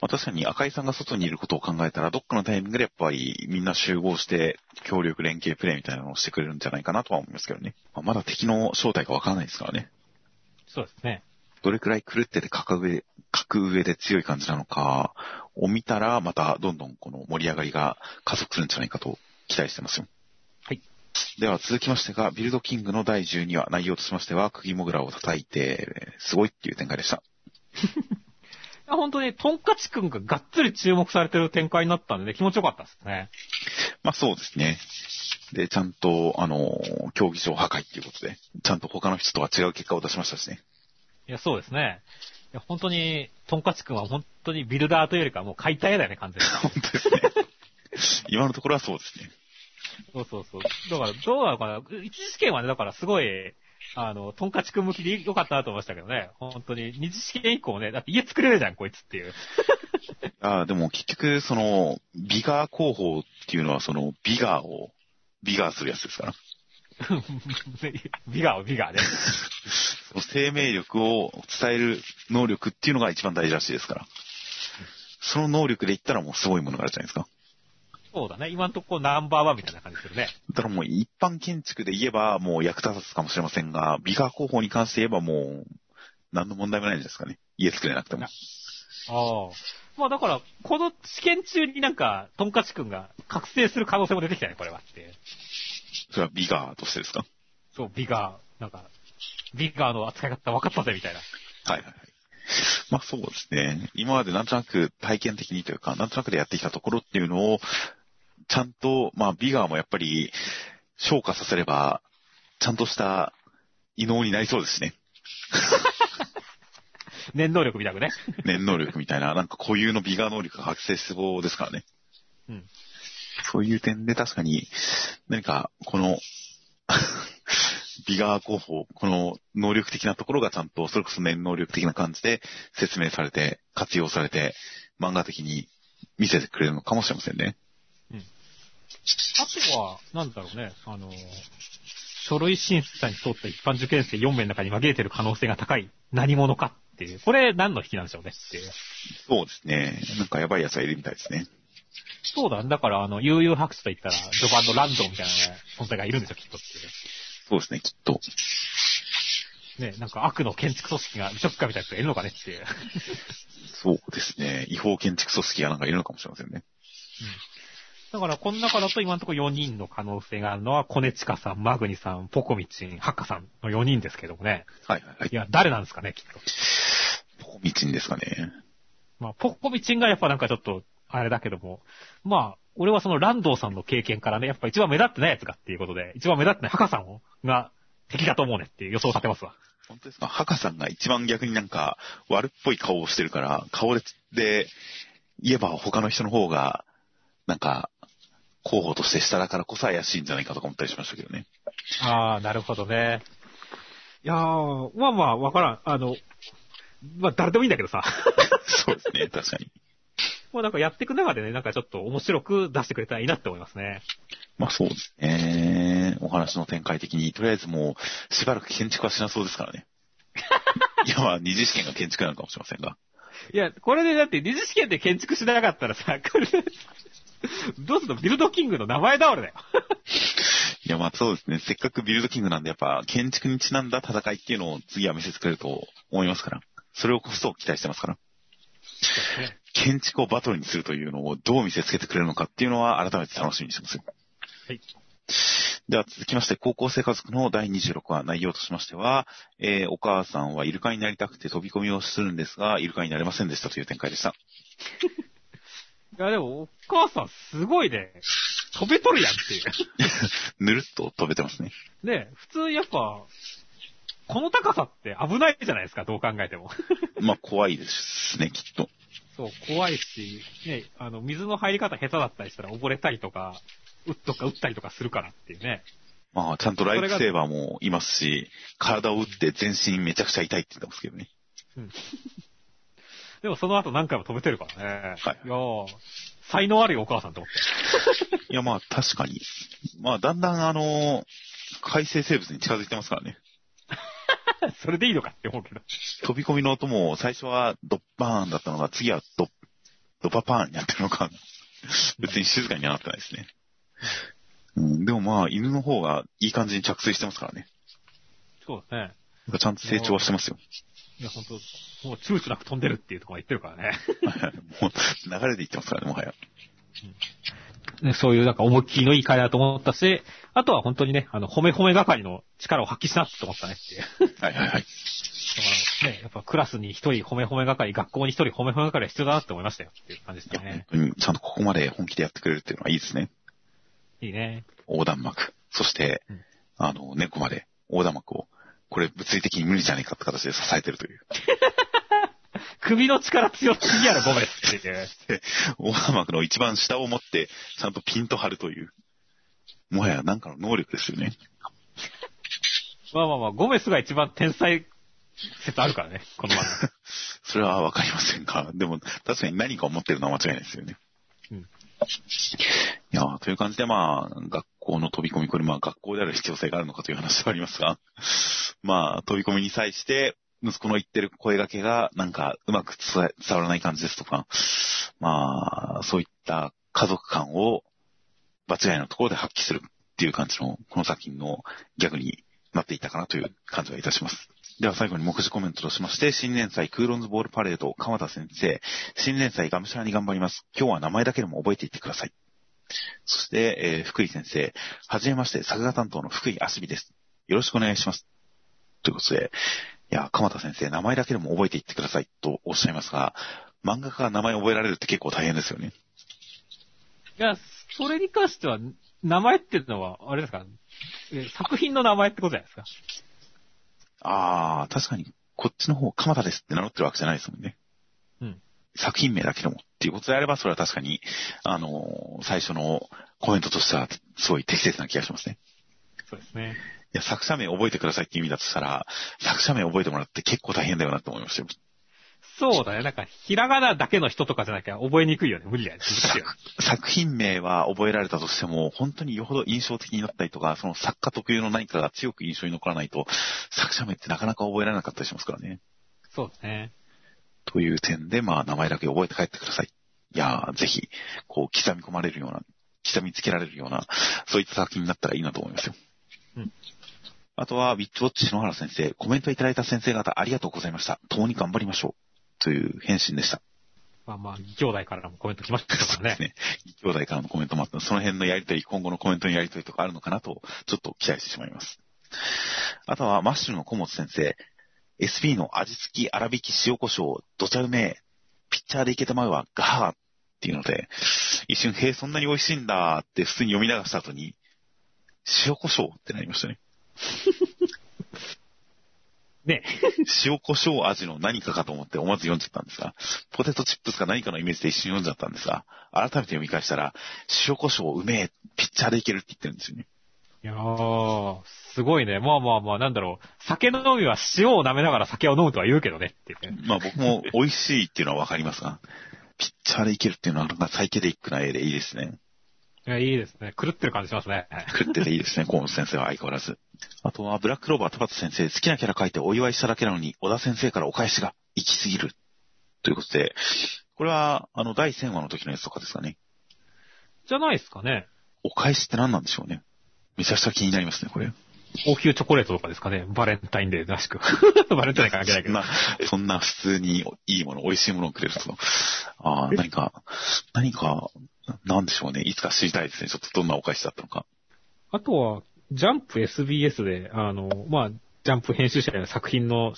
まあ、確かに赤井さんが外にいることを考えたら、どっかのタイミングでやっぱりみんな集合して協力連携プレイみたいなのをしてくれるんじゃないかなとは思いますけどね。まあ、まだ敵の正体がわからないですからね。そうですね。どれくらい狂ってて格上、格上で強い感じなのかを見たら、またどんどんこの盛り上がりが加速するんじゃないかと期待してますよ。はい。では続きましてが、ビルドキングの第12話、内容としましては、釘もぐらを叩いて、すごいっていう展開でした。本当に、トンカチ君ががっつり注目されてる展開になったんで、ね、気持ちよかったですね。まあそうですね。で、ちゃんと、あの、競技場破壊っていうことで、ちゃんと他の人とは違う結果を出しましたしね。いや、そうですね。いや、本当に、トンカチ君は本当にビルダーというよりかもう解体だよね、完全に。本当ですね。今のところはそうですね。そうそうそう。だから、どうなのかな一次試験はね、だからすごい、あの、トンカチ君向きで良かったなと思いましたけどね。本当に、二次試験以降ね、だって家作れるじゃん、こいつっていう。ああ、でも結局、その、ビガー工法っていうのは、その、ビガーを、ビガーするやつですから。ビガーをビガーで。生命力を伝える能力っていうのが一番大事らしいですから。その能力で言ったらもうすごいものがあるじゃないですか。そうだね。今んとこナンバーワンみたいな感じするね。だからもう一般建築で言えばもう役立たずかもしれませんが、ビガー工法に関して言えばもう、何の問題もないんですかね。家作れなくても。ああ。まあだから、この試験中になんか、トンカチ君が覚醒する可能性も出てきたね、これはって。それはビガーとしてですか？そう、ビガー、なんか、ビガーの扱い方分かったぜ、みたいな。はいはいはい。まあそうですね。今までなんとなく体験的にというか、なんとなくでやってきたところっていうのを、ちゃんと、まあビガーもやっぱり、消化させれば、ちゃんとした異能になりそうですしね。念能力みたくね。念能力みたいな、なんか固有のビガー能力が発生しそうですからね。うん。そういう点で確かに、何か、この、ビガー工法、この能力的なところがちゃんと、それこそ念能力的な感じで説明されて、活用されて、漫画的に見せてくれるのかもしれませんね。あとは、なんだろうね、あの、書類審査に通った一般受験生4名の中に紛れてる可能性が高い何者かっていう。これ何の引きなんでしょうねっていう。そうですね。なんかやばい奴がいるみたいですね。そうだ、だからあの、悠々白書と言ったら、序盤のランドみたいな存在がいるんですよ、きっとって。そうですね、きっと。ね、なんか悪の建築組織が、美食家みたいな人がいるのかねっていう。そうですね。違法建築組織がなんかいるのかもしれませんね。だから、この中だと今のところ4人の可能性があるのは、コネチカさん、マグニさん、ポコミチン、ハッカさんの4人ですけどもね。はいはいはいい。や、誰なんですかね、きっと。ポコミチンですかね。まあ、ポコミチンがやっぱなんかちょっと、あれだけども、まあ、俺はそのランドーさんの経験からね、やっぱ一番目立ってないやつがっていうことで、一番目立ってないハカさんを、が敵だと思うねっていう予想を立てますわ。本当ですか？ハカさんが一番逆になんか悪っぽい顔をしてるから、顔で言えば他の人の方が、なんか、候補として下だからこそ怪しいんじゃないかとか思ったりしましたけどね。ああ、なるほどね。いやー、まあまあ、わからん。あの、まあ誰でもいいんだけどさ。そうですね、確かに。もうなんかやっていく中でね、なんかちょっと面白く出してくれたらいいなって思いますね。まあそうですね。お話の展開的に、とりあえずもう、しばらく建築はしなそうですからね。いやまあ、二次試験が建築なのかもしれませんが。いや、これでだって二次試験で建築しなかったらさ、これ、どうするの？ビルドキングの名前倒れだよ。いやまあそうですね。せっかくビルドキングなんでやっぱ建築にちなんだ戦いっていうのを次は見せてくれると思いますから。それをこそ期待してますから。建築をバトルにするというのをどう見せつけてくれるのかっていうのは改めて楽しみにしてますよ。はい。では続きまして、高校生家族の第26話内容としましては、えー、お母さんはイルカになりたくて飛び込みをするんですが、イルカになれませんでしたという展開でした。いや、でも、お母さんすごいね、飛べとるやんっていう。ぬるっと飛べてますね。ね、普通やっぱ、この高さって危ないじゃないですか、どう考えても。まあ怖いですね、きっと。そう、怖いし、ね、あの、水の入り方下手だったりしたら溺れたりとか、うっとか打ったりとかするからっていうね。まあちゃんとライフセーバーもいますし、体を打って全身めちゃくちゃ痛いって言ってますけどね。でもその後何回も飛べてるからね。はいいやー才能あるよ、お母さんと思って。いやまあ確かに。まあだんだんあの、海生生物に近づいてますからね。それでいいのかって思うけど。飛び込みの音も最初はドッバーンだったのが次はドッ、ドパパーンになってるのか。別に静かにはなってないですね。うん、でもまあ犬の方がいい感じに着水してますからね。そうですね。ぱちゃんと成長はしてますよ。いや、本当もう躊躇なく飛んでるっていうところまで言ってるからね。もう流れでいってますからね、もはや。ね、そういうなんか思いっきりのいい会だと思ったし、あとは本当にね、あの、褒め褒め係の力を発揮しなって思ったねっていう。はいはいはい。だからね、やっぱクラスに一人褒め褒め係、学校に一人褒め褒め係が必要だなって思いましたよっていう感じでしたねちゃんとここまで本気でやってくれるっていうのはいいですね。いいね。横断幕。そして、うんあの、猫まで横断幕を、これ物理的に無理じゃねえかって形で支えてるという。首の力強すぎやろ、ゴメスっていう。横断幕の一番下を持って、ちゃんとピンと張るという。もはやなんかの能力ですよね。まあまあまあ、ゴメスが一番天才説あるからね、この漫画。それはわかりませんが、でも確かに何かを持ってるのは間違いないですよね。うんいやーという感じでまあ、学校の飛び込み、これまあ学校である必要性があるのかという話ではありますが、まあ飛び込みに際して、息子の言ってる声掛けがなんかうまく伝わらない感じですとか、まあ、そういった家族感を場違いのところで発揮するっていう感じの、この作品のギャグになっていたかなという感じがいたします。では最後に目次コメントとしまして、新年祭クーロンズボールパレード、鎌田先生、新年祭がむしゃらに頑張ります。今日は名前だけでも覚えていってください。そして、えー福井先生、はじめまして、作画担当の福井あしびです。よろしくお願いします。ということで、いや、鎌田先生、名前だけでも覚えていってくださいとおっしゃいますが、漫画家が名前覚えられるって結構大変ですよね。いや、それに関しては、名前っていうのは、あれですか？え作品の名前ってことじゃないですか？あー、確かに、こっちの方、鎌田ですって名乗ってるわけじゃないですもんね。うん。作品名だけでもっていうことであれば、それは確かに、あのー最初のコメントとしては、すごい適切な気がしますね。そうですね。いや、作者名覚えてくださいって意味だとしたら、作者名覚えてもらって結構大変だよなって思いましたよ。そうだね。なんか、ひらがなだけの人とかじゃなきゃ覚えにくいよね。無理だよね。作品名は覚えられたとしても、本当によほど印象的になったりとか、その作家特有の何かが強く印象に残らないと、作者名ってなかなか覚えられなかったりしますからね。そうですね。という点で、まあ、名前だけ覚えて帰ってください。いやー、ぜひ、こう、刻み込まれるような、刻みつけられるような、そういった作品になったらいいなと思いますよ。うん。あとは、ウィッチウォッチ篠原先生、コメントいただいた先生方ありがとうございました。共に頑張りましょう。という返信でした。まあまあ、兄弟からもコメント来ましたからね。ね。兄弟からのコメントもあって、その辺のやりとり、今後のコメントのやりとりとかあるのかなと、ちょっと期待してしまいます。あとは、マッシュルの小本先生、SB の味付き粗挽き塩胡椒、どちゃうめえ、ピッチャーでいけたまうはガハーっていうので、一瞬、へえ、そんなに美味しいんだって普通に読み流した後に、塩胡椒ってなりましたね。ね。塩胡椒味の何かかと思って思わず読んじゃったんですが、ポテトチップスか何かのイメージで一瞬読んじゃったんですが、改めて読み返したら、塩胡椒うめえ、ピッチャーでいけるって言ってるんですよね。いやー、すごいね。まあまあまあ、なんだろう。酒の飲みは塩を舐めながら酒を飲むとは言うけどね。って。まあ僕も美味しいっていうのはわかりますが、ピッチャーでいけるっていうのはなんかサイケデリックな絵でいいですね。いや、いいですね。狂ってる感じしますね。食ってていいですね、河本先生は相変わらず。あとは、ブラックローバー田畑先生、好きなキャラ書いてお祝いしただけなのに、小田先生からお返しが行き過ぎる。ということで、これは、あの、第1000話の時のやつとかですかね。じゃないですかね。お返しって何なんでしょうね。めちゃくちゃ気になりますね、これ。高級チョコレートとかですかね。バレンタインデーらしく。バレンタイン関係ないけど。そんな、そんな普通にいいもの、美味しいものをくれると。ああ、何か、何か、なんでしょうね。いつか知りたいですね。ちょっとどんなお返しだったのか。あとは、ジャンプ SBS で、あの、まあ、ジャンプ編集者の作品の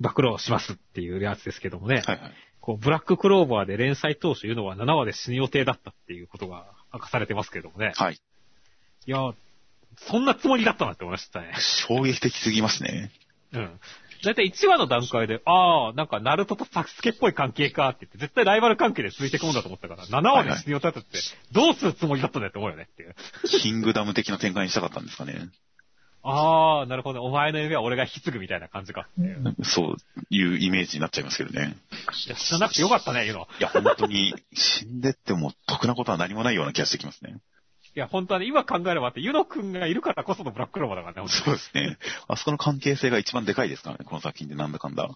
暴露をしますっていうやつですけどもね。はいはい。こう、ブラッククローバーで連載当初いうのは7話で死ぬ予定だったっていうことが明かされてますけどもね。はい。いや、そんなつもりだったなって思いましたね。衝撃的すぎますね。うん。だいたい1話の段階で、ああ、なんか、ナルトとサスケっぽい関係かって言って、絶対ライバル関係で続いていくもんだと思ったから、7話で死ぬ予定だったって、どうするつもりだったんだよって思うよねっていう。キングダム的な展開にしたかったんですかね。ああ、なるほど。お前の夢は俺が引き継ぐみたいな感じかっていう。そういうイメージになっちゃいますけどね。いや、知らなくてよかったね、言うの。いや、本当に死んでっても得なことは何もないような気がしてきますね。いや、本当はね、今考えればって、ユノ君がいるからこそのブラッククローバーだからね、そうですね。あそこの関係性が一番でかいですからね、この作品でなんだかんだ。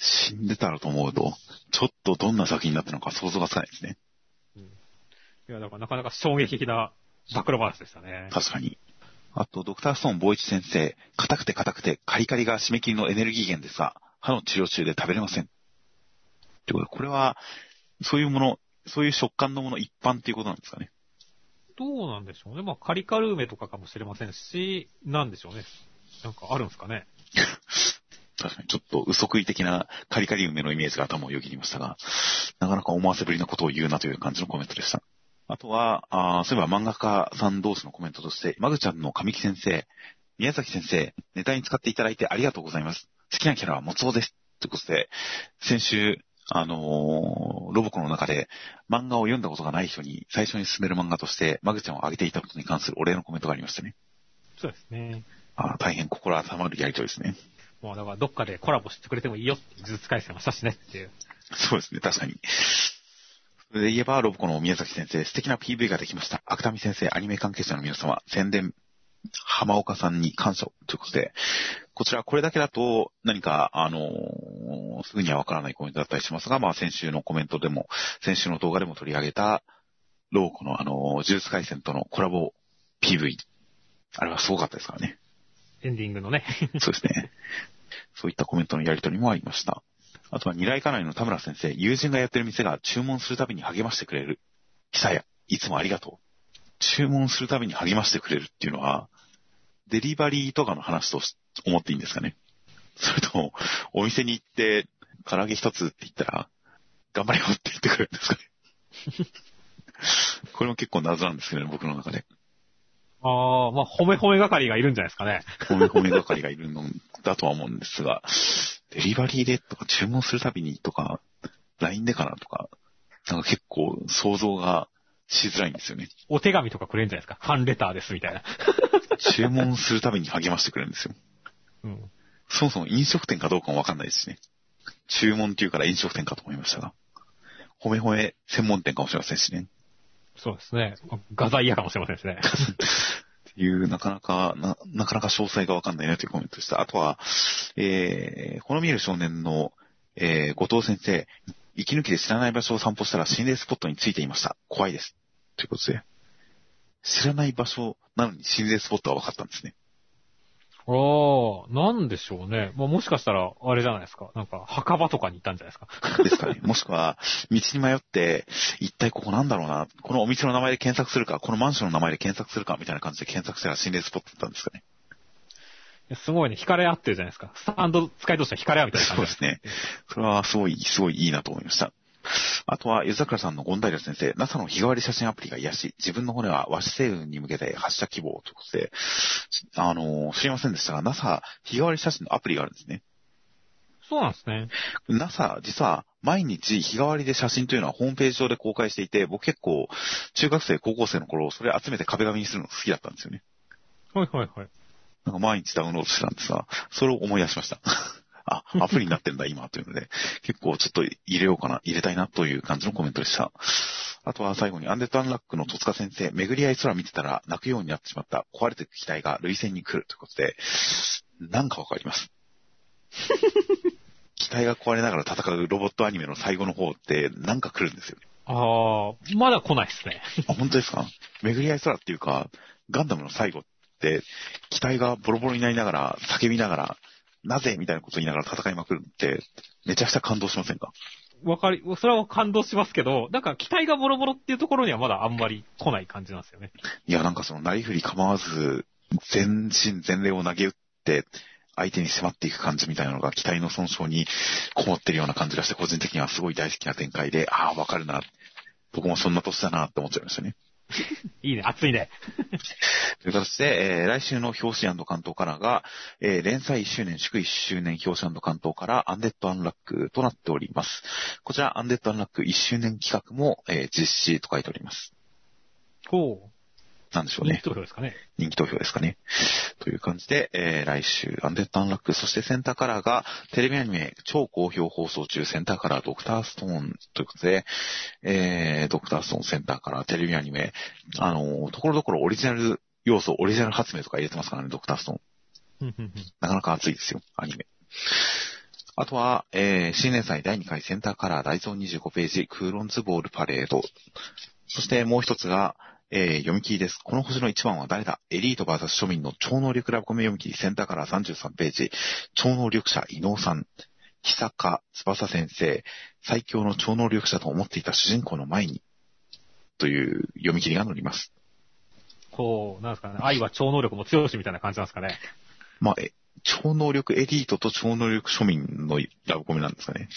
死んでたらと思うと、ちょっとどんな作品になったのか想像がつかないですね。に。いや、だからなかなか衝撃的な暴露話でしたね。確かに。あと、ドクターストーン坊一先生、硬くて硬くてカリカリが締め切りのエネルギー源ですが、歯の治療中で食べれません。ってことで、これは、そういうもの、そういう食感のもの一般っていうことなんですかね。どうなんでしょうね。まあ、カリカル梅とかかもしれませんし、なんでしょうね。なんかあるんですかね。確かにちょっと嘘食い的なカリカリ梅のイメージが頭をよぎりましたが、なかなか思わせぶりなことを言うなという感じのコメントでした。あとは、あそういえば漫画家さん同士のコメントとして、マグちゃんの神木先生、宮崎先生、ネタに使っていただいてありがとうございます。好きなキャラはもつおです。ということで、先週、あのーロボコの中で漫画を読んだことがない人に最初に進める漫画として、マグちゃんを挙げていたことに関するお礼のコメントがありましたね。そうですね。あー大変心温まるやりとりですね。もうだからどっかでコラボしてくれてもいいよって、呪術回戦もしたしねっていう。そうですね、確かに。それで言えば、ロボコの宮崎先生、素敵な PV ができました。芥見先生、アニメ関係者の皆様、宣伝、浜岡さんに感謝ということで、こちらこれだけだと何か、あのーすぐにはわからないコメントだったりしますが、まあ先週のコメントでも、先週の動画でも取り上げた、ロボコのあのー呪術回戦とのコラボ PV。あれはすごかったですからね。エンディングのね。そうですね。そういったコメントのやり取りもありました。あとは、二来家内の田村先生、友人がやってる店が注文するたびに励ましてくれる。久や、いつもありがとう。注文するたびに励ましてくれるっていうのは、デリバリーとかの話とし思っていいんですかね？それとも、お店に行って、唐揚げ一つって言ったら、頑張れよって言ってくれるんですかね？これも結構謎なんですけどね、僕の中で。ああ、まあ、褒め褒め係がいるんじゃないですかね。褒め褒め係がいるのだとは思うんですが、デリバリーでとか注文するたびにとか、LINE でかなとか、なんか結構想像がしづらいんですよね。お手紙とかくれるんじゃないですか？ファンレターですみたいな。注文するたびに励ましてくれるんですよ。うん。そもそも飲食店かどうかもわかんないですしね。注文っていうから飲食店かと思いましたが。褒め褒め専門店かもしれませんしね。そうですね。画材屋かもしれませんしね。っていう、なかなか、な、なかなか詳細がわかんないなというコメントでした。あとは、えー、この見える少年の、えー、後藤先生、息抜きで知らない場所を散歩したら心霊スポットについていました。怖いです。ということで、知らない場所なのに心霊スポットは分かったんですね。ああ、なんでしょうね。まあ、もしかしたら、あれじゃないですか。なんか、墓場とかに行ったんじゃないですか。ですかね。もしくは、道に迷って、一体ここなんだろうな、このお店の名前で検索するか、このマンションの名前で検索するか、みたいな感じで検索したら心霊スポットだったんですかね。すごいね、惹かれ合ってるじゃないですか。スタンド使いとしては惹かれ合うみたいな感じそうですね。それはすごい、すごいいいなと思いました。あとは、湯桜さんのゴンダイラ先生、NASA の日替わり写真アプリが癒し、自分の骨は和紙星雲に向けて発射希望ということで、あの、知りませんでしたが、NASA 日替わり写真のアプリがあるんですね。そうなんですね。NASA、実は毎日日替わりで写真というのはホームページ上で公開していて、僕結構中学生、高校生の頃、それ集めて壁紙にするの好きだったんですよね。はいはいはい。なんか毎日ダウンロードしてたんですが、それを思い出しました。あ、アプリになってんだ、今、というので、結構ちょっと入れようかな、入れたいな、という感じのコメントでした。あとは最後に、アンデッド・アンラックの戸塚先生、巡り合い空見てたら泣くようになってしまった、壊れていく機体が類線に来るということで、なんかわかります。機体が壊れながら戦うロボットアニメの最後の方って、なんか来るんですよね。ああ、まだ来ないですね。あ、本当ですか？巡り合い空っていうか、ガンダムの最後って、機体がボロボロになりながら、叫びながら、なぜみたいなこと言いながら戦いまくるって、めちゃくちゃ感動しませんか？わかり、それは感動しますけど、なんか機体がボロボロっていうところにはまだあんまり来ない感じなんですよね。いや、なんかその、なりふり構わず、全身全霊を投げ打って、相手に迫っていく感じみたいなのが、機体の損傷にこもってるような感じがして、個人的にはすごい大好きな展開で、ああ、わかるな。僕もそんな年だなって思っちゃいましたね。いいね、熱いね。という形で、えー来週の表紙関東カラーが、えー連載1周年、祝1周年表紙関東カラー、アンデッドアンラックとなっております。こちら、アンデッドアンラック1周年企画も、えー実施と書いております。ほう。なんでしょうね人気。投票ですかね。人気投票ですかね。という感じで、えー来週、アンデッドアンラック、そしてセンターカラーが、テレビアニメ、超好評放送中、センターカラー、ドクターストーンということで、えー、ドクターストーンセンターカラー、テレビアニメ、あのーところどころオリジナル要素、オリジナル発明とか入れてますからね、ドクターストーン。なかなか熱いですよ、アニメ。あとは、えー、新年祭第2回センターカラー大蔵25ページ、クーロンズボールパレード。そしてもう一つが、えー読み切りです。この星の一番は誰だ？エリート VS 庶民の超能力ラブコメ読み切り、センターから33ページ。超能力者、伊能さん。木坂翼先生。最強の超能力者と思っていた主人公の前に。という読み切りが載ります。こう、なんですかね、愛は超能力も強しみたいな感じなんですかね。まあ、え超能力エリートと超能力庶民のラブコメなんですかね。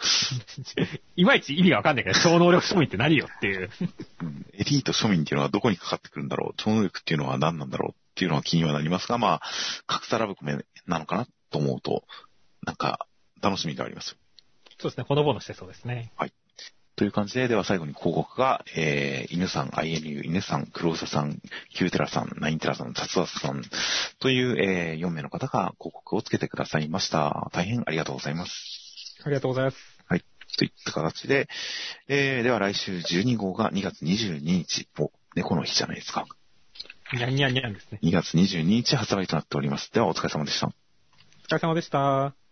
いまいち意味がわかんないけど、超能力庶民って何よっていう。うんエリート庶民っていうのはどこにかかってくるんだろう超能力っていうのは何なんだろうっていうのは気にはなりますが、まあ、格差ラブコメなのかなと思うと、なんか、楽しみがあります。そうですね、ほのぼのしてそうですね。という感じで、では最後に広告が、えー、犬さん、INU、犬さん、黒ウサさん、キューテラさん、ナインテラさん、雑ワスさん、という、えー、4名の方が広告をつけてくださいました。大変ありがとうございます。ありがとうございます。といった形で、えー、では来週12号が2月22日、お、猫の日じゃないですか。にゃんにゃんにゃんですね。2月22日発売となっております。ではお疲れ様でした。お疲れ様でした。